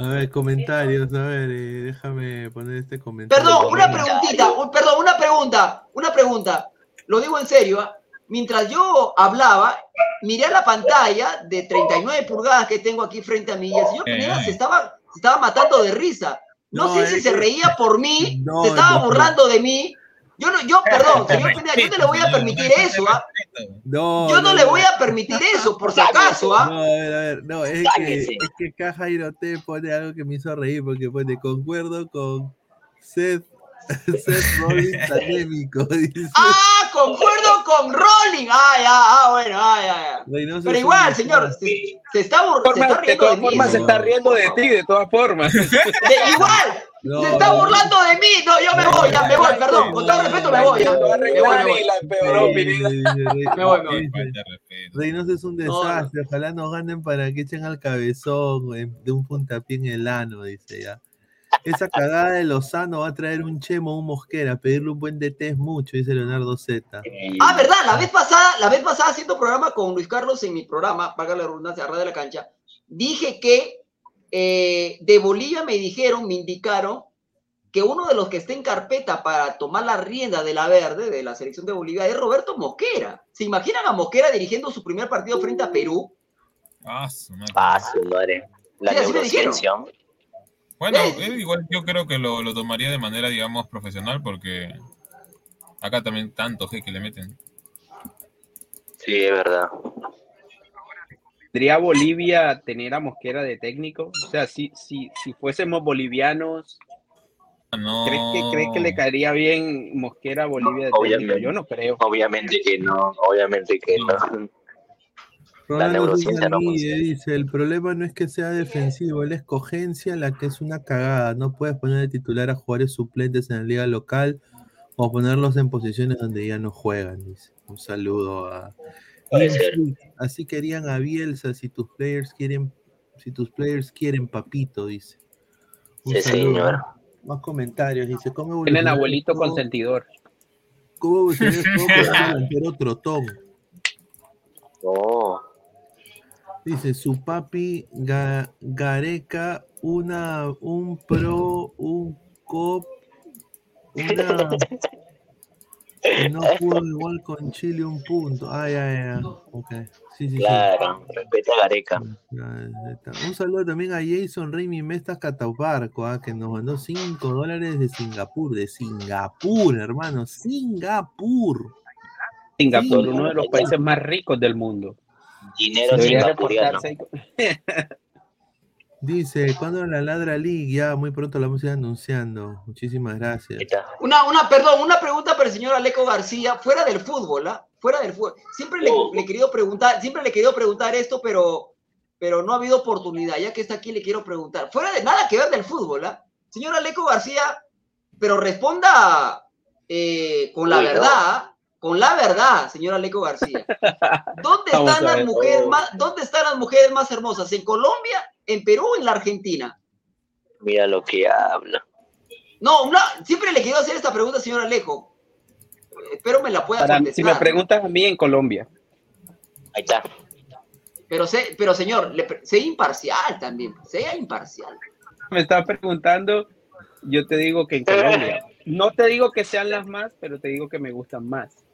[SPEAKER 1] A ver, comentarios, a ver, eh, déjame poner este comentario.
[SPEAKER 6] Perdón, una preguntita, un- perdón, una pregunta, una pregunta. Lo digo en serio. ¿ah? Mientras yo hablaba, miré a la pantalla de 39 pulgadas que tengo aquí frente a mí y el señor Pineda se estaba, se estaba matando de risa. No,
[SPEAKER 1] No,
[SPEAKER 6] sé
[SPEAKER 1] es
[SPEAKER 6] si se reía por mí,
[SPEAKER 1] No,
[SPEAKER 6] se estaba
[SPEAKER 1] no.
[SPEAKER 6] burlando de mí. Yo no, yo, perdón, señor Pineda, yo no le voy a permitir eso, ¿ah?
[SPEAKER 1] No,
[SPEAKER 6] Yo no le voy a permitir eso, por si acaso, ¿ah?
[SPEAKER 1] No, a ver, a ver, no, es que, es que Caja Irote pone algo que me hizo reír porque pone concuerdo con Seth, Seth Rollins anémico. Dice.
[SPEAKER 6] ¡Ah! Concuerdo con Rolling. Ah, ya, ah, bueno, ah, ya, Pero igual, señor, se, se está, bur- se
[SPEAKER 3] Formas-
[SPEAKER 6] está
[SPEAKER 3] de
[SPEAKER 6] de
[SPEAKER 3] todas formas, se está riendo de ti, de todas formas.
[SPEAKER 6] De- igual,
[SPEAKER 1] No,
[SPEAKER 6] se está burlando de mí. No, yo me voy, ya me voy, perdón. Con todo respeto me voy. ya. Me voy, me voy.
[SPEAKER 3] la empeoró,
[SPEAKER 6] Me voy, voy.
[SPEAKER 1] Reynoso es un desastre, ojalá nos ganen para que echen al cabezón de un puntapié en el ano, dice ya. Esa cagada de Lozano va a traer un chemo, un mosquera, pedirle un buen DT es mucho, dice Leonardo Z.
[SPEAKER 6] Ah, verdad, la vez pasada, la vez pasada haciendo programa con Luis Carlos en mi programa, paga la redundancia, Radio de la Cancha, dije que eh, de Bolivia me dijeron, me indicaron que uno de los que está en carpeta para tomar la rienda de la verde, de la selección de Bolivia, es Roberto Mosquera. ¿Se imaginan a Mosquera dirigiendo su primer partido frente a Perú?
[SPEAKER 5] Ah, su madre.
[SPEAKER 2] Ah, su madre. La
[SPEAKER 6] Sí,
[SPEAKER 5] Bueno, él igual yo creo que lo, lo tomaría de manera, digamos, profesional, porque acá también tanto G que le meten.
[SPEAKER 2] Sí, es verdad.
[SPEAKER 3] ¿Podría Bolivia tener a Mosquera de técnico? O sea, si, si, si fuésemos bolivianos,
[SPEAKER 5] Ah, No.
[SPEAKER 3] ¿crees que, ¿crees que le caería bien Mosquera a Bolivia de técnico?
[SPEAKER 2] Obviamente.
[SPEAKER 3] Yo no creo.
[SPEAKER 2] Obviamente que no, obviamente que no Funciona.
[SPEAKER 1] dice, el problema no es que sea defensivo, es la escogencia la que es una cagada. No puedes poner de titular a jugadores suplentes en la liga local o ponerlos en posiciones donde ya no juegan, dice. Un saludo a... Así querían a Bielsa si tus players quieren, si tus players quieren papito, dice. Un
[SPEAKER 2] Sí,
[SPEAKER 1] saludo.
[SPEAKER 2] señor.
[SPEAKER 1] Más comentarios, dice, ¿cómo
[SPEAKER 3] Tienen abuelito
[SPEAKER 1] el juego-
[SPEAKER 3] consentidor.
[SPEAKER 1] ¿Cómo evolucionó el delantero trotón?
[SPEAKER 2] Oh,
[SPEAKER 1] Dice su papi Ga- Gareca, una, un pro, un cop, una. que no pudo igual con Chile un punto. Ah, ya, ya. Ok. Sí, sí, sí.
[SPEAKER 2] claro. Respeta a Gareca.
[SPEAKER 1] Está. Un saludo también a Jason Raimi Mestas Catabarco, ah, que nos mandó 5 dólares de Singapur. De Singapur, hermano. Singapur.
[SPEAKER 3] Singapur,
[SPEAKER 1] Sí.
[SPEAKER 3] uno de los países más ricos del mundo.
[SPEAKER 2] Dinero singapuriano.
[SPEAKER 1] Dice, ¿cuándo la ladra League? Ya, muy pronto la vamos a ir anunciando. Muchísimas gracias.
[SPEAKER 6] Una, una, perdón, una pregunta para el señor Aleco García, fuera del fútbol, ¿ah? Fuera del fútbol. Siempre le, le he querido preguntar, siempre le he querido preguntar esto, pero, pero no ha habido oportunidad. Ya que está aquí, le quiero preguntar. Fuera de nada que ver del fútbol, ¿ah? Señor Aleco García, pero responda eh, con la
[SPEAKER 2] Uy, no.
[SPEAKER 6] Con la verdad, señor Aleco García. ¿Dónde están las mujeres más, dónde están las mujeres más hermosas? ¿En Colombia, en Perú o en la Argentina?
[SPEAKER 2] Mira lo que habla.
[SPEAKER 6] No, una, siempre le quiero hacer esta pregunta, señor Alejo. Espero me la pueda
[SPEAKER 3] Para-
[SPEAKER 6] contestar.
[SPEAKER 3] si me preguntas a mí en Colombia,
[SPEAKER 2] Ahí está.
[SPEAKER 6] Pero, sé, pero señor, le sea imparcial también. Sea imparcial.
[SPEAKER 3] me estás preguntando, yo te digo que en Colombia. No te digo que sean las más, pero te digo que me gustan más.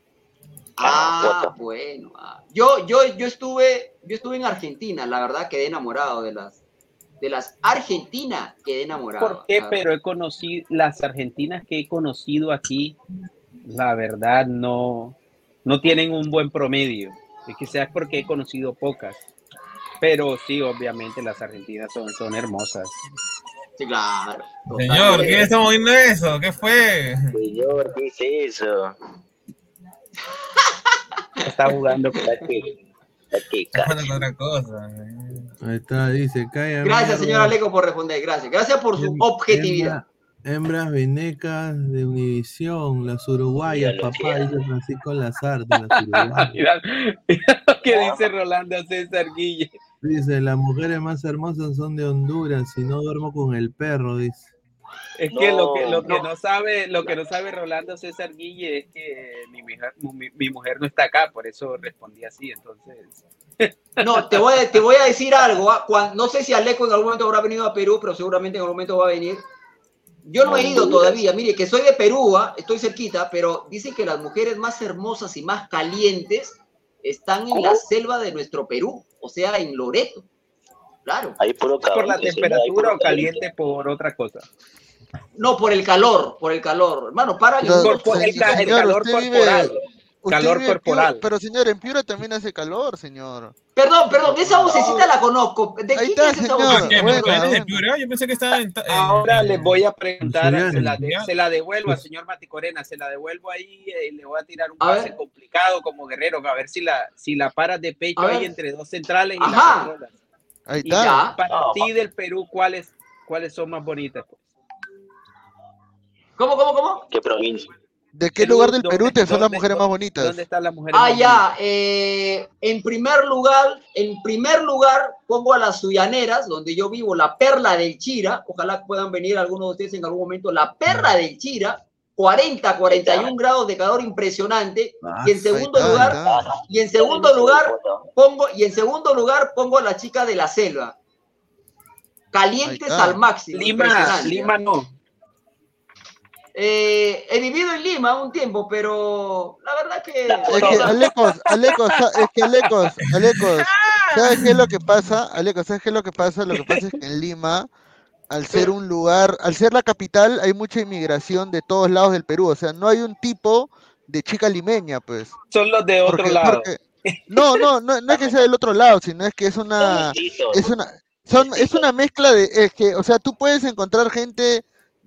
[SPEAKER 6] Ah, bueno. ah. Yo, yo, yo estuve, yo estuve en Argentina, la verdad quedé enamorado de las, de las Argentinas, quedé enamorado.
[SPEAKER 3] ¿Por qué? Pero he conocido, las argentinas que he conocido aquí, la verdad no, no tienen un buen promedio. Y quizás porque he conocido pocas. Pero sí, obviamente las argentinas son, son hermosas.
[SPEAKER 6] Sí, claro.
[SPEAKER 5] Señor. ¿quién está moviendo eso? ¿Qué fue?
[SPEAKER 2] Señor, ¿qué es eso?
[SPEAKER 3] Está jugando con
[SPEAKER 5] jugando con otra cosa.
[SPEAKER 1] Ahí está, dice, calla.
[SPEAKER 6] Gracias,
[SPEAKER 1] mierda.
[SPEAKER 6] señor Aleco, por responder. Gracias. Gracias por su
[SPEAKER 1] Hem-
[SPEAKER 6] objetividad.
[SPEAKER 1] hembra- Hembras venecas de Univisión, las uruguayas, papá, dice Francisco las uruguayas.
[SPEAKER 3] Mira, mira lo que dice Rolando César Guille.
[SPEAKER 1] Dice, las mujeres más hermosas son de Honduras, si no duermo con el perro, dice.
[SPEAKER 3] Es que lo que lo que
[SPEAKER 6] No.
[SPEAKER 3] no sabe, lo que no sabe Rolando César Guille es que mi mujer, mi, mi mujer no está acá, por eso respondí así. Entonces,
[SPEAKER 6] No, te voy, a, te voy a decir algo. ah, cuan- no sé si Aleco en algún momento habrá venido a Perú, pero seguramente en algún momento va a venir. Yo no he ido todavía. Mire, que soy de Perú, ah, estoy cerquita, pero dicen que las mujeres más hermosas y más calientes están en la selva de nuestro Perú, o sea, en Loreto. Claro.
[SPEAKER 2] Ahí puro
[SPEAKER 3] ¿por
[SPEAKER 2] cabrón.
[SPEAKER 3] la
[SPEAKER 2] dice, ahí
[SPEAKER 3] temperatura o caliente por otra cosa?
[SPEAKER 6] No, por el calor, por el calor. Hermano, para
[SPEAKER 3] Por- por el, calor
[SPEAKER 10] vive-
[SPEAKER 3] corporal. Calor
[SPEAKER 10] Piura, pero señor, en Piura también hace calor, señor.
[SPEAKER 6] Perdón, perdón, esa vocecita la conozco. ¿De
[SPEAKER 10] Ahí
[SPEAKER 6] quién
[SPEAKER 10] está,
[SPEAKER 6] es esa
[SPEAKER 10] señor.
[SPEAKER 5] ¿Por
[SPEAKER 6] vocecita?
[SPEAKER 10] Bueno.
[SPEAKER 5] Yo pensé que estaba en...
[SPEAKER 3] Ahora les voy a preguntar, se la, de- se la devuelvo al señor Maticorena, se la devuelvo ahí eh, y le voy a tirar un
[SPEAKER 6] A
[SPEAKER 3] pase
[SPEAKER 6] ver.
[SPEAKER 3] complicado como guerrero, a ver si la, si la paras de pecho
[SPEAKER 6] A
[SPEAKER 3] ahí
[SPEAKER 6] ver.
[SPEAKER 3] entre dos centrales y
[SPEAKER 6] Ajá.
[SPEAKER 3] la controlas.
[SPEAKER 10] Ahí
[SPEAKER 3] Y
[SPEAKER 10] está.
[SPEAKER 6] Ya.
[SPEAKER 3] para ti del Perú, ¿cuáles, ¿cuáles son más bonitas? pues?
[SPEAKER 6] ¿Cómo, cómo, cómo?
[SPEAKER 2] ¿Qué provincia?
[SPEAKER 10] ¿De qué
[SPEAKER 3] Perú,
[SPEAKER 10] lugar del
[SPEAKER 3] ¿dónde-
[SPEAKER 10] Perú te son las mujeres más bonitas?
[SPEAKER 3] ¿Dónde están las mujeres
[SPEAKER 6] Ah,
[SPEAKER 3] más bonitas?
[SPEAKER 6] ya. eh, en primer lugar, en primer lugar, pongo a las Suyaneras, donde yo vivo, la perla del Chira. Ojalá puedan venir algunos de ustedes en algún momento. La perla del Chira, 40, 41 grados de calor impresionante. Y en
[SPEAKER 1] Ah,
[SPEAKER 6] segundo
[SPEAKER 10] está,
[SPEAKER 6] lugar,
[SPEAKER 10] está.
[SPEAKER 6] y en segundo lugar, pongo, y en segundo lugar pongo a la chica de la selva. Calientes al máximo.
[SPEAKER 3] Lima. Lima no.
[SPEAKER 6] Eh, he vivido en Lima un tiempo, pero la verdad que.
[SPEAKER 10] Es que, Alecos, Alecos, es que Alecos, Alecos, ¿sabes qué es lo que pasa? Alecos, ¿sabes qué es lo que pasa? Lo que pasa es que en Lima, al ser un lugar, al ser la capital, hay mucha inmigración de todos lados del Perú. O sea, no hay un tipo de chica limeña, pues.
[SPEAKER 3] Son los de otro
[SPEAKER 10] Porque-
[SPEAKER 3] lado.
[SPEAKER 10] porque- no, no, no, no es que sea del otro lado, sino es que es una, es una, son, es una mezcla de, es que, o sea, tú puedes encontrar gente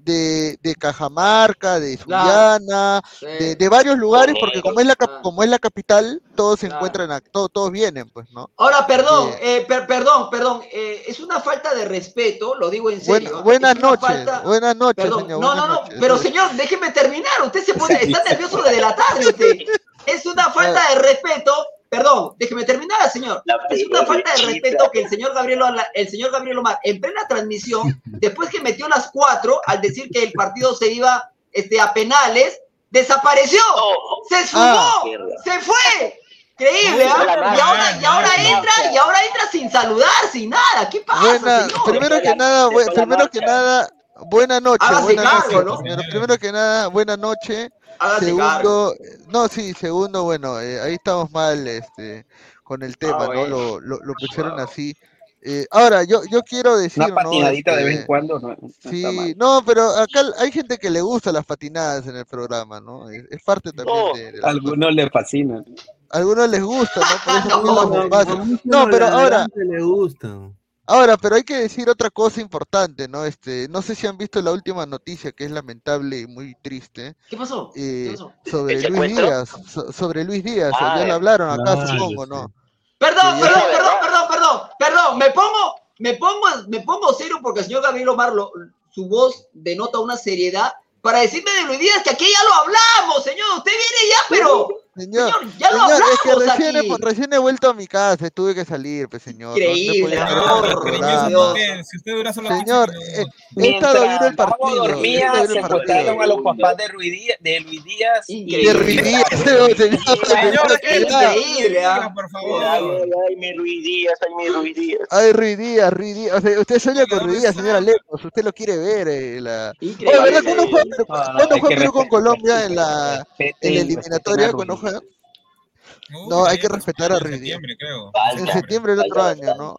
[SPEAKER 10] de, de Cajamarca, de
[SPEAKER 6] Claro.
[SPEAKER 10] Sullana,
[SPEAKER 6] Sí.
[SPEAKER 10] de, de varios lugares, porque como es la,
[SPEAKER 6] Claro.
[SPEAKER 10] como es la capital, todos se
[SPEAKER 6] Claro.
[SPEAKER 10] encuentran, todos, todos vienen, pues, ¿no?
[SPEAKER 6] Ahora, perdón,
[SPEAKER 10] Sí.
[SPEAKER 6] eh, per- perdón, perdón, eh, es una falta de respeto, lo digo en serio. ¿eh?
[SPEAKER 10] buenas noches,
[SPEAKER 6] falta-
[SPEAKER 10] buenas noches,
[SPEAKER 6] Perdón,
[SPEAKER 10] señor.
[SPEAKER 6] no, no, no,
[SPEAKER 10] noches.
[SPEAKER 6] pero señor, déjeme terminar, usted se pone, está nervioso desde la tarde usted. Es una falta de respeto, perdón, déjeme terminar, señor.
[SPEAKER 2] La
[SPEAKER 6] Es una falta de respeto que el señor Gabriel, Ola- el señor Gabriel Omar, en plena transmisión, después que metió las cuatro, al decir que el partido se iba este, a penales, desapareció,
[SPEAKER 2] Oh,
[SPEAKER 6] se esfumó,
[SPEAKER 10] Ah.
[SPEAKER 6] se fue. Increíble, ¿ah? Y ahora, y ahora entra, y ahora entra sin saludar, sin nada. ¿Qué pasa,
[SPEAKER 10] Buena,
[SPEAKER 6] señor?
[SPEAKER 10] primero que nada, primero que nada, buena noche,
[SPEAKER 6] Hágase
[SPEAKER 10] buena
[SPEAKER 6] cargo,
[SPEAKER 10] noche,
[SPEAKER 6] ¿no?
[SPEAKER 10] Primero que nada, buena noche.
[SPEAKER 6] Cargo.
[SPEAKER 10] Segundo, no, sí, segundo, bueno, eh, ahí estamos mal, este, con el tema, ¿no?
[SPEAKER 6] bueno.
[SPEAKER 10] Lo, lo, lo pusieron así. Eh, ahora, yo, yo quiero decir,
[SPEAKER 3] Una
[SPEAKER 10] ¿no?
[SPEAKER 3] patinadita de
[SPEAKER 10] Este,
[SPEAKER 3] vez en cuando no, no
[SPEAKER 10] Sí, no, pero acá hay gente que le gusta las patinadas en el programa, ¿no? Es, es parte también
[SPEAKER 2] Oh,
[SPEAKER 10] de, de
[SPEAKER 3] Algunos les fascinan.
[SPEAKER 10] algunos les gusta, ¿no? Por eso
[SPEAKER 6] No, no,
[SPEAKER 10] No, pero ahora,
[SPEAKER 1] ladrantes le gustan.
[SPEAKER 10] Ahora, pero hay que decir otra cosa importante, ¿no? Este, no sé si han visto la última noticia que es lamentable y muy triste,
[SPEAKER 6] ¿Qué pasó?
[SPEAKER 10] eh,
[SPEAKER 6] ¿Qué pasó?
[SPEAKER 10] sobre
[SPEAKER 2] ¿El
[SPEAKER 10] Luis? Díaz, so- sobre Luis Díaz,
[SPEAKER 2] Ah,
[SPEAKER 10] ya le
[SPEAKER 2] eh.
[SPEAKER 10] hablaron acá,
[SPEAKER 1] Ah,
[SPEAKER 10] supongo,
[SPEAKER 1] sí.
[SPEAKER 10] ¿no?
[SPEAKER 6] Perdón,
[SPEAKER 10] Sí,
[SPEAKER 6] perdón,
[SPEAKER 2] ya.
[SPEAKER 6] perdón, perdón, perdón, perdón. Me pongo, me pongo, me pongo serio porque el señor Gabriel Omar, lo- su voz denota una seriedad para decirme de Luis Díaz que aquí ya lo hablamos, señor. Usted viene ya, pero,
[SPEAKER 10] Señor,
[SPEAKER 6] señor, ya lo
[SPEAKER 10] señor, es que recién he,
[SPEAKER 6] aquí.
[SPEAKER 10] recién he vuelto a mi casa, tuve que salir, pues señor. no- no he
[SPEAKER 6] Increíble,
[SPEAKER 10] podido
[SPEAKER 6] señor.
[SPEAKER 5] si usted dura solo 15
[SPEAKER 10] Señor, eh, he estado viendo el partido. he
[SPEAKER 3] dormía,
[SPEAKER 10] el
[SPEAKER 3] secuestraron
[SPEAKER 10] partido.
[SPEAKER 3] a los papás de Luis Díaz, de Luis Díaz y
[SPEAKER 6] Increíble.
[SPEAKER 10] De Ruiz Díaz, señor, señor,
[SPEAKER 6] Qué increíble, ¿ah?
[SPEAKER 5] por
[SPEAKER 2] Ay,
[SPEAKER 5] favor.
[SPEAKER 2] ay, ay, mi Ruiz Díaz, ay, mi Ruiz Díaz.
[SPEAKER 10] Ay, Ruiz Díaz, Ruiz Díaz. O sea, usted sueña con
[SPEAKER 5] ¿dónde
[SPEAKER 10] Ruiz Díaz, señora Lejos. Usted lo quiere ver. Eh, la... Oye,
[SPEAKER 6] Increíble.
[SPEAKER 10] ¿verdad? ¿Cuándo fue, ¿cuándo fue Perú con Colombia en la, eliminatoria?
[SPEAKER 3] a
[SPEAKER 10] ¿Cuándo
[SPEAKER 5] Uy,
[SPEAKER 10] No, hay que respetar a
[SPEAKER 5] en
[SPEAKER 10] Ruiz.
[SPEAKER 5] septiembre, creo.
[SPEAKER 10] En septiembre del otro
[SPEAKER 2] Falta
[SPEAKER 10] año, ¿no?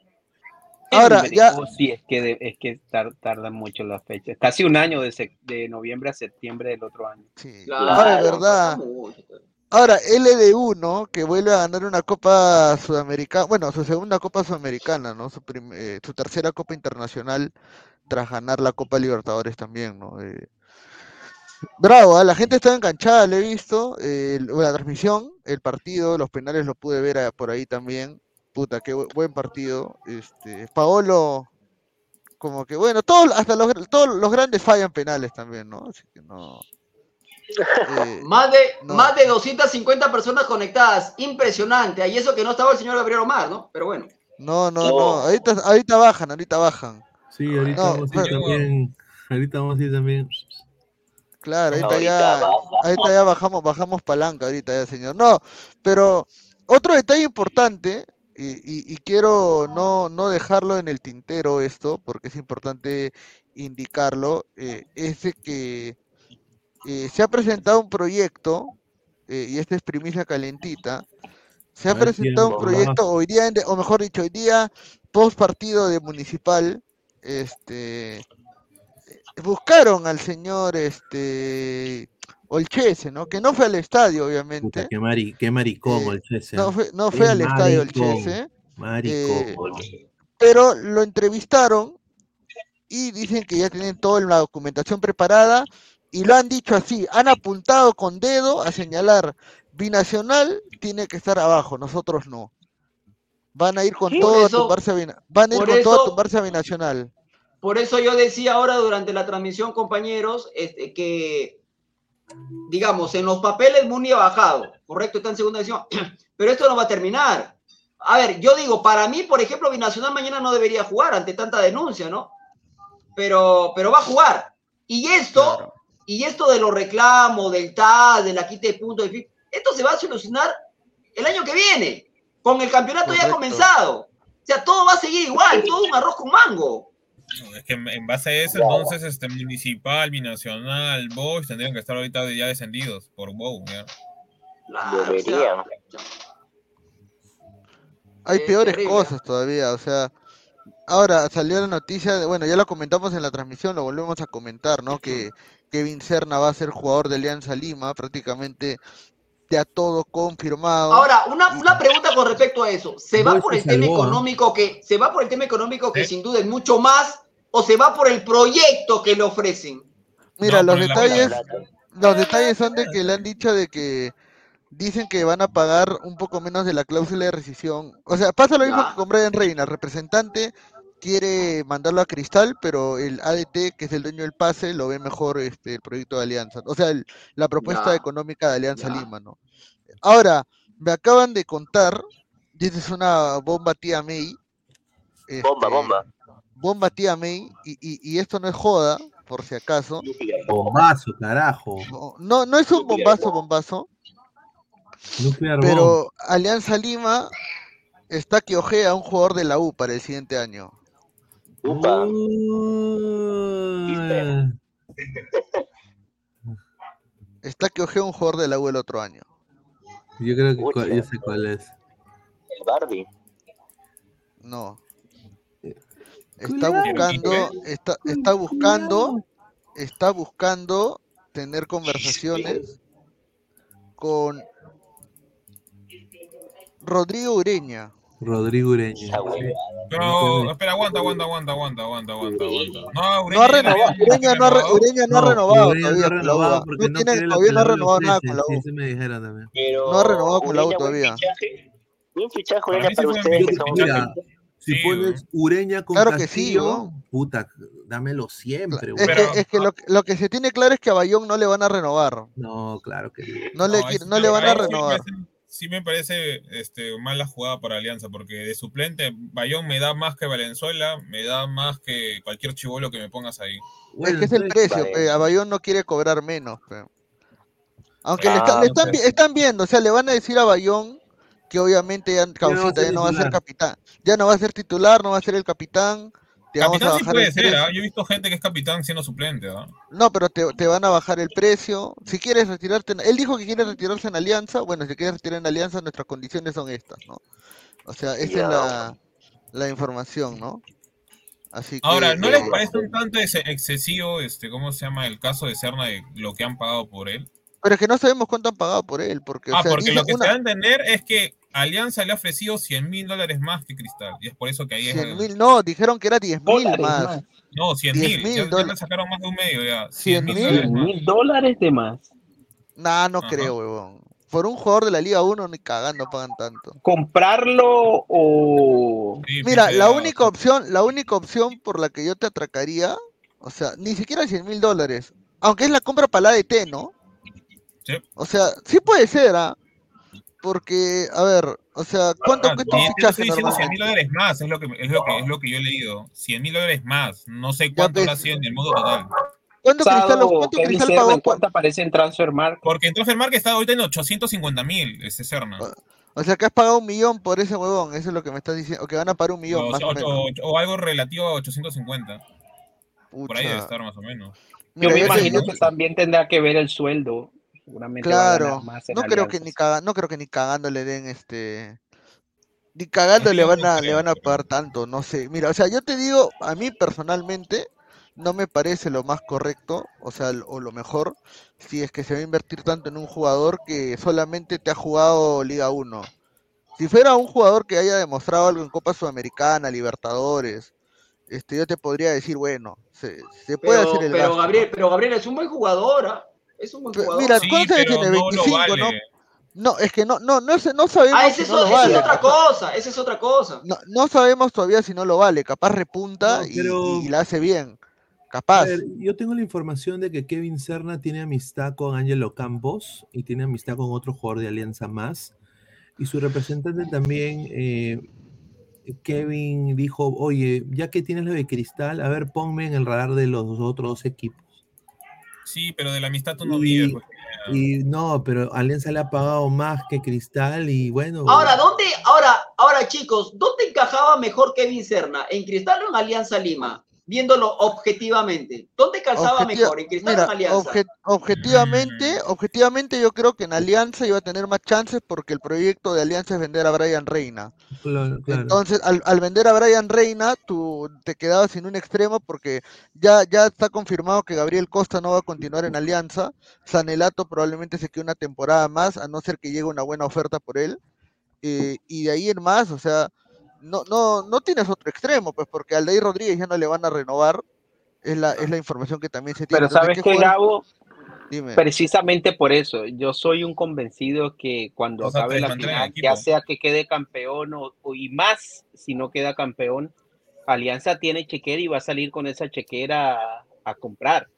[SPEAKER 10] Ahora, ya,
[SPEAKER 3] Oh, sí, es que, de- es que tar- tardan mucho las fechas. Casi un año de, sec- de noviembre a septiembre del otro año.
[SPEAKER 10] sí.
[SPEAKER 6] Claro,
[SPEAKER 10] Ahora, es verdad. Ahora, LDU, ¿no? Que vuelve a ganar una Copa Sudamericana, bueno, su segunda Copa Sudamericana, ¿no? Su, prim- eh, su tercera Copa Internacional tras ganar la Copa Libertadores también, ¿no? Eh, bravo, ¿ah? la gente estaba enganchada, lo he visto, eh, la transmisión, el partido, los penales los pude ver ah, por ahí también. Puta, qué bu- buen partido. Este, Paolo, como que, bueno, todos, hasta los, todos los grandes fallan penales también, ¿no? Así que no. eh,
[SPEAKER 6] Más de,
[SPEAKER 10] No.
[SPEAKER 6] más de 250 personas conectadas. Impresionante. Y eso que no estaba el señor Gabriel Omar, ¿no? Pero bueno.
[SPEAKER 10] No, no, no.
[SPEAKER 2] No.
[SPEAKER 10] Ahorita, ahorita bajan, ahorita bajan.
[SPEAKER 1] Sí, ahorita
[SPEAKER 10] No,
[SPEAKER 1] vamos a ir también. Ahorita vamos a ir también.
[SPEAKER 10] Claro, ahorita
[SPEAKER 2] Ahorita
[SPEAKER 10] ya,
[SPEAKER 2] baja.
[SPEAKER 10] ahorita ya bajamos, bajamos palanca ahorita ya, señor. No, pero otro detalle importante, y, y- y quiero no, no dejarlo en el tintero esto, porque es importante indicarlo, eh, es de que eh, se ha presentado un proyecto, eh, y esta es primicia calentita, se ha presentado un proyecto hoy día, o mejor dicho, hoy día, post partido de Municipal, este, buscaron al señor, este, Olchese, ¿no? Que no fue al estadio,
[SPEAKER 1] Puta,
[SPEAKER 10] obviamente,
[SPEAKER 1] qué, mari, qué maricón
[SPEAKER 10] Eh,
[SPEAKER 1] el Chese.
[SPEAKER 10] no
[SPEAKER 1] ¿ah?
[SPEAKER 10] fue, no fue al estadio Olchese,
[SPEAKER 1] Maricón.
[SPEAKER 10] eh, pero lo entrevistaron y dicen que ya tienen toda la documentación preparada y lo han dicho así, han apuntado con dedo a señalar, Binacional tiene que estar abajo, nosotros no. Van a ir con todo a
[SPEAKER 6] eso-
[SPEAKER 10] tumbarse a van a ir con todo a tumbarse a Binacional.
[SPEAKER 6] Por eso yo decía ahora durante la transmisión, compañeros, este, que, digamos, en los papeles Muni ha bajado, correcto, está en segunda división, pero esto no va a terminar. A ver, yo digo, para mí, por ejemplo, Binacional mañana no debería jugar ante tanta denuncia, ¿no? Pero, pero va a jugar. Y esto,
[SPEAKER 10] Claro.
[SPEAKER 6] y esto de los reclamos, del TAS, de la quita de puntos, en fin, esto se va a solucionar el año que viene, con el campeonato ya comenzado. O sea, todo va a seguir igual, todo un arroz con mango.
[SPEAKER 5] Es que en, base a eso, entonces, este municipal, binacional, Boys tendrían que estar ahorita ya descendidos por Bow, ¿ya?
[SPEAKER 2] Deberían.
[SPEAKER 10] Hay
[SPEAKER 6] Es
[SPEAKER 10] peores
[SPEAKER 6] terrible,
[SPEAKER 10] cosas todavía, o sea, ahora salió la noticia, de- bueno, ya lo comentamos en la transmisión, lo volvemos a comentar, ¿no? Que Kevin Serna va a ser jugador de Alianza Lima, prácticamente ya todo confirmado.
[SPEAKER 6] Ahora, una, una pregunta con respecto a eso. ¿Se va por
[SPEAKER 1] se
[SPEAKER 6] el tema
[SPEAKER 1] ¿ah?
[SPEAKER 6] económico que se va por el tema económico que
[SPEAKER 5] Sí.
[SPEAKER 6] sin duda es mucho más o se va por el proyecto que le ofrecen?
[SPEAKER 10] Mira,
[SPEAKER 5] No,
[SPEAKER 10] los detalles, los detalles son de que le han dicho de que dicen que van a pagar un poco menos de la cláusula de rescisión. O sea, pasa lo mismo que con Brian Reina, representante quiere mandarlo a Cristal, pero el ADT, que es el dueño del pase, lo ve mejor este, el proyecto de Alianza. O sea, el- la propuesta
[SPEAKER 6] Ya.
[SPEAKER 10] económica de Alianza
[SPEAKER 6] Ya.
[SPEAKER 10] Lima, ¿no? Ahora, me acaban de contar, y esta es una bomba tía May.
[SPEAKER 2] Bomba,
[SPEAKER 10] este,
[SPEAKER 2] bomba.
[SPEAKER 10] Bomba tía May, y, y- y esto no es joda, por si acaso.
[SPEAKER 1] Bombazo, carajo.
[SPEAKER 10] No, no, es un bombazo, bombazo,
[SPEAKER 1] Nuclear bomb.
[SPEAKER 10] pero Alianza Lima está que ojea a un jugador de la U para el siguiente año.
[SPEAKER 2] Upa.
[SPEAKER 10] Está que ojea un jugador de la U el otro año.
[SPEAKER 1] Yo creo que cuál- yo sé cuál es.
[SPEAKER 2] El Barbie.
[SPEAKER 10] No. Está
[SPEAKER 1] Cuidado.
[SPEAKER 10] buscando, está, está buscando, está buscando tener conversaciones con Rodrigo Ureña.
[SPEAKER 1] Rodrigo Ureña.
[SPEAKER 5] Pero, espera, aguanta, aguanta, aguanta, aguanta, aguanta, aguanta, aguanta. No,
[SPEAKER 10] No ha
[SPEAKER 5] Ureña
[SPEAKER 10] renovado, no ha, re- Ureña no ha
[SPEAKER 1] No,
[SPEAKER 10] renovado
[SPEAKER 1] Ureña no
[SPEAKER 10] todavía
[SPEAKER 1] ha renovado porque
[SPEAKER 10] No tiene- todavía no ha renovado nada con la U.
[SPEAKER 1] sí me dijeron también.
[SPEAKER 2] Pero
[SPEAKER 10] No ha renovado con la U todavía.
[SPEAKER 2] Buen fichaje Ureña para ustedes.
[SPEAKER 1] Mira, si
[SPEAKER 5] Sí,
[SPEAKER 1] pones Ureña con
[SPEAKER 10] Claro que sí,
[SPEAKER 1] puta, dámelo siempre,
[SPEAKER 10] Es que, es que lo, lo que se tiene claro es que a Bayón no le van a renovar.
[SPEAKER 1] No, claro que no.
[SPEAKER 10] No, le, no le van a
[SPEAKER 5] sí
[SPEAKER 10] renovar.
[SPEAKER 5] Sí me parece este, mala jugada para Alianza, porque de suplente Bayón me da más que Valenzuela, me da más que cualquier chivolo que me pongas ahí.
[SPEAKER 10] Es que es el precio, pe, a Bayón no quiere cobrar menos. pe. Aunque le,
[SPEAKER 2] Ah,
[SPEAKER 10] está- le están,
[SPEAKER 5] no
[SPEAKER 10] vi-
[SPEAKER 5] sé.
[SPEAKER 10] están viendo, o sea, le van a decir a Bayón que obviamente ya,
[SPEAKER 1] no va a
[SPEAKER 10] Causita
[SPEAKER 1] ser
[SPEAKER 10] ya no va a ser
[SPEAKER 1] titular.
[SPEAKER 10] capitán, ya no va a ser titular, no va a ser el capitán, te vamos a
[SPEAKER 5] Capitán sí puede
[SPEAKER 10] el
[SPEAKER 5] ser,
[SPEAKER 10] precio.
[SPEAKER 5] ¿ah? Yo he visto gente que es capitán siendo suplente, ¿ah?
[SPEAKER 10] No, pero te, te van a bajar el precio. Si quieres retirarte, en- él dijo que quiere retirarse en Alianza. Bueno, si quieres retirar en Alianza, nuestras condiciones son estas, ¿no? O sea, esa es la, la información, ¿no? Así que.
[SPEAKER 5] Ahora, ¿no les
[SPEAKER 10] eh,
[SPEAKER 5] parece un tanto ex- excesivo, este, cómo se llama, el caso de Serna de lo que han pagado por él?
[SPEAKER 10] Pero es que no sabemos cuánto han pagado por él, porque, o
[SPEAKER 5] Ah,
[SPEAKER 10] sea,
[SPEAKER 5] porque lo que
[SPEAKER 10] una-
[SPEAKER 5] se da a entender es que Alianza le ha ofrecido 100 mil dólares más que Cristal. Y es por eso que ahí es.
[SPEAKER 10] 100 mil, no, dijeron que era 10 mil más.
[SPEAKER 3] más.
[SPEAKER 5] No, 100
[SPEAKER 10] 10
[SPEAKER 5] mil. Ya, ya le sacaron más de un medio ya.
[SPEAKER 10] 100
[SPEAKER 5] 100 mil dólares
[SPEAKER 3] de más.
[SPEAKER 10] Nah, no
[SPEAKER 5] Ajá.
[SPEAKER 10] creo, huevón. Por un jugador de la Liga 1 ni cagando pagan tanto.
[SPEAKER 3] Comprarlo o.
[SPEAKER 5] Sí,
[SPEAKER 10] Mira, la única opción, la única opción por la que yo te atracaría, o sea, ni siquiera 100 mil dólares, aunque es la compra para la ADT, ¿no?
[SPEAKER 5] Sí.
[SPEAKER 10] O sea, sí puede ser, ¿ah? Porque, a ver, o sea, ¿cuánto
[SPEAKER 5] Ah,
[SPEAKER 10] cuesta un fichaje
[SPEAKER 5] estoy diciendo 100 mil dólares más, es lo, que, es, lo que, es lo que yo he leído. 100 mil dólares más. No sé cuánto
[SPEAKER 10] ves.
[SPEAKER 5] sido en el modo total.
[SPEAKER 10] ¿Cuánto Cristal, cuánto Cristal pagó?
[SPEAKER 3] ¿en cuánto aparece en Transfermarkt?
[SPEAKER 5] Porque en Transfermarkt está ahorita en 850 mil, ese Serna.
[SPEAKER 10] O sea, que has pagado un millón por ese huevón, eso es lo que me estás diciendo, o que van a pagar un millón,
[SPEAKER 5] O,
[SPEAKER 10] más o
[SPEAKER 5] o-
[SPEAKER 10] menos.
[SPEAKER 5] o- o algo relativo a 850. Por ahí debe
[SPEAKER 10] Pucha.
[SPEAKER 5] estar más o menos.
[SPEAKER 3] Yo
[SPEAKER 10] Mira,
[SPEAKER 3] me
[SPEAKER 10] yo
[SPEAKER 3] imagino que también tendrá que ver el sueldo. Seguramente va a ganar
[SPEAKER 10] Claro,
[SPEAKER 3] más en
[SPEAKER 10] no creo que ni caga, no creo que ni cagando le den este ni cagando le van a le van a pagar tanto, no sé. Mira, o sea, yo te digo, a mí personalmente no me parece lo más correcto, o sea, o lo mejor si es que se va a invertir tanto en un jugador que solamente te ha jugado Liga 1. Si fuera un jugador que haya demostrado algo en Copa Sudamericana, Libertadores, este yo te podría decir, bueno, se, se puede
[SPEAKER 6] Pero,
[SPEAKER 10] hacer el
[SPEAKER 6] pero. Gabriel, pero Gabriel es un buen jugador, ¿ah? Es un buen jugador.
[SPEAKER 10] mira,
[SPEAKER 5] Sí,
[SPEAKER 10] ¿cuántos años
[SPEAKER 5] pero
[SPEAKER 10] tiene?
[SPEAKER 5] no lo
[SPEAKER 10] 25, ¿no?
[SPEAKER 5] vale.
[SPEAKER 10] No, es que no, no, no, no sabemos
[SPEAKER 6] Ah,
[SPEAKER 10] si
[SPEAKER 6] esa es,
[SPEAKER 10] no lo
[SPEAKER 6] esa es
[SPEAKER 10] vale.
[SPEAKER 6] otra cosa, esa es otra cosa.
[SPEAKER 10] No, no sabemos todavía si no lo vale. Capaz repunta
[SPEAKER 1] No,
[SPEAKER 10] y-
[SPEAKER 1] pero-
[SPEAKER 10] y, la hace bien.
[SPEAKER 1] A
[SPEAKER 10] Capaz.
[SPEAKER 1] ver, yo tengo la información de que Kevin Serna tiene amistad con Angelo Campos y tiene amistad con otro jugador de Alianza más. Y su representante también, eh, Kevin, dijo, oye, ya que tienes lo de Cristal, a ver, ponme en el radar de los otros dos equipos.
[SPEAKER 5] Sí, pero de la amistad tú no
[SPEAKER 1] Y-
[SPEAKER 5] vives.
[SPEAKER 1] Y no, pero Alianza le ha pagado más que Cristal y bueno.
[SPEAKER 6] Ahora, ¿dónde, ahora, ahora chicos, ¿dónde encajaba mejor Kevin Serna? ¿En Cristal o en Alianza Lima? Viéndolo objetivamente. ¿Dónde calzaba
[SPEAKER 10] Objetiva-
[SPEAKER 6] mejor? ¿En Cristal
[SPEAKER 10] Mira,
[SPEAKER 6] o en Alianza?
[SPEAKER 10] obje- objetivamente, objetivamente yo creo que en Alianza iba a tener más chances porque el proyecto de Alianza es vender a Brian Reina.
[SPEAKER 1] Claro, claro.
[SPEAKER 10] Entonces, al, al vender a Brian Reina, tú te quedabas sin un extremo porque ya, ya está confirmado que Gabriel Costa no va a continuar en Alianza. Sanelato probablemente se quede una temporada más, a no ser que llegue una buena oferta por él. Eh, y de ahí en más, o sea, no, no, no tienes otro extremo, pues porque a Aldair Rodríguez ya no le van a renovar. Es la, es la información que también se tiene.
[SPEAKER 3] Pero
[SPEAKER 10] Entonces,
[SPEAKER 3] sabes
[SPEAKER 10] ¿qué
[SPEAKER 3] que Gabo,
[SPEAKER 10] Dime.
[SPEAKER 3] precisamente por eso, yo soy un convencido que cuando
[SPEAKER 5] O sea, te
[SPEAKER 3] acabe la final, ya sea que quede campeón o, o- y más si no queda campeón, Alianza tiene chequera y va a salir con esa chequera a, a comprar.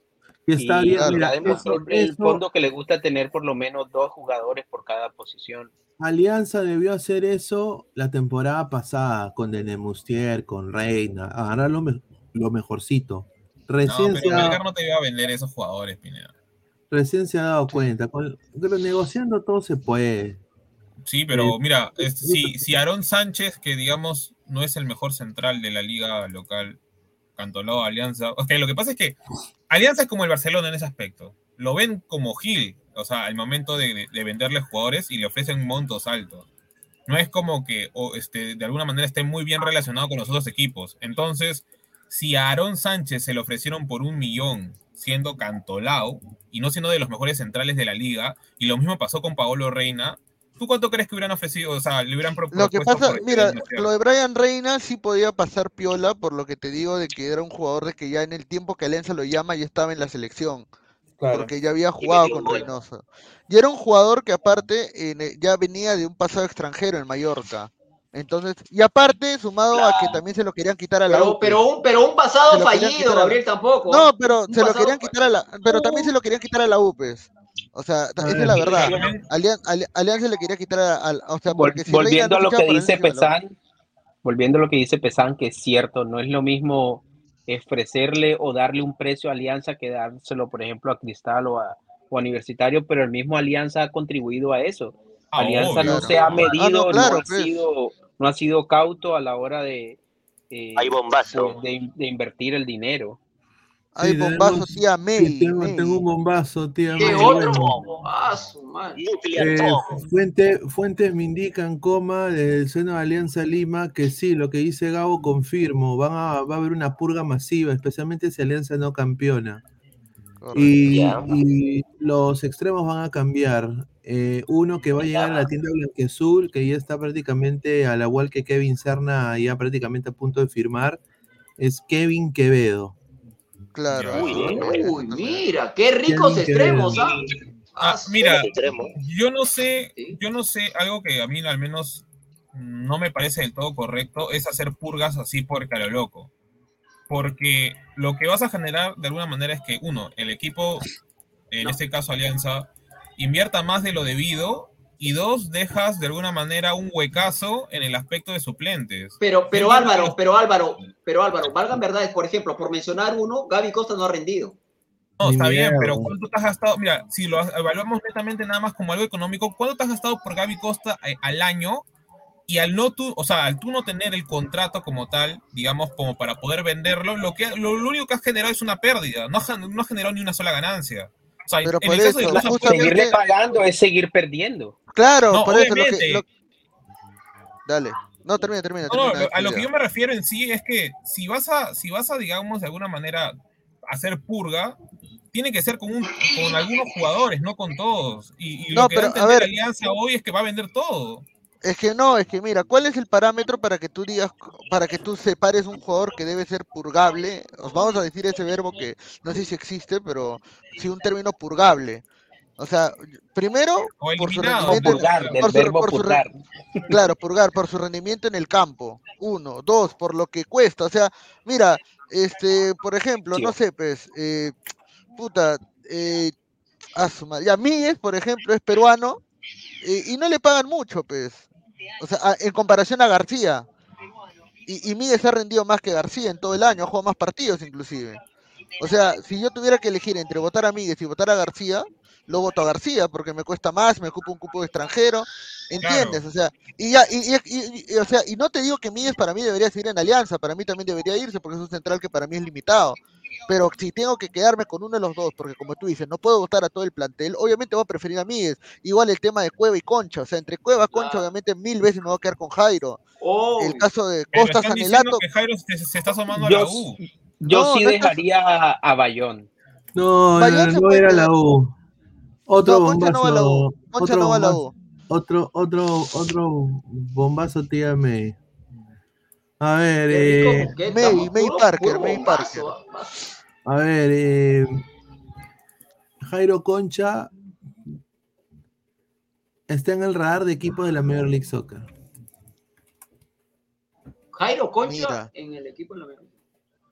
[SPEAKER 1] Y está
[SPEAKER 3] y
[SPEAKER 1] bien, mira, eso-
[SPEAKER 3] el
[SPEAKER 1] eso-
[SPEAKER 3] fondo que le gusta tener por lo menos dos jugadores por cada posición.
[SPEAKER 1] Alianza debió hacer eso la temporada pasada con Denemustier, con Reina, agarrar lo, me- lo mejorcito.
[SPEAKER 5] No,
[SPEAKER 1] Recién, se
[SPEAKER 5] pero
[SPEAKER 1] ha,
[SPEAKER 5] no te iba a vender esos jugadores, Pineda.
[SPEAKER 1] recién se ha dado cuenta. Con, pero negociando todo se puede.
[SPEAKER 5] Sí, pero
[SPEAKER 1] Eh,
[SPEAKER 5] mira, es- si, si Aarón Sánchez, que digamos no es el mejor central de la liga local, Cantolao, Alianza. Ok, lo que pasa es que Alianza es como el Barcelona en ese aspecto. Lo ven como Gil, o sea, al momento de, de- de venderle jugadores y le ofrecen montos altos. No es como que o, este, de alguna manera esté muy bien relacionado con los otros equipos. Entonces, si a Aarón Sánchez se le ofrecieron por un millón siendo Cantolao y no siendo de los mejores centrales de la liga, y lo mismo pasó con Paolo Reina, ¿tú cuánto crees que hubieran ofrecido? O sea, le hubieran pro-
[SPEAKER 10] Lo que
[SPEAKER 5] propuesto
[SPEAKER 10] pasa, mira, lo de Brian Reina sí podía pasar piola, por lo que te digo de que era un jugador de que ya en el tiempo que Alianza lo llama ya estaba en la selección, porque ya había jugado con
[SPEAKER 6] gol.
[SPEAKER 10] Reynoso. Y era un jugador que aparte eh, ya venía de un pasado extranjero en Mallorca. Entonces, y aparte, sumado a que también se lo querían quitar a la
[SPEAKER 6] Pero,
[SPEAKER 10] UPE.
[SPEAKER 6] pero, un, pero un pasado fallido, Gabriel, tampoco.
[SPEAKER 10] No, pero
[SPEAKER 6] Un
[SPEAKER 10] se lo querían quitar a la, pero también se lo querían quitar a la UPES. O sea, esa es la
[SPEAKER 1] ver,
[SPEAKER 10] verdad. Alianza le quería quitar a, a- o sea,
[SPEAKER 3] Vol-
[SPEAKER 10] porque si Reina
[SPEAKER 3] volviendo a lo que dice Pesan, volviendo a lo que dice Pesan, que es cierto, no es lo mismo ofrecerle o darle un precio a Alianza que dárselo, por ejemplo, a Cristal o a, o a Universitario, pero el mismo Alianza ha contribuido a eso.
[SPEAKER 5] Ah,
[SPEAKER 3] Alianza
[SPEAKER 5] obvio.
[SPEAKER 3] no se ha
[SPEAKER 10] Ah, no,
[SPEAKER 3] medido, no, ha
[SPEAKER 10] pues.
[SPEAKER 3] sido, no ha sido cauto a la hora de, eh,
[SPEAKER 2] Hay bombazo.
[SPEAKER 3] de, de- de invertir el dinero.
[SPEAKER 10] Hay
[SPEAKER 1] Sí,
[SPEAKER 10] bombazo, tía May.
[SPEAKER 1] Sí, tengo,
[SPEAKER 10] May.
[SPEAKER 1] tengo un bombazo, tía.
[SPEAKER 6] ¿Qué
[SPEAKER 1] May,
[SPEAKER 6] otro? madre.
[SPEAKER 2] Nuclear
[SPEAKER 1] Eh, fuente- fuentes me indican, coma, del seno de Alianza Lima, que sí, lo que dice Gabo confirmo, van a, va a haber una purga masiva, especialmente si Alianza no campeona. Y, los extremos van a cambiar. Eh, uno que va a llegar a la tienda Blanqueazul, que ya está prácticamente, al igual que Kevin Serna, ya prácticamente a punto de firmar, es Kevin Quevedo.
[SPEAKER 10] Claro.
[SPEAKER 2] Uy, eh,
[SPEAKER 6] Uy, mira, qué ricos
[SPEAKER 1] Qué
[SPEAKER 6] extremos. ¿ah?
[SPEAKER 5] Ah,
[SPEAKER 6] Ah,
[SPEAKER 5] mira, yo no sé, yo no sé, algo que a mí al menos no me parece del todo correcto es hacer purgas así a lo loco. Porque lo que vas a generar de alguna manera es que, uno, el equipo, en
[SPEAKER 6] No.
[SPEAKER 5] este caso Alianza, invierta más de lo debido y dos, dejas de alguna manera un huecazo en el aspecto de suplentes.
[SPEAKER 6] Pero, pero Álvaro,
[SPEAKER 5] los-
[SPEAKER 6] pero Álvaro, pero Álvaro, valgan verdades, por ejemplo, por mencionar uno, Gaby Costa no ha rendido.
[SPEAKER 5] No,
[SPEAKER 1] Ni
[SPEAKER 5] está bien, pero ¿cuánto te has gastado? Mira, si lo evaluamos netamente nada más como algo económico, ¿cuánto te has gastado por Gaby Costa eh, al año? Y al no tú, o sea, al tú no tener el contrato como tal, digamos, como para poder venderlo, lo que lo, lo único que has generado es una pérdida, no has, no has generado ni una sola ganancia. O sea,
[SPEAKER 10] Pero por eso,
[SPEAKER 3] Seguirle pagando es seguir perdiendo.
[SPEAKER 10] Claro,
[SPEAKER 5] No,
[SPEAKER 10] por eso lo que, lo- Dale. No, termina, termina.
[SPEAKER 5] No, no,
[SPEAKER 10] termina
[SPEAKER 5] a lo que yo me refiero en sí es que si vas a, si vas a, digamos, de alguna manera hacer purga, tiene que ser con, un, con algunos jugadores, no con todos. Y, y
[SPEAKER 10] No,
[SPEAKER 5] lo que da a
[SPEAKER 10] pero, a
[SPEAKER 5] entender
[SPEAKER 10] ver.
[SPEAKER 5] Alianza hoy es que va a vender todo.
[SPEAKER 10] Es que no, es que mira, ¿cuál es el parámetro para que tú digas, para que tú separes un jugador que debe ser purgable? Os vamos a decir ese verbo que no sé si existe, pero sí un término purgable. O sea, primero,
[SPEAKER 5] O
[SPEAKER 10] por su rendimiento,
[SPEAKER 3] purgar, del
[SPEAKER 10] por su-
[SPEAKER 3] verbo
[SPEAKER 10] por su re-
[SPEAKER 3] purgar.
[SPEAKER 10] claro, purgar, por su rendimiento en el campo. Uno, dos, por lo que cuesta. O sea, mira, este, por ejemplo, no sé, pues, eh, puta, eh, a su madre, ya Míguez, por ejemplo, es peruano eh, y no le pagan mucho, pues. O sea, a- en comparación a García. Y, y Míguez ha rendido más que García en todo el año, ha jugado más partidos inclusive. O sea, si yo tuviera que elegir entre votar a Míguez y votar a García, lo voto a García porque me cuesta más, me ocupa un cupo de extranjero, ¿entiendes? O sea, y ya, y, y- y- y- o sea, y no te digo que Míguez para mí debería seguir en Alianza, para mí también debería irse porque es un central que para mí es limitado. Pero si tengo que quedarme con uno de los dos, porque como tú dices, no puedo votar a todo el plantel, obviamente voy a preferir a Míguez. Igual el tema de Cueva y Concha, o sea, entre Cueva, Concha,
[SPEAKER 6] Claro.
[SPEAKER 10] obviamente mil veces me voy a quedar con Jairo.
[SPEAKER 6] Oh,
[SPEAKER 10] El caso de Costa Sanelato,
[SPEAKER 5] que Jairo se, se está asomando a
[SPEAKER 3] Yo,
[SPEAKER 5] la U.
[SPEAKER 3] yo
[SPEAKER 10] No,
[SPEAKER 3] sí
[SPEAKER 10] no
[SPEAKER 3] dejaría a, a Bayón.
[SPEAKER 1] No,
[SPEAKER 10] Bayón
[SPEAKER 1] no, no era la U. Otro
[SPEAKER 10] no, Concha no va a la U,
[SPEAKER 1] bombazo. Otro
[SPEAKER 10] no va a la
[SPEAKER 1] bombazo.
[SPEAKER 10] U.
[SPEAKER 1] Otro, otro, otro bombazo, tía May. A ver, eh.
[SPEAKER 10] May, May Parker, May Parker.
[SPEAKER 1] a ver, eh, Jairo Concha está en el radar de equipos de la Major League Soccer.
[SPEAKER 6] Jairo Concha
[SPEAKER 10] Mira.
[SPEAKER 6] en el equipo de la América.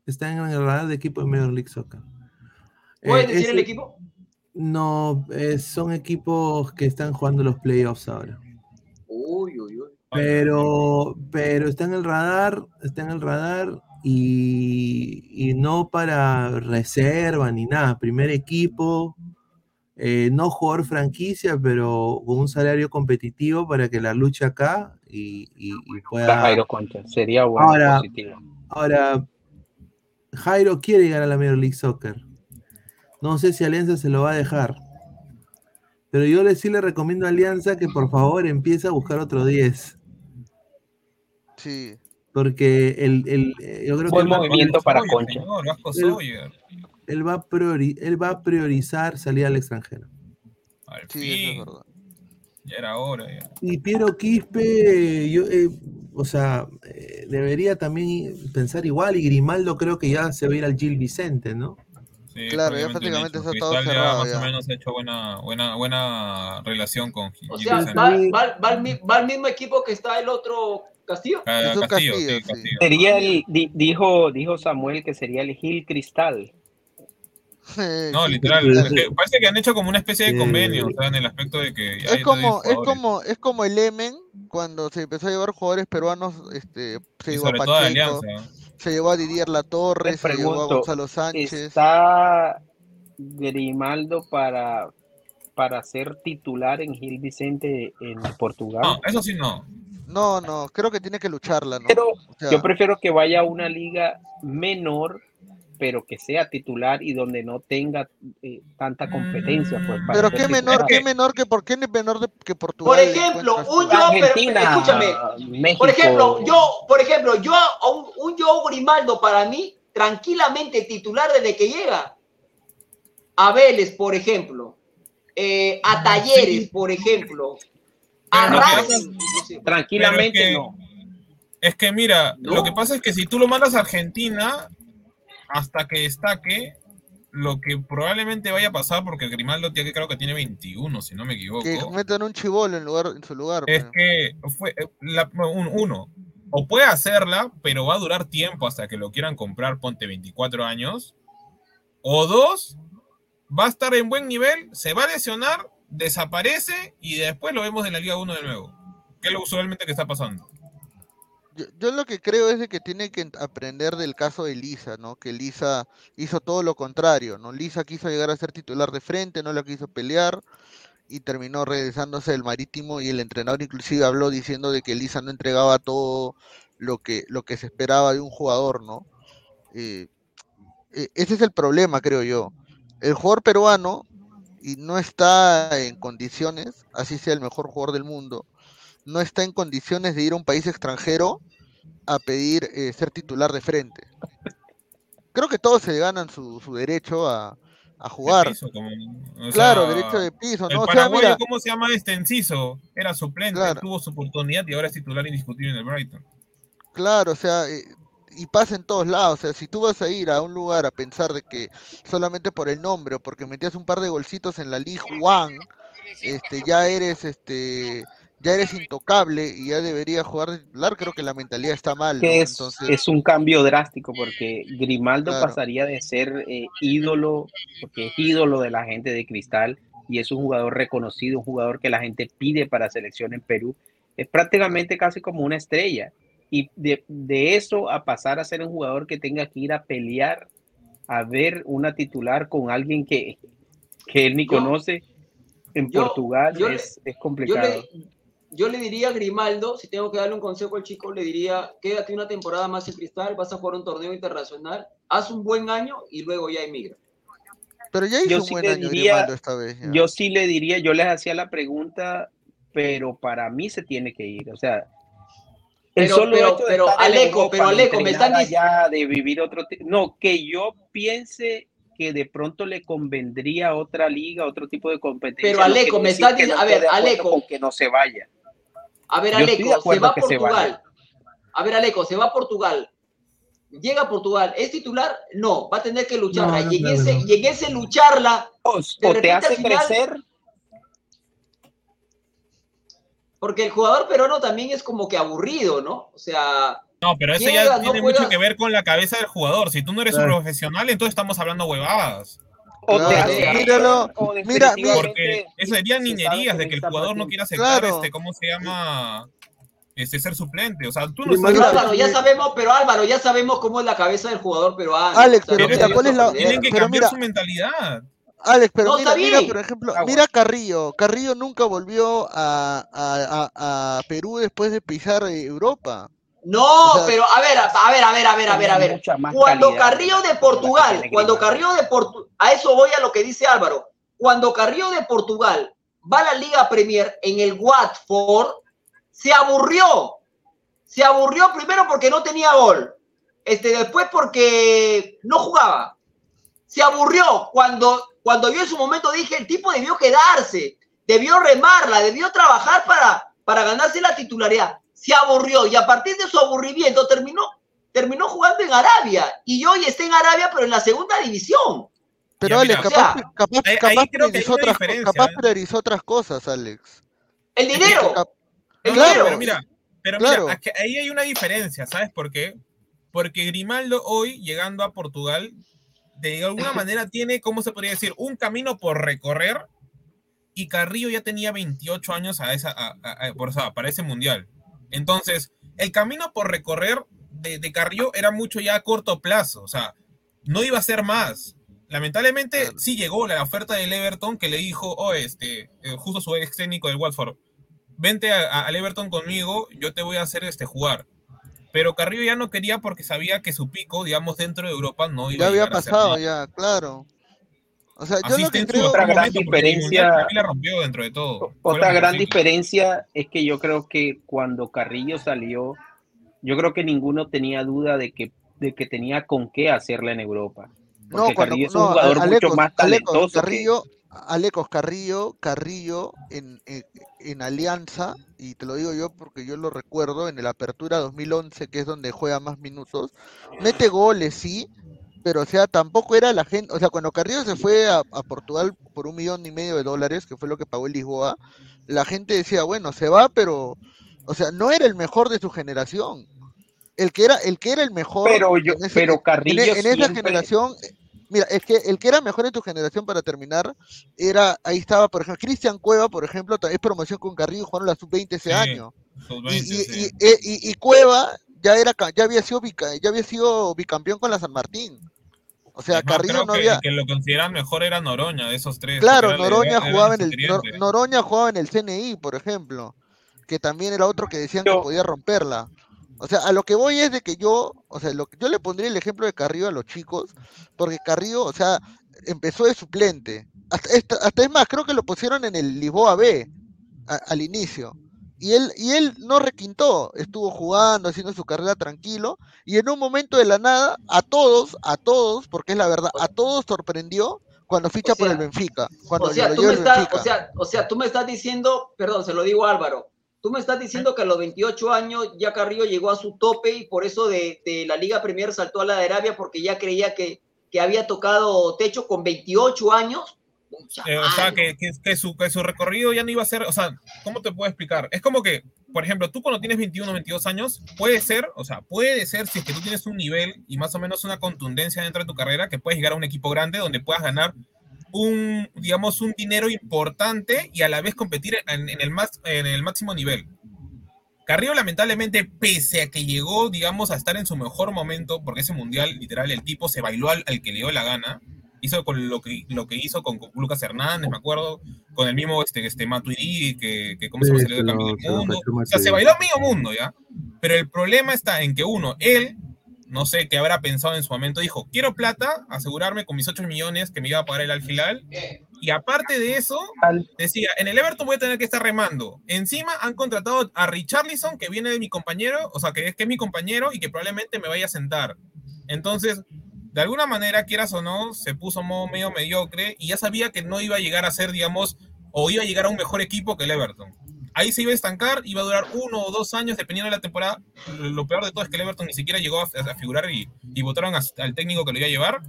[SPEAKER 1] Está en el radar de equipos de Major League Soccer.
[SPEAKER 6] ¿Puedes
[SPEAKER 1] Eh,
[SPEAKER 6] decir
[SPEAKER 1] ese-
[SPEAKER 6] el equipo?
[SPEAKER 1] No, eh, son equipos que están jugando los playoffs ahora.
[SPEAKER 6] Uy, uy, uy.
[SPEAKER 1] Pero, pero está en el radar, está en el radar y, y no para reserva ni nada. Primer equipo, eh, no jugador franquicia, pero con un salario competitivo para que la luche acá y, y- y pueda.
[SPEAKER 3] Jairo Concha. Sería bueno,
[SPEAKER 1] Ahora-
[SPEAKER 3] positivo.
[SPEAKER 1] Ahora, Jairo quiere llegar a la Major League Soccer. No sé si Alianza se lo va a dejar. Pero yo le, sí le recomiendo a Alianza que por favor empiece a buscar otro 10.
[SPEAKER 10] Sí.
[SPEAKER 1] Porque el, el- eh, yo creo que
[SPEAKER 3] Buen
[SPEAKER 1] él va,
[SPEAKER 3] movimiento para
[SPEAKER 5] Sawyer,
[SPEAKER 3] Concha.
[SPEAKER 5] señor, Vasco
[SPEAKER 1] El-
[SPEAKER 5] Sawyer.
[SPEAKER 1] él va a priori- él va a priorizar salir al extranjero.
[SPEAKER 5] Al
[SPEAKER 10] Sí, eso es verdad.
[SPEAKER 5] ya era hora. ya.
[SPEAKER 1] Y Piero Quispe, yo, eh, o sea, eh, debería también pensar igual. Y Grimaldo creo que ya se va a ir al Gil Vicente, ¿no?
[SPEAKER 5] Sí,
[SPEAKER 10] Claro, ya
[SPEAKER 5] prácticamente
[SPEAKER 10] está todo
[SPEAKER 5] Cristal ya
[SPEAKER 10] cerrado
[SPEAKER 5] más
[SPEAKER 10] ya.
[SPEAKER 5] o menos ha hecho buena, buena, buena relación con
[SPEAKER 6] O
[SPEAKER 5] Gil
[SPEAKER 6] sea,
[SPEAKER 5] Vicente.
[SPEAKER 6] va, va- va al, mi- va al mismo equipo que está el otro Castillo.
[SPEAKER 5] Ah,
[SPEAKER 10] Es un
[SPEAKER 5] Castillo,
[SPEAKER 10] Castillo,
[SPEAKER 5] sí,
[SPEAKER 10] sí.
[SPEAKER 5] Castillo.
[SPEAKER 3] Sería el, di- dijo, dijo Samuel que sería el Gil Cristal.
[SPEAKER 5] No, literal. parece que han hecho como una especie de
[SPEAKER 1] Sí.
[SPEAKER 5] convenio, o sea, en el aspecto de que.
[SPEAKER 10] Es como, es como, es como el Emen cuando se empezó a llevar jugadores peruanos, este, se llevó a Pacheco,
[SPEAKER 5] Alianza.
[SPEAKER 10] se llevó a Didier Latorre,
[SPEAKER 3] Les
[SPEAKER 10] se llevó a Gonzalo Sánchez.
[SPEAKER 3] ¿Está Grimaldo para, para ser titular en Gil Vicente en Portugal?
[SPEAKER 5] No, eso sí no.
[SPEAKER 10] No, no, creo que tiene que lucharla, ¿no?
[SPEAKER 3] Pero
[SPEAKER 10] O sea,
[SPEAKER 3] yo prefiero que vaya a una liga menor, pero que sea titular y donde no tenga eh, tanta competencia. Pues, para
[SPEAKER 10] pero qué menor, qué menor que por qué menor de- que Portugal.
[SPEAKER 6] Por ejemplo, un yo, pero,
[SPEAKER 3] Argentina,
[SPEAKER 6] escúchame,
[SPEAKER 3] México.
[SPEAKER 6] por ejemplo, yo, por ejemplo, yo, un, un Joe Grimaldo para mí, tranquilamente titular desde que llega. A Vélez, por ejemplo. eh, a Talleres, por ejemplo. A
[SPEAKER 5] que
[SPEAKER 6] Racing.
[SPEAKER 3] Tranquilamente
[SPEAKER 5] Pero es que-
[SPEAKER 3] no.
[SPEAKER 5] Es que mira,
[SPEAKER 6] No.
[SPEAKER 5] lo que pasa es que si tú lo mandas a Argentina, hasta que destaque, lo que probablemente vaya a pasar, porque Grimaldo que creo que tiene 21, si no me equivoco,
[SPEAKER 10] Que metan un chivolo en lugar en su lugar.
[SPEAKER 5] es
[SPEAKER 10] pues.
[SPEAKER 5] que fue eh, la- un- uno, o puede hacerla, pero va a durar tiempo hasta que lo quieran comprar, ponte 24 años, o dos, va a estar en buen nivel, se va a lesionar, desaparece y después lo vemos en la Liga 1 de nuevo. Que es lo usualmente que está pasando.
[SPEAKER 10] Yo, yo lo que creo es de que tiene que aprender del caso de Lisa, ¿no? Que Lisa hizo todo lo contrario, ¿no? Lisa quiso llegar a ser titular de frente, no la quiso pelear y terminó regresándose del marítimo y el entrenador inclusive habló diciendo de que Lisa no entregaba todo lo que, lo que se esperaba de un jugador, ¿no? Eh, e- ese es el problema, creo yo. El jugador peruano y no está en condiciones, así sea el mejor jugador del mundo, no está en condiciones de ir a un país extranjero a pedir eh, ser titular de frente. Creo que todos se ganan su, su derecho a, a
[SPEAKER 5] De
[SPEAKER 10] jugar.
[SPEAKER 5] piso, como- o
[SPEAKER 10] Claro,
[SPEAKER 5] sea,
[SPEAKER 10] derecho de piso,
[SPEAKER 5] El
[SPEAKER 10] ¿no? O sea,
[SPEAKER 5] paraguayo,
[SPEAKER 10] mira,
[SPEAKER 5] ¿cómo se llama este Enciso? Era suplente,
[SPEAKER 10] Claro.
[SPEAKER 5] tuvo su oportunidad y ahora es titular indiscutible en el Brighton.
[SPEAKER 10] claro, o sea, eh, y pasa en todos lados. O sea, si tú vas a ir a un lugar a pensar de que solamente por el nombre o porque metías un par de golcitos en la League One, este, ya eres, este, ya eres intocable y ya deberías jugar de titular, creo que la mentalidad está mal, ¿no?
[SPEAKER 3] es,
[SPEAKER 10] Entonces,
[SPEAKER 3] es un cambio drástico porque Grimaldo
[SPEAKER 10] Claro.
[SPEAKER 3] pasaría de ser eh, ídolo, porque es ídolo de la gente de Cristal y es un jugador reconocido, un jugador que la gente pide para selección en Perú. Es prácticamente casi como una estrella. Y de, de eso a pasar a ser un jugador que tenga que ir a pelear, a ver una titular con alguien que, que él ni
[SPEAKER 6] Yo-
[SPEAKER 3] conoce en
[SPEAKER 6] yo-
[SPEAKER 3] Portugal,
[SPEAKER 6] yo le-
[SPEAKER 3] es, es
[SPEAKER 6] Yo
[SPEAKER 3] complicado.
[SPEAKER 6] le, yo le diría a Grimaldo, si tengo que darle un consejo al chico, le diría, quédate una temporada más en Cristal, vas a jugar un torneo internacional, haz un buen año y luego ya emigra.
[SPEAKER 10] pero ya hizo
[SPEAKER 3] yo
[SPEAKER 10] un
[SPEAKER 3] sí
[SPEAKER 10] buen
[SPEAKER 3] le
[SPEAKER 10] año
[SPEAKER 3] diría-
[SPEAKER 10] Grimaldo esta vez. ya.
[SPEAKER 3] Yo sí le diría, yo les hacía la pregunta, pero para mí se tiene que ir. O sea, el
[SPEAKER 6] Pero-
[SPEAKER 3] solo
[SPEAKER 6] pero-
[SPEAKER 3] hecho de
[SPEAKER 6] pero,
[SPEAKER 3] estar en
[SPEAKER 6] Aleco,
[SPEAKER 3] Europa,
[SPEAKER 6] pero, Aleco, me están
[SPEAKER 3] entrenar
[SPEAKER 6] dic-
[SPEAKER 3] allá, de vivir otro, no, que yo piense que de pronto le convendría a otra liga, otro tipo de competencia.
[SPEAKER 6] Pero, Aleco, me estás
[SPEAKER 3] que
[SPEAKER 6] dic-
[SPEAKER 3] no
[SPEAKER 6] a ver, Aleco.
[SPEAKER 3] que no se vaya.
[SPEAKER 6] A ver, Aleco, se va a. Portugal. A ver, Aleco, se va a Portugal. Llega a Portugal, ¿es titular? No, va a tener que lucharla.
[SPEAKER 1] No, no
[SPEAKER 6] y, en ese,
[SPEAKER 1] no.
[SPEAKER 6] y en ese lucharla,
[SPEAKER 3] O,
[SPEAKER 6] De
[SPEAKER 3] o te hace
[SPEAKER 6] final-
[SPEAKER 3] crecer,
[SPEAKER 6] porque el jugador peruano también es como que aburrido, ¿no? O sea,
[SPEAKER 5] No, pero eso
[SPEAKER 6] Llega,
[SPEAKER 5] ya tiene mucho que ver con la cabeza del jugador. Si tú no eres un profesional, entonces estamos hablando huevadas.
[SPEAKER 3] O te
[SPEAKER 10] Claro,
[SPEAKER 3] hace
[SPEAKER 10] míralo,
[SPEAKER 3] o
[SPEAKER 10] mira,
[SPEAKER 3] definitivamente
[SPEAKER 5] Porque eso serían niñerías de que el jugador no quiera aceptar
[SPEAKER 10] Claro.
[SPEAKER 5] este, ¿cómo se llama? Este ser suplente. O sea, tú no sabes.
[SPEAKER 6] Álvaro, ya sabemos, pero Álvaro, ya sabemos cómo es la cabeza del jugador peruano.
[SPEAKER 10] Alex,
[SPEAKER 6] O sea,
[SPEAKER 10] pero
[SPEAKER 5] mira,
[SPEAKER 10] ¿cuál es la-.
[SPEAKER 5] Tienen que
[SPEAKER 10] Pero
[SPEAKER 5] cambiar
[SPEAKER 10] mira-
[SPEAKER 5] su mentalidad.
[SPEAKER 10] Alex, pero
[SPEAKER 6] No,
[SPEAKER 10] mira, mira, por ejemplo,
[SPEAKER 3] Agua.
[SPEAKER 10] mira Carrillo. Carrillo nunca volvió a, a- a- a Perú después de pisar eh, Europa.
[SPEAKER 6] No,
[SPEAKER 10] O sea-
[SPEAKER 6] pero a ver, a ver, a ver, a ver, a ver, a ver. Cuando
[SPEAKER 3] calidad
[SPEAKER 6] Carrillo
[SPEAKER 3] de
[SPEAKER 6] Portugal, cuando. Carrillo de Portugal, a eso voy a lo que dice Álvaro. Cuando Carrillo de Portugal va a la Liga Premier en el Watford, se aburrió. Se aburrió primero porque no tenía gol. Este, después porque no jugaba. Se aburrió cuando, cuando yo en su momento dije, el tipo debió quedarse, debió remarla, debió trabajar para, para ganarse la titularidad. Se aburrió y a partir de su aburrimiento terminó, terminó jugando en Arabia. Y hoy está en Arabia, pero en la segunda división.
[SPEAKER 10] Pero
[SPEAKER 5] Ya,
[SPEAKER 10] Alex,
[SPEAKER 5] mira,
[SPEAKER 10] capaz,
[SPEAKER 6] o sea,
[SPEAKER 10] capaz, capaz priorizó otras, capaz
[SPEAKER 5] ¿eh?
[SPEAKER 10] priorizó otras cosas, Alex.
[SPEAKER 6] El dinero. El
[SPEAKER 5] no,
[SPEAKER 6] dinero.
[SPEAKER 5] pero mira, pero
[SPEAKER 10] Claro.
[SPEAKER 5] mira, ahí hay una diferencia, ¿sabes por qué? Porque Grimaldo hoy, llegando a Portugal, de alguna manera tiene, ¿cómo se podría decir? Un camino por recorrer y Carrillo ya tenía 28 años a esa, a- a- a- por, o sea, para ese mundial. Entonces, el camino por recorrer de, de Carrillo era mucho ya a corto plazo, o sea, no iba a ser más. Lamentablemente sí llegó la oferta del Everton que le dijo, oh, este, eh, justo su ex técnico del Watford, vente al Everton conmigo, yo te voy a hacer este jugar. Pero Carrillo ya no quería porque sabía que su pico, digamos, dentro de Europa no iba
[SPEAKER 10] Ya
[SPEAKER 5] a
[SPEAKER 10] había
[SPEAKER 5] llegar a ser
[SPEAKER 10] pasado, ya, claro. O sea, yo lo que creo.
[SPEAKER 3] Otra gran diferencia-
[SPEAKER 5] Mundial también la rompió dentro de todo. Fue lo
[SPEAKER 3] Otra gran diferencia es que yo creo que cuando Carrillo salió, yo creo que ninguno tenía duda de que, de que tenía con qué hacerla en Europa.
[SPEAKER 10] No, cuando
[SPEAKER 3] Carrillo es un
[SPEAKER 10] no,
[SPEAKER 3] jugador mucho
[SPEAKER 10] Alecos,
[SPEAKER 3] más
[SPEAKER 10] Alecos,
[SPEAKER 3] talentoso. que-
[SPEAKER 10] Carrillo, Alecos Carrillo, Carrillo en, en, en Alianza, y te lo digo yo porque yo lo recuerdo, en el Apertura 2011, que es donde juega más minutos, mete goles, sí, pero o sea, tampoco era la gente, o sea, cuando Carrillo se fue a, a Portugal por un millón y medio de dólares, que fue lo que pagó el Lisboa, la gente decía, bueno, se va, pero, o sea, no era el mejor de su generación. El que era, el que era el mejor
[SPEAKER 3] Pero yo,
[SPEAKER 10] en ese-
[SPEAKER 3] pero Carrillo
[SPEAKER 10] en esa
[SPEAKER 3] siempre-
[SPEAKER 10] generación, eh, mira, es que el que era mejor en tu generación para terminar, era, ahí estaba, por ejemplo, Cristian Cueva, por ejemplo, es promoción con Carrillo, jugaron la sub-20 ese
[SPEAKER 5] Sí,
[SPEAKER 10] año. Y,
[SPEAKER 5] Sub-20,
[SPEAKER 10] y,
[SPEAKER 5] sí.
[SPEAKER 10] y- e- y- y Cueva ya era ca- ya había sido ya había sido bicampeón con la San Martín. O sea, Carrillo
[SPEAKER 5] creo
[SPEAKER 10] no
[SPEAKER 5] que,
[SPEAKER 10] había.
[SPEAKER 5] que lo consideran mejor era Noroña, de esos tres.
[SPEAKER 10] Claro, Noroña jugaba en el Nor- Noroña jugaba en el CNI, por ejemplo, que también era otro que decían que podía romperla. O sea, a lo que voy es de que yo, o sea, lo, que- yo le pondría el ejemplo de Carrillo a los chicos, porque Carrillo, o sea, empezó de suplente. Hasta, hasta es más, creo que lo pusieron en el Lisboa B a- al inicio. Y él, y él no requintó, estuvo jugando, haciendo su carrera tranquilo, y en un momento de la nada, a todos, a todos, porque es la verdad, a todos sorprendió cuando ficha por
[SPEAKER 6] sea,
[SPEAKER 10] el Benfica. Cuando
[SPEAKER 6] O sea, tú me estás,
[SPEAKER 10] Benfica.
[SPEAKER 6] o sea, o sea, tú me estás diciendo, perdón, se lo digo a Álvaro, tú me estás diciendo que a los 28 años ya Carrillo llegó a su tope y por eso de, de la Liga Premier saltó a la de Arabia porque ya creía que, que había tocado techo con 28 años.
[SPEAKER 5] Eh, o sea, que, que, que su, que su recorrido ya no iba a ser, o sea, ¿cómo te puedo explicar? Es como que, por ejemplo, tú cuando tienes 21 o 22 años, puede ser, o sea, puede ser si es que tú tienes un nivel y más o menos una contundencia dentro de tu carrera, que puedes llegar a un equipo grande donde puedas ganar un, digamos, un dinero importante y a la vez competir en, en el, más, en el máximo nivel. Carrillo, lamentablemente, pese a que llegó, digamos, a estar en su mejor momento, porque ese mundial, literal, el tipo se bailó al, al que le dio la gana, hizo con lo que, lo que hizo con, con Lucas Hernández, me acuerdo, con el mismo este, este Matuidi, que, que cómo se
[SPEAKER 1] Sí,
[SPEAKER 5] llama, campeón
[SPEAKER 1] se
[SPEAKER 5] del mundo. O sea, se bailó medio mundo, ¿ya? Pero el problema está en que uno, él, no sé qué habrá pensado en su momento, dijo, quiero plata, asegurarme con mis 8 millones que me iba a pagar el Al Hilal, y aparte de eso, decía, en el Everton voy a tener que estar remando. Encima han contratado a Richarlison, que viene de mi compañero, o sea, que es, que es mi compañero y que probablemente me vaya a sentar. Entonces, de alguna manera, quieras o no, se puso medio mediocre y ya sabía que no iba a llegar a ser, digamos, o iba a llegar a un mejor equipo que el Everton. Ahí se iba a estancar, iba a durar uno o dos años dependiendo de la temporada. Lo peor de todo es que el Everton ni siquiera llegó a, a figurar y, y votaron a- al técnico que lo iba a llevar,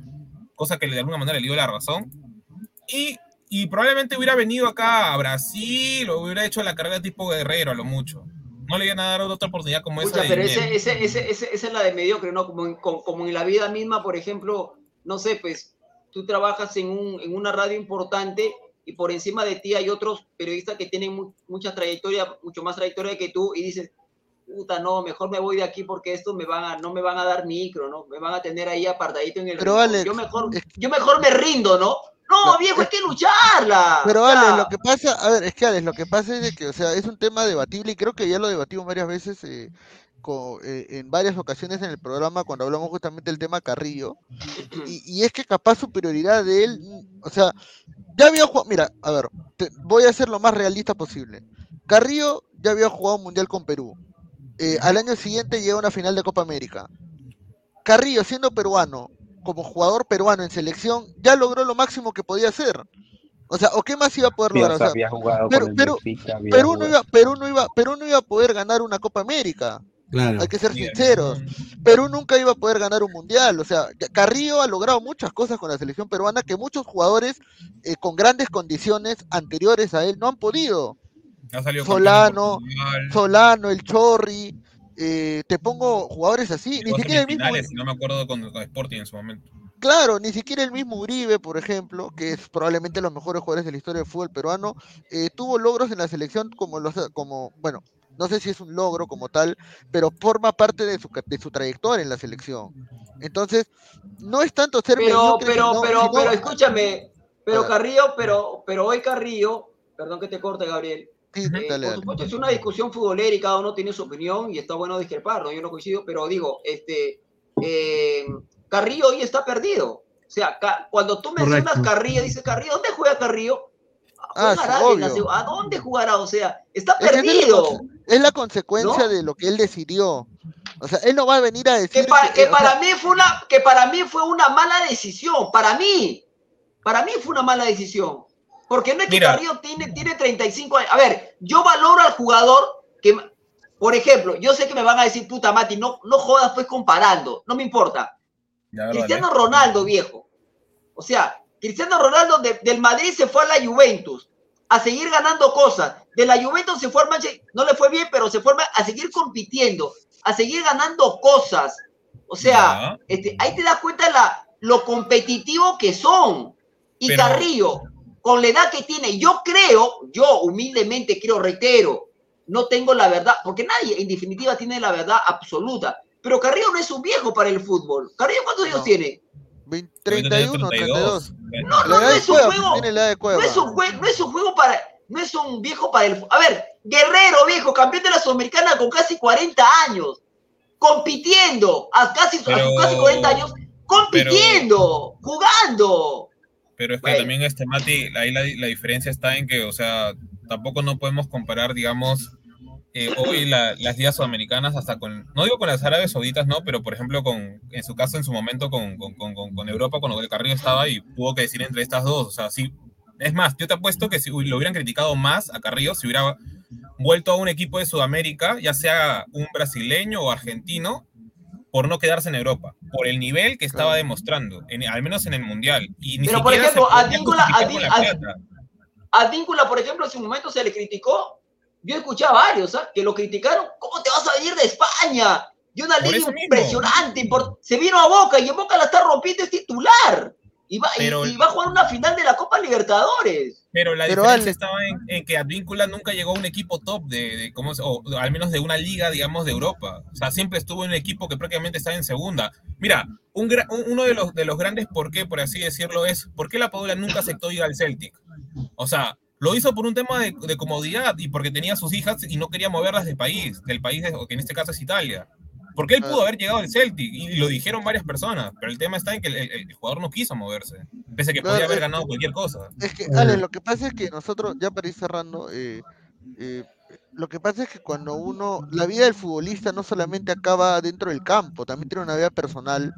[SPEAKER 5] cosa que de alguna manera le dio la razón. Y, y probablemente hubiera venido acá a Brasil o hubiera hecho la carrera tipo guerrero a lo mucho. No le iban a dar otra oportunidad como
[SPEAKER 6] Pucha,
[SPEAKER 5] esa.
[SPEAKER 6] pero ese, ese, ese, ese- esa es la de mediocre, ¿no? Como en, como, como en la vida misma, por ejemplo, no sé, pues tú trabajas en, un, en una radio importante y por encima de ti hay otros periodistas que tienen mu- mucha trayectoria, mucho más trayectoria que tú y dices, puta, no, mejor me voy de aquí porque esto me van a, no me van a dar micro, ¿no? Me van a tener ahí apartadito en el
[SPEAKER 10] Pero. Alex,
[SPEAKER 6] yo mejor, yo mejor me rindo, ¿no? No, viejo,
[SPEAKER 10] es-
[SPEAKER 6] hay que lucharla.
[SPEAKER 10] Pero
[SPEAKER 6] O sea,
[SPEAKER 10] Ale, lo que pasa, a ver, es que Alex, lo que pasa es de que, o sea, es un tema debatible y creo que ya lo debatimos varias veces eh, co- eh, en varias ocasiones en el programa cuando hablamos justamente del tema Carrillo. Y, y es que capaz su prioridad de él, o sea, ya había jugado, mira, a ver, te- voy a ser lo más realista posible. Carrillo ya había jugado un mundial con Perú. Eh, al año siguiente llega a una final de Copa América. Carrillo, siendo peruano, como jugador peruano en selección, ya logró lo máximo que podía hacer. O sea, ¿o qué más iba a poder lograr? O sea,
[SPEAKER 3] había jugado
[SPEAKER 10] pero- pero-
[SPEAKER 3] Benfica,
[SPEAKER 10] Perú no, iba, Perú, no iba, Perú no iba a poder ganar una Copa América.
[SPEAKER 1] Claro.
[SPEAKER 10] Hay que ser
[SPEAKER 5] Bien.
[SPEAKER 10] sinceros. Perú nunca iba a poder ganar un mundial. O sea, Carrillo ha logrado muchas cosas con la selección peruana que muchos jugadores eh, con grandes condiciones anteriores a él no han podido.
[SPEAKER 5] Ha
[SPEAKER 10] Solano, Solano, el Chorri. Eh, te pongo jugadores así. Ni siquiera el mismo.
[SPEAKER 5] no me acuerdo con, con Sporting en su momento.
[SPEAKER 10] Claro, ni siquiera el mismo Uribe, por ejemplo, que es probablemente los mejores jugadores de la historia del fútbol peruano, eh, tuvo logros en la selección como los, como, bueno, no sé si es un logro como tal, pero forma parte de su, de su trayectoria en la selección. Entonces, no es tanto ser
[SPEAKER 6] pero,
[SPEAKER 10] mediocre,
[SPEAKER 6] pero,
[SPEAKER 10] sino-
[SPEAKER 6] pero,
[SPEAKER 10] sino-
[SPEAKER 6] pero, escúchame, pero. Carrillo, pero, pero hoy Carrillo, perdón que te corte, Gabriel,
[SPEAKER 10] Sí, dale,
[SPEAKER 6] por
[SPEAKER 10] dale.
[SPEAKER 6] supuesto, es una discusión futbolera y cada uno tiene su opinión y está bueno discrepar, ¿no? Yo no coincido, pero digo, este, eh, Carrillo hoy está perdido. O sea, cuando tú mencionas
[SPEAKER 1] Correcto.
[SPEAKER 6] Carrillo, dice Carrillo, ¿dónde juega Carrillo?
[SPEAKER 10] Ah, sí,
[SPEAKER 6] ¿A dónde jugará? O sea, está
[SPEAKER 10] Es que es la
[SPEAKER 6] perdido.
[SPEAKER 10] Es la consecuencia
[SPEAKER 6] ¿No?
[SPEAKER 10] de lo que él decidió. O sea, él no va a venir a decir
[SPEAKER 6] Que para, que
[SPEAKER 10] o sea,
[SPEAKER 6] para mí fue una, que para mí fue una mala decisión. Para mí, para mí fue una mala decisión. Porque no es que
[SPEAKER 5] Mira.
[SPEAKER 6] Carrillo tiene, tiene 35 años. A ver, yo valoro al jugador que, por ejemplo, yo sé que me van a decir, puta Mati, no, no jodas pues comparando, no me importa.
[SPEAKER 5] Ya.
[SPEAKER 6] Cristiano Ronaldo, viejo. O sea, Cristiano Ronaldo de- del Madrid se fue a la Juventus a seguir ganando cosas. De la Juventus se fue al Manchester, no le fue bien, pero se fue a seguir compitiendo, a seguir ganando cosas. O sea,
[SPEAKER 5] Ya.
[SPEAKER 6] este, ahí te das cuenta la, lo competitivo que son. Y
[SPEAKER 5] Pero-
[SPEAKER 6] Carrillo, con la edad que tiene, yo creo, yo humildemente creo, reitero, no tengo la verdad, porque nadie en definitiva tiene la verdad absoluta. Pero Carrillo no es un viejo para el fútbol. Carrillo, ¿cuántos años
[SPEAKER 10] No.
[SPEAKER 6] tiene?
[SPEAKER 10] 20
[SPEAKER 5] Ahorita tiene
[SPEAKER 10] 31, 32.
[SPEAKER 6] No,
[SPEAKER 10] La
[SPEAKER 6] no, no
[SPEAKER 10] de
[SPEAKER 6] es un juego.
[SPEAKER 10] tiene la edad de Cueva.
[SPEAKER 6] No es un juego, no es un juego para, no es un viejo para el. A ver, Guerrero, viejo, campeón de la Sudamericana con casi 40 años, compitiendo a casi, a sus
[SPEAKER 5] Pero-
[SPEAKER 6] casi 40 años, compitiendo, jugando.
[SPEAKER 5] Pero es que
[SPEAKER 6] Bueno.
[SPEAKER 5] también, este Mati, ahí la, la diferencia está en que, o sea, tampoco no podemos comparar, digamos, eh, hoy la- las ligas sudamericanas hasta con, no digo con las árabes sauditas, no, pero por ejemplo, con, en su caso, en su momento con, con, con, con- con Europa, cuando el Carrillo estaba y tuvo que decir entre estas dos, o sea, sí. Es más, yo te apuesto que si lo hubieran criticado más a Carrillo, si hubiera vuelto a un equipo de Sudamérica, ya sea un brasileño o argentino, por no quedarse en Europa, por el nivel que estaba
[SPEAKER 10] Claro.
[SPEAKER 5] demostrando, en- al menos en el Mundial. Y ni
[SPEAKER 6] Pero, por ejemplo,
[SPEAKER 5] podía
[SPEAKER 6] Advíncula-
[SPEAKER 5] justificar
[SPEAKER 6] Adví-
[SPEAKER 5] con la
[SPEAKER 6] Adví-
[SPEAKER 5] plata.
[SPEAKER 6] A Víncula, por ejemplo, en su momento se le criticó. Yo escuché a varios ¿ah? que lo criticaron. ¿Cómo te vas a venir de España? De una
[SPEAKER 5] Por
[SPEAKER 6] liga impresionante. import- Se vino a Boca y en Boca la está rompiendo, es titular. Y va, y va a jugar una final de la Copa Libertadores.
[SPEAKER 5] Pero la
[SPEAKER 10] Pero,
[SPEAKER 5] diferencia estaba en, en que Advíncula nunca llegó a un equipo top de, de cómo se- o al menos de una liga, digamos, de Europa. O sea, siempre estuvo en un equipo que prácticamente estaba en segunda. Mira, un un- uno de los, de los grandes por qué, por así decirlo, es por qué la Padula nunca aceptó ir al Celtic. O sea, lo hizo por un tema de, de comodidad y porque tenía sus hijas y no quería moverlas del país, del país, de- que en este caso es Italia. Porque él pudo haber llegado al Celtic y lo dijeron varias personas, pero el tema está en que el, el- el jugador no quiso moverse, pese a que
[SPEAKER 10] Claro,
[SPEAKER 5] podía haber ganado cualquier cosa.
[SPEAKER 10] Es que, Ale, lo que pasa es que nosotros, ya para ir cerrando, eh, eh, lo que pasa es que cuando uno, la vida del futbolista no solamente acaba dentro del campo, también tiene una vida personal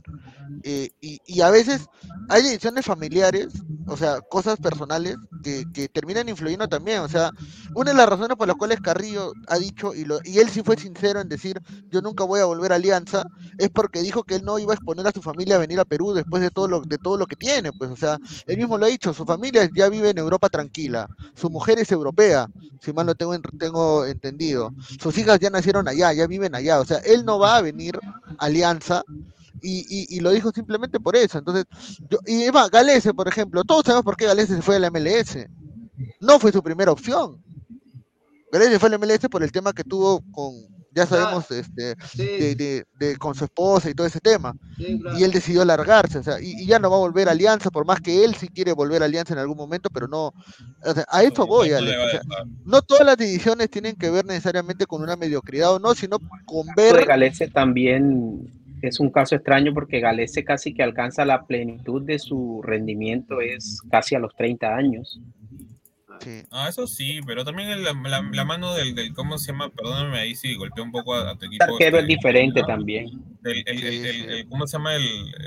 [SPEAKER 10] eh, y, a veces hay decisiones familiares, o sea, cosas personales que, que terminan influyendo también, o sea, una de las razones por las cuales Carrillo ha dicho, y, lo, y él sí fue sincero en decir, yo nunca voy a volver a Alianza, es porque dijo que él no iba a exponer a su familia a venir a Perú después de todo lo, de todo lo que tiene, pues, o sea, él mismo lo ha dicho, su familia ya vive en Europa tranquila, su mujer es europea, si mal no tengo, en- tengo entendido, sus hijas ya nacieron allá, ya viven allá, o sea, él no va a venir a Alianza y, y, y lo dijo simplemente por eso. Entonces, yo, y Eva, Galese, por ejemplo, todos sabemos por qué Galese se fue a la MLS. No fue su primera opción. Galese fue a la MLS por el tema que tuvo con, ya sabemos, este,
[SPEAKER 6] Sí,
[SPEAKER 10] de, de- de- con su esposa y todo ese tema.
[SPEAKER 6] sí, claro.
[SPEAKER 10] Y él decidió largarse, o sea, y, y ya no va a volver a Alianza, por más que él sí quiere volver a Alianza en algún momento, pero no, o sea, a eso voy,
[SPEAKER 5] No
[SPEAKER 10] Alex, o sea, no todas las decisiones tienen que ver necesariamente con una mediocridad o no, sino con
[SPEAKER 3] Esto de
[SPEAKER 10] ver
[SPEAKER 3] Galese también es un caso extraño porque Galese casi que alcanza la plenitud de su rendimiento es casi a los 30 años.
[SPEAKER 10] Sí.
[SPEAKER 5] Ah, eso sí, pero también la, la- la mano del, del- ¿cómo se llama? Perdóname ahí si golpeó un poco a, a tu equipo.
[SPEAKER 3] Arquero es
[SPEAKER 5] este,
[SPEAKER 3] diferente
[SPEAKER 5] ¿no?
[SPEAKER 3] también.
[SPEAKER 5] El, el-
[SPEAKER 10] Sí,
[SPEAKER 5] el- el-
[SPEAKER 10] sí.
[SPEAKER 5] el- ¿Cómo se llama? El,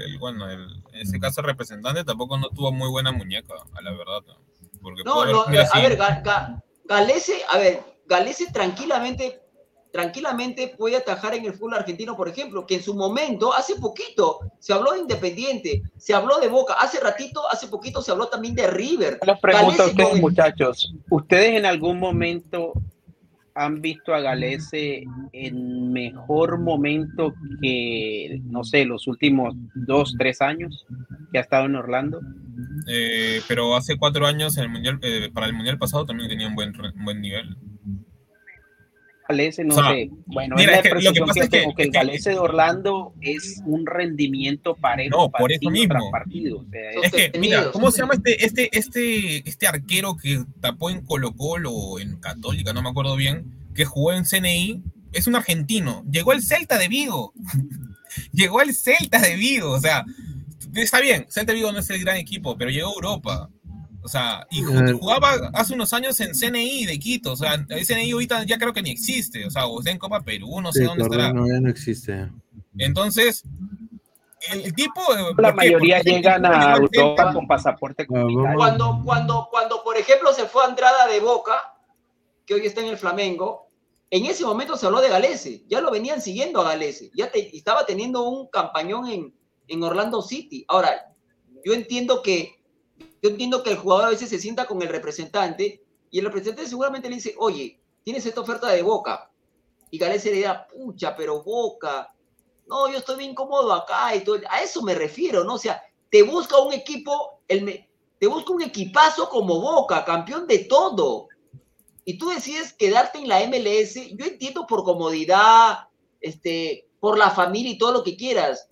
[SPEAKER 5] el- bueno, el, en ese caso el representante tampoco no tuvo muy buena muñeca, a la verdad. ¿no? Porque
[SPEAKER 6] No, a
[SPEAKER 5] sí,
[SPEAKER 6] ver, Ga- Ga- Galese, a ver, Galese tranquilamente, tranquilamente puede atajar en el fútbol argentino, por ejemplo, que en su momento, hace poquito, se habló de Independiente, se habló de Boca, hace ratito, hace poquito se habló también de River.
[SPEAKER 3] Les pregunto a ustedes, muchachos, ¿ustedes en algún momento han visto a Galese en mejor momento que, no sé, los últimos dos, tres años que ha estado en Orlando?
[SPEAKER 5] eh, pero hace cuatro años en el mundial, eh, para el mundial pasado también tenía un buen, un buen nivel.
[SPEAKER 3] Galese, no
[SPEAKER 5] O sea,
[SPEAKER 3] sé. Bueno,
[SPEAKER 5] mira,
[SPEAKER 3] es la
[SPEAKER 5] es que lo que pasa
[SPEAKER 3] que,
[SPEAKER 5] es que-
[SPEAKER 3] tengo, que el Galese de Orlando es un rendimiento parejo
[SPEAKER 5] No, por eso mismo.
[SPEAKER 3] tras partido. O sea,
[SPEAKER 5] Es que, mira, ¿cómo se llama este, este, este, este arquero que tapó en Colo Colo o en Católica, no me acuerdo bien, que jugó en CNI? Es un argentino. Llegó al Celta de Vigo. llegó al Celta de Vigo. O sea, está bien, Celta de Vigo no es el gran equipo, pero llegó a Europa. O sea, y
[SPEAKER 1] A ver.
[SPEAKER 5] jugaba hace unos años en CNI de Quito. O sea, el CNI ahorita ya creo que ni existe. O sea, o está en Copa Perú, no sé
[SPEAKER 1] Sí,
[SPEAKER 5] dónde estará.
[SPEAKER 1] no, ya no existe.
[SPEAKER 5] Entonces, el, el tipo.
[SPEAKER 3] la
[SPEAKER 5] ¿por qué?
[SPEAKER 3] mayoría llegan a Europa con pasaporte
[SPEAKER 1] Ah,
[SPEAKER 3] comunitario.
[SPEAKER 6] Cuando, cuando, cuando, por ejemplo, se fue Andrada de Boca, que hoy está en el Flamengo, en ese momento se habló de Galese. Ya lo venían siguiendo a Galese. Ya te- estaba teniendo un campañón en, en Orlando City. Ahora, yo entiendo que yo entiendo que el jugador a veces se sienta con el representante y el representante seguramente le dice, oye, tienes esta oferta de Boca. Y Galese le dirá, pucha, pero Boca, no, yo estoy bien cómodo acá y todo. A eso me refiero, ¿no? O sea, te busca un equipo, te busca un equipazo como Boca, campeón de todo. Y tú decides quedarte en la MLS, yo entiendo por comodidad, este, por la familia y todo lo que quieras,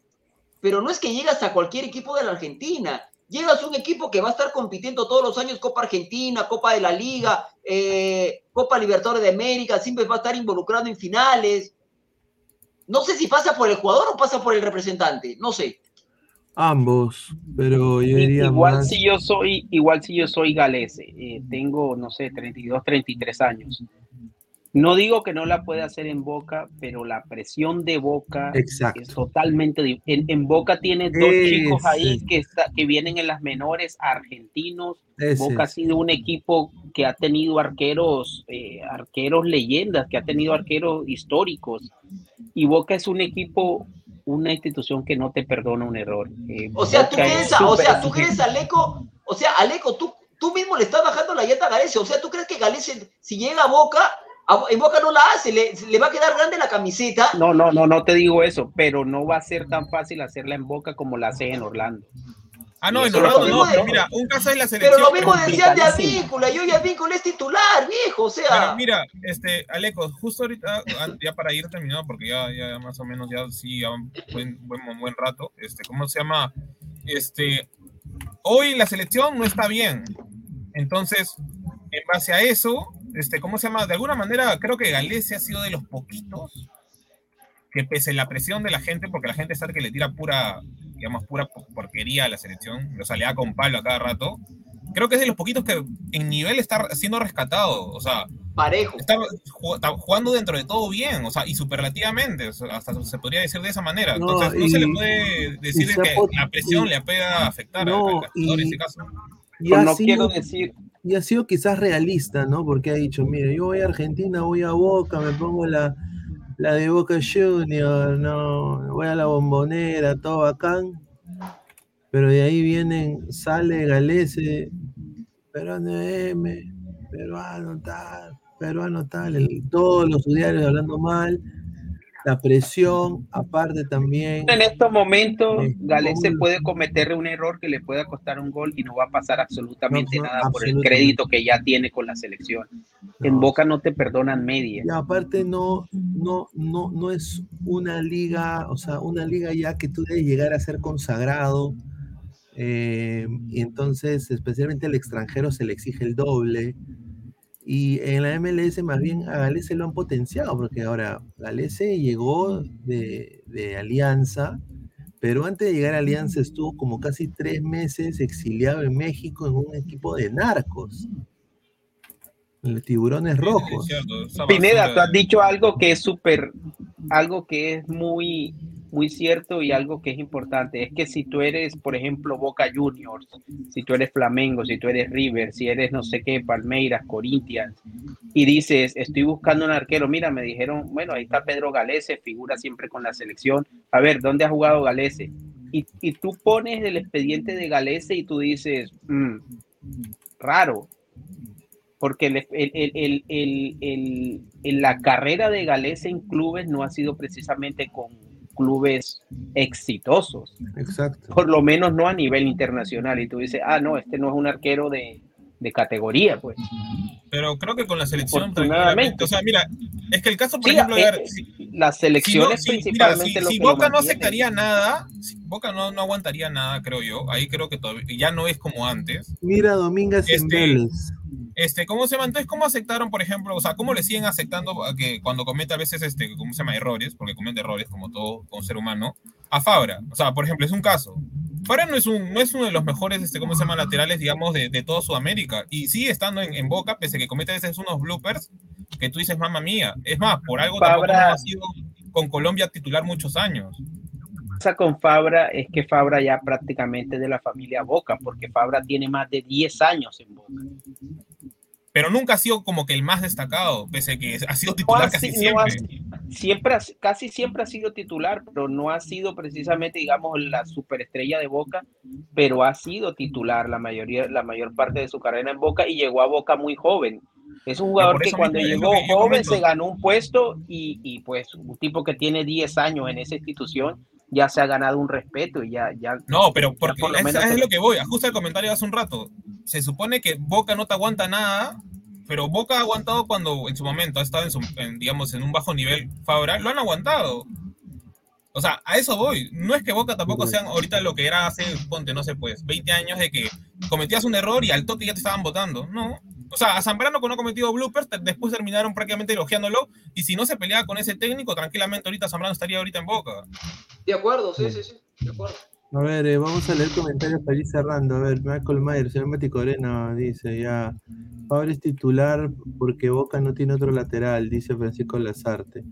[SPEAKER 6] pero no es que llegas a cualquier equipo de la Argentina. Llegas a un equipo que va a estar compitiendo todos los años Copa Argentina, Copa de la Liga, eh, Copa Libertadores de América, siempre va a estar involucrado en finales. No sé si pasa por el jugador o pasa por el representante, no sé.
[SPEAKER 1] Ambos, pero yo diría
[SPEAKER 3] igual
[SPEAKER 1] más.
[SPEAKER 3] si yo soy igual si yo soy galese eh, tengo no sé 32 33 años no digo que no la pueda hacer en Boca pero la presión de Boca
[SPEAKER 1] Exacto.
[SPEAKER 3] es totalmente en, en Boca tiene dos chicos ahí
[SPEAKER 1] Ese.
[SPEAKER 3] que está, que vienen en las menores argentinos
[SPEAKER 1] Ese
[SPEAKER 3] Boca ha sido un equipo que ha tenido arqueros eh, arqueros leyendas que ha tenido arqueros históricos y Boca es un equipo una institución que no te perdona un error Eh,
[SPEAKER 6] O sea, tú
[SPEAKER 3] Boca es
[SPEAKER 6] quieres, a- o sea, tú a Aleco, o sea, Aleco, tú, tú mismo le estás bajando la llanta a Galese. O sea, tú crees que Galese, si llega a Boca, en Boca no la hace, le, le va a quedar grande la camiseta.
[SPEAKER 3] No, no, no, no te digo eso, pero no va a ser tan fácil hacerla en Boca como la hace en Orlando.
[SPEAKER 5] Ah, no, en Orlando no, pero mira, un caso es la selección.
[SPEAKER 6] Pero lo mismo
[SPEAKER 5] pero-
[SPEAKER 6] decían de
[SPEAKER 3] complicadísimo.
[SPEAKER 6] Advíncula, y hoy Advíncula es titular, viejo, o
[SPEAKER 5] Pero
[SPEAKER 6] sea.
[SPEAKER 5] mira, este, Aleco, justo ahorita, ah, ya para ir terminado, porque ya, ya más o menos ya sí, ya un buen, buen, buen rato, este, ¿cómo se llama? Este, hoy la selección no está bien. Entonces, en base a eso, este, ¿cómo se llama? De alguna manera, creo que Galese ha sido de los poquitos que pese a la presión de la gente, porque la gente sabe que le tira pura, digamos, pura po- porquería a la selección, o sea, le da con palo a cada rato, creo que es de los poquitos que en nivel está siendo rescatado, o sea,
[SPEAKER 6] Parejo.
[SPEAKER 5] está, ju- está jugando dentro de todo bien, o sea, y superlativamente, hasta se podría decir de esa manera.
[SPEAKER 1] No,
[SPEAKER 5] Entonces, no se le puede decir que la presión
[SPEAKER 1] y-
[SPEAKER 5] le pueda afectar
[SPEAKER 1] No,
[SPEAKER 5] al al jugador en este caso.
[SPEAKER 1] Y
[SPEAKER 3] no
[SPEAKER 1] sido-
[SPEAKER 3] quiero decir,
[SPEAKER 1] y ha sido quizás realista, ¿no? Porque ha dicho, mire, yo voy a Argentina, voy a Boca, me pongo la, la de Boca Junior, no, voy a la bombonera, todo bacán. Pero de ahí vienen, sale Galese, peruano M, peruano tal, peruano tal, todos los diarios hablando mal, la presión, aparte también.
[SPEAKER 3] en estos momentos
[SPEAKER 1] Sí.
[SPEAKER 3] Galese puede cometer un error que le pueda costar un gol y no va a pasar absolutamente
[SPEAKER 1] No, no,
[SPEAKER 3] nada por el crédito que ya tiene con la selección. En. Boca no te perdonan media.
[SPEAKER 1] Y aparte no, no, no, no es una liga, o sea, una liga ya que tú debes llegar a ser consagrado. eh, y entonces, especialmente al extranjero se le exige el doble. Y en la MLS más bien a Galese lo han potenciado, porque ahora Galese llegó de, de Alianza, pero antes de llegar a Alianza estuvo como casi tres meses exiliado en México en un equipo de narcos. Los tiburones rojos.
[SPEAKER 3] Pineda, tú has dicho algo que es súper, algo que es muy, muy cierto y algo que es importante. Es que si tú eres, por ejemplo, Boca Juniors, si tú eres Flamengo, si tú eres River, si eres no sé qué, Palmeiras, Corinthians, y dices, estoy buscando un arquero, mira, me dijeron, bueno, ahí está Pedro Galese, figura siempre con la selección. A ver, ¿dónde ha jugado Galese? Y, y tú pones el expediente de Galese y tú dices, "Mm, raro, porque el- el- el- la carrera de Galese en clubes no ha sido precisamente con clubes exitosos,
[SPEAKER 1] Exacto.
[SPEAKER 3] por lo menos no a nivel internacional. Y tú dices, ah, no, este no es un arquero de, de categoría, pues.
[SPEAKER 5] Pero creo que con la selección, o sea, mira, es que el caso, por
[SPEAKER 3] Sí,
[SPEAKER 5] ejemplo,
[SPEAKER 3] eh,
[SPEAKER 5] de ver,
[SPEAKER 3] eh,
[SPEAKER 5] si-
[SPEAKER 3] las
[SPEAKER 5] si no-
[SPEAKER 3] selecciones
[SPEAKER 5] si- mira,
[SPEAKER 3] principalmente
[SPEAKER 5] si,
[SPEAKER 3] lo
[SPEAKER 5] si
[SPEAKER 3] lo
[SPEAKER 5] Boca no aceptaría nada, si Boca no, no aguantaría nada, creo yo. Ahí creo que todavía, ya no es como antes.
[SPEAKER 1] Mira Domínguez
[SPEAKER 5] Este,
[SPEAKER 1] Vélez.
[SPEAKER 5] Este, ¿cómo se llama? Entonces, ¿cómo aceptaron, por ejemplo, o sea, cómo le siguen aceptando a que cuando comete a veces, este, ¿cómo se llama? Errores, porque comete errores como todo, como ser humano, a Fabra? O sea, por ejemplo, es un caso. Fabra no es, un, no es uno de los mejores, este, ¿cómo se llama? Laterales, digamos, de, de toda Sudamérica. Y sigue estando en, en Boca, pese a que comete a veces unos bloopers que tú dices, mamá mía. Es más, por algo tampoco
[SPEAKER 3] Fabra-
[SPEAKER 5] no ha sido con Colombia titular muchos años.
[SPEAKER 3] Pasa con Fabra es que Fabra ya prácticamente de la familia Boca, porque Fabra tiene más de 10 años en Boca.
[SPEAKER 5] Pero nunca ha sido como que el más destacado, pese a que ha sido
[SPEAKER 3] No
[SPEAKER 5] titular
[SPEAKER 3] ha
[SPEAKER 5] casi
[SPEAKER 3] si- no ha-
[SPEAKER 5] siempre.
[SPEAKER 3] siempre ha- casi siempre ha sido titular, pero no ha sido precisamente, digamos, la superestrella de Boca, pero ha sido titular la mayoría, la mayor parte de su carrera en Boca y llegó a Boca muy joven. Es un jugador que cuando llegó
[SPEAKER 5] que
[SPEAKER 3] joven
[SPEAKER 5] comento.
[SPEAKER 3] se ganó un puesto y, y, pues un tipo que tiene 10 años en esa institución ya se ha ganado un respeto y ya, ya
[SPEAKER 5] No, pero porque
[SPEAKER 3] por lo
[SPEAKER 5] es,
[SPEAKER 3] menos
[SPEAKER 5] es
[SPEAKER 3] se-
[SPEAKER 5] lo que voy. Ajusta el comentario hace un rato. Se supone que Boca no te aguanta nada, pero Boca ha aguantado cuando en su momento ha estado en, su, en, digamos, en un bajo nivel Fabra, lo han aguantado. O sea, a eso voy. No es que Boca tampoco sean ahorita lo que era hace, ponte, no sé, pues, 20 años de que cometías un error y al toque ya te estaban votando. No. O sea, a Zambrano cuando ha cometido bloopers, después terminaron prácticamente elogiándolo. Y si no se peleaba con ese técnico, tranquilamente ahorita Zambrano estaría ahorita en Boca.
[SPEAKER 6] De acuerdo, sí, sí, sí, de acuerdo.
[SPEAKER 1] A ver, eh, vamos a leer comentarios para ir cerrando. A ver, Michael Mayer, señor Mati Corena dice ya. Fabra es titular porque Boca no tiene otro lateral, dice Francisco Lazarte.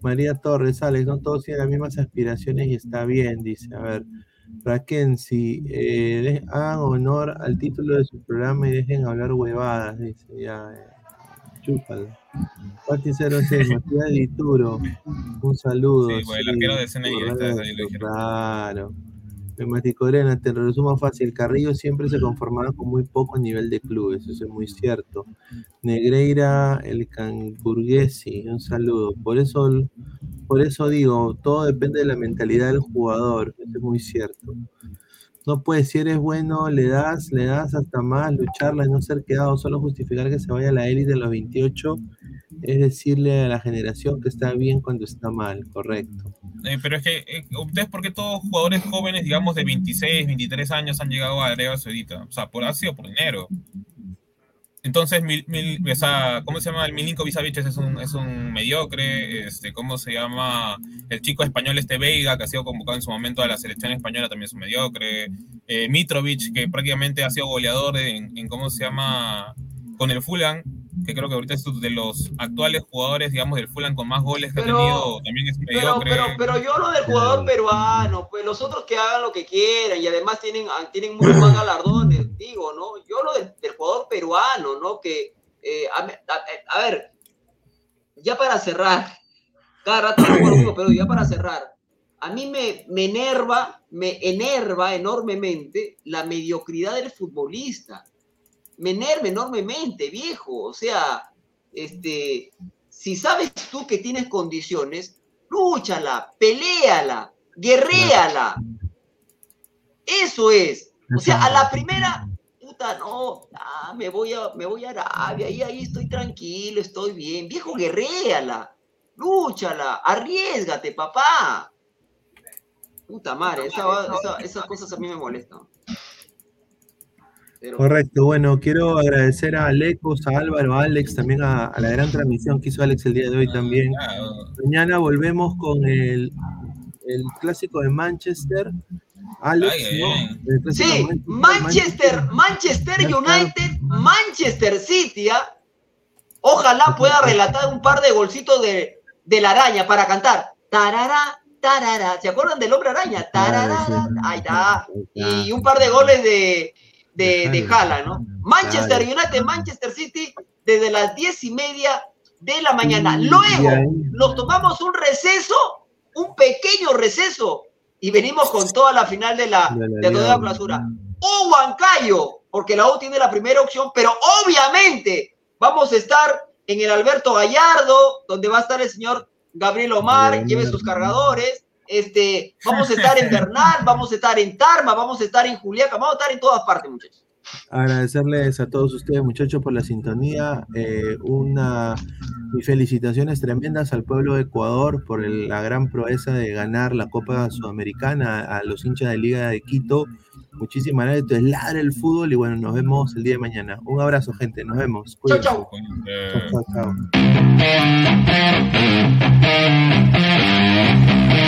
[SPEAKER 1] María Torres, Alex, no todos tienen las mismas aspiraciones y está bien, dice. A ver, Raquensi, eh, hagan honor al título de su programa y dejen hablar huevadas, dice. Ya, eh, chúpalo. Pati 06, Matías Dituro, un saludo.
[SPEAKER 5] Sí, pues, el arquero de CNI, está- ahí lo dijeron.
[SPEAKER 1] Claro. El Maticorena, te lo resumo fácil. Carrillo siempre se conformaba con muy poco nivel de clubes, eso es muy cierto. Negreira, el Canburguesi, un saludo. Por eso, por eso digo, todo depende de la mentalidad del jugador, eso es muy cierto. No puedes, si eres bueno, le das, le das hasta más, lucharla y no ser quedado, solo justificar que se vaya a la élite a los 28, es decirle a la generación que está bien cuando está mal, correcto.
[SPEAKER 5] Eh, pero es que, eh, ¿ustedes por qué todos jugadores jóvenes, digamos, de 26, 23 años han llegado a Arabia Saudita? O sea, por, ha sido por dinero. Entonces, Mil, Mil- o ¿cómo se llama? El Milinkovic Savic es un, es un mediocre. Este, ¿Cómo se llama? El chico español este Veiga, que ha sido convocado en su momento a la selección española, también es un mediocre. Eh, Mitrovic, que prácticamente ha sido goleador en, ¿cómo se llama? Con el Fulham, que creo que ahorita es de los actuales jugadores, digamos, del Fulham con más goles que
[SPEAKER 6] Pero-
[SPEAKER 5] ha tenido, también es
[SPEAKER 6] Pero, pero, pero yo lo del jugador peruano, pues los otros que hagan lo que quieran y además tienen, tienen muchos más galardones, digo, ¿no? Yo lo del, del jugador peruano, ¿no? Que, eh, a, a- a ver, ya para cerrar, cada rato lo pero ya para cerrar, a mí me, me enerva, me enerva enormemente la mediocridad del futbolista. Me enormemente, viejo. O sea, este, si sabes tú que tienes condiciones, lúchala, peleala, guerréala. Eso es. O sea, a la primera, puta, no, ah, me voy a, me voy a Arabia, y ahí estoy tranquilo, estoy bien. Viejo, guerréala, lúchala, arriesgate, papá. Puta madre, esa- esas cosas a mí me molestan. Pero-
[SPEAKER 1] Correcto, bueno, quiero agradecer a Alecos, a Álvaro, a Alex, también a, a la gran transmisión que hizo Alex el día de hoy también. Mañana volvemos con el, el clásico de Manchester. Alex,
[SPEAKER 5] Ay,
[SPEAKER 1] ¿no?
[SPEAKER 6] Sí, Manchester, Manchester United, Manchester City. ¿ah? Ojalá pueda relatar un par de golcitos de, de la araña para cantar. Tarara, tarara. ¿Se acuerdan del hombre araña? Tarara, ahí está. Y un par de goles de, de, de Haaland, ¿no? Manchester United, Manchester City, desde las diez y media de la mañana. Luego nos tomamos un receso, un pequeño receso, y venimos con toda la final de la,
[SPEAKER 1] De
[SPEAKER 6] toda la clausura. O Huancayo, porque la U tiene la primera opción, pero obviamente vamos a estar en el Alberto Gallardo, donde va a estar el señor Gabriel Omar, lleve sus cargadores. Este, vamos a estar en Bernal, vamos a estar en Tarma, vamos a estar en Juliaca, vamos a estar en todas partes, muchachos.
[SPEAKER 1] Agradecerles a todos ustedes, muchachos, por la sintonía. Eh, una y felicitaciones tremendas al pueblo de Ecuador por el- la gran proeza de ganar la Copa Sudamericana a los hinchas de Liga de Quito. Muchísimas gracias. Esto es Ladre el Fútbol y bueno, nos vemos el día de mañana. Un abrazo, gente. Nos vemos.
[SPEAKER 6] Chau.
[SPEAKER 1] Chau, chau, chau.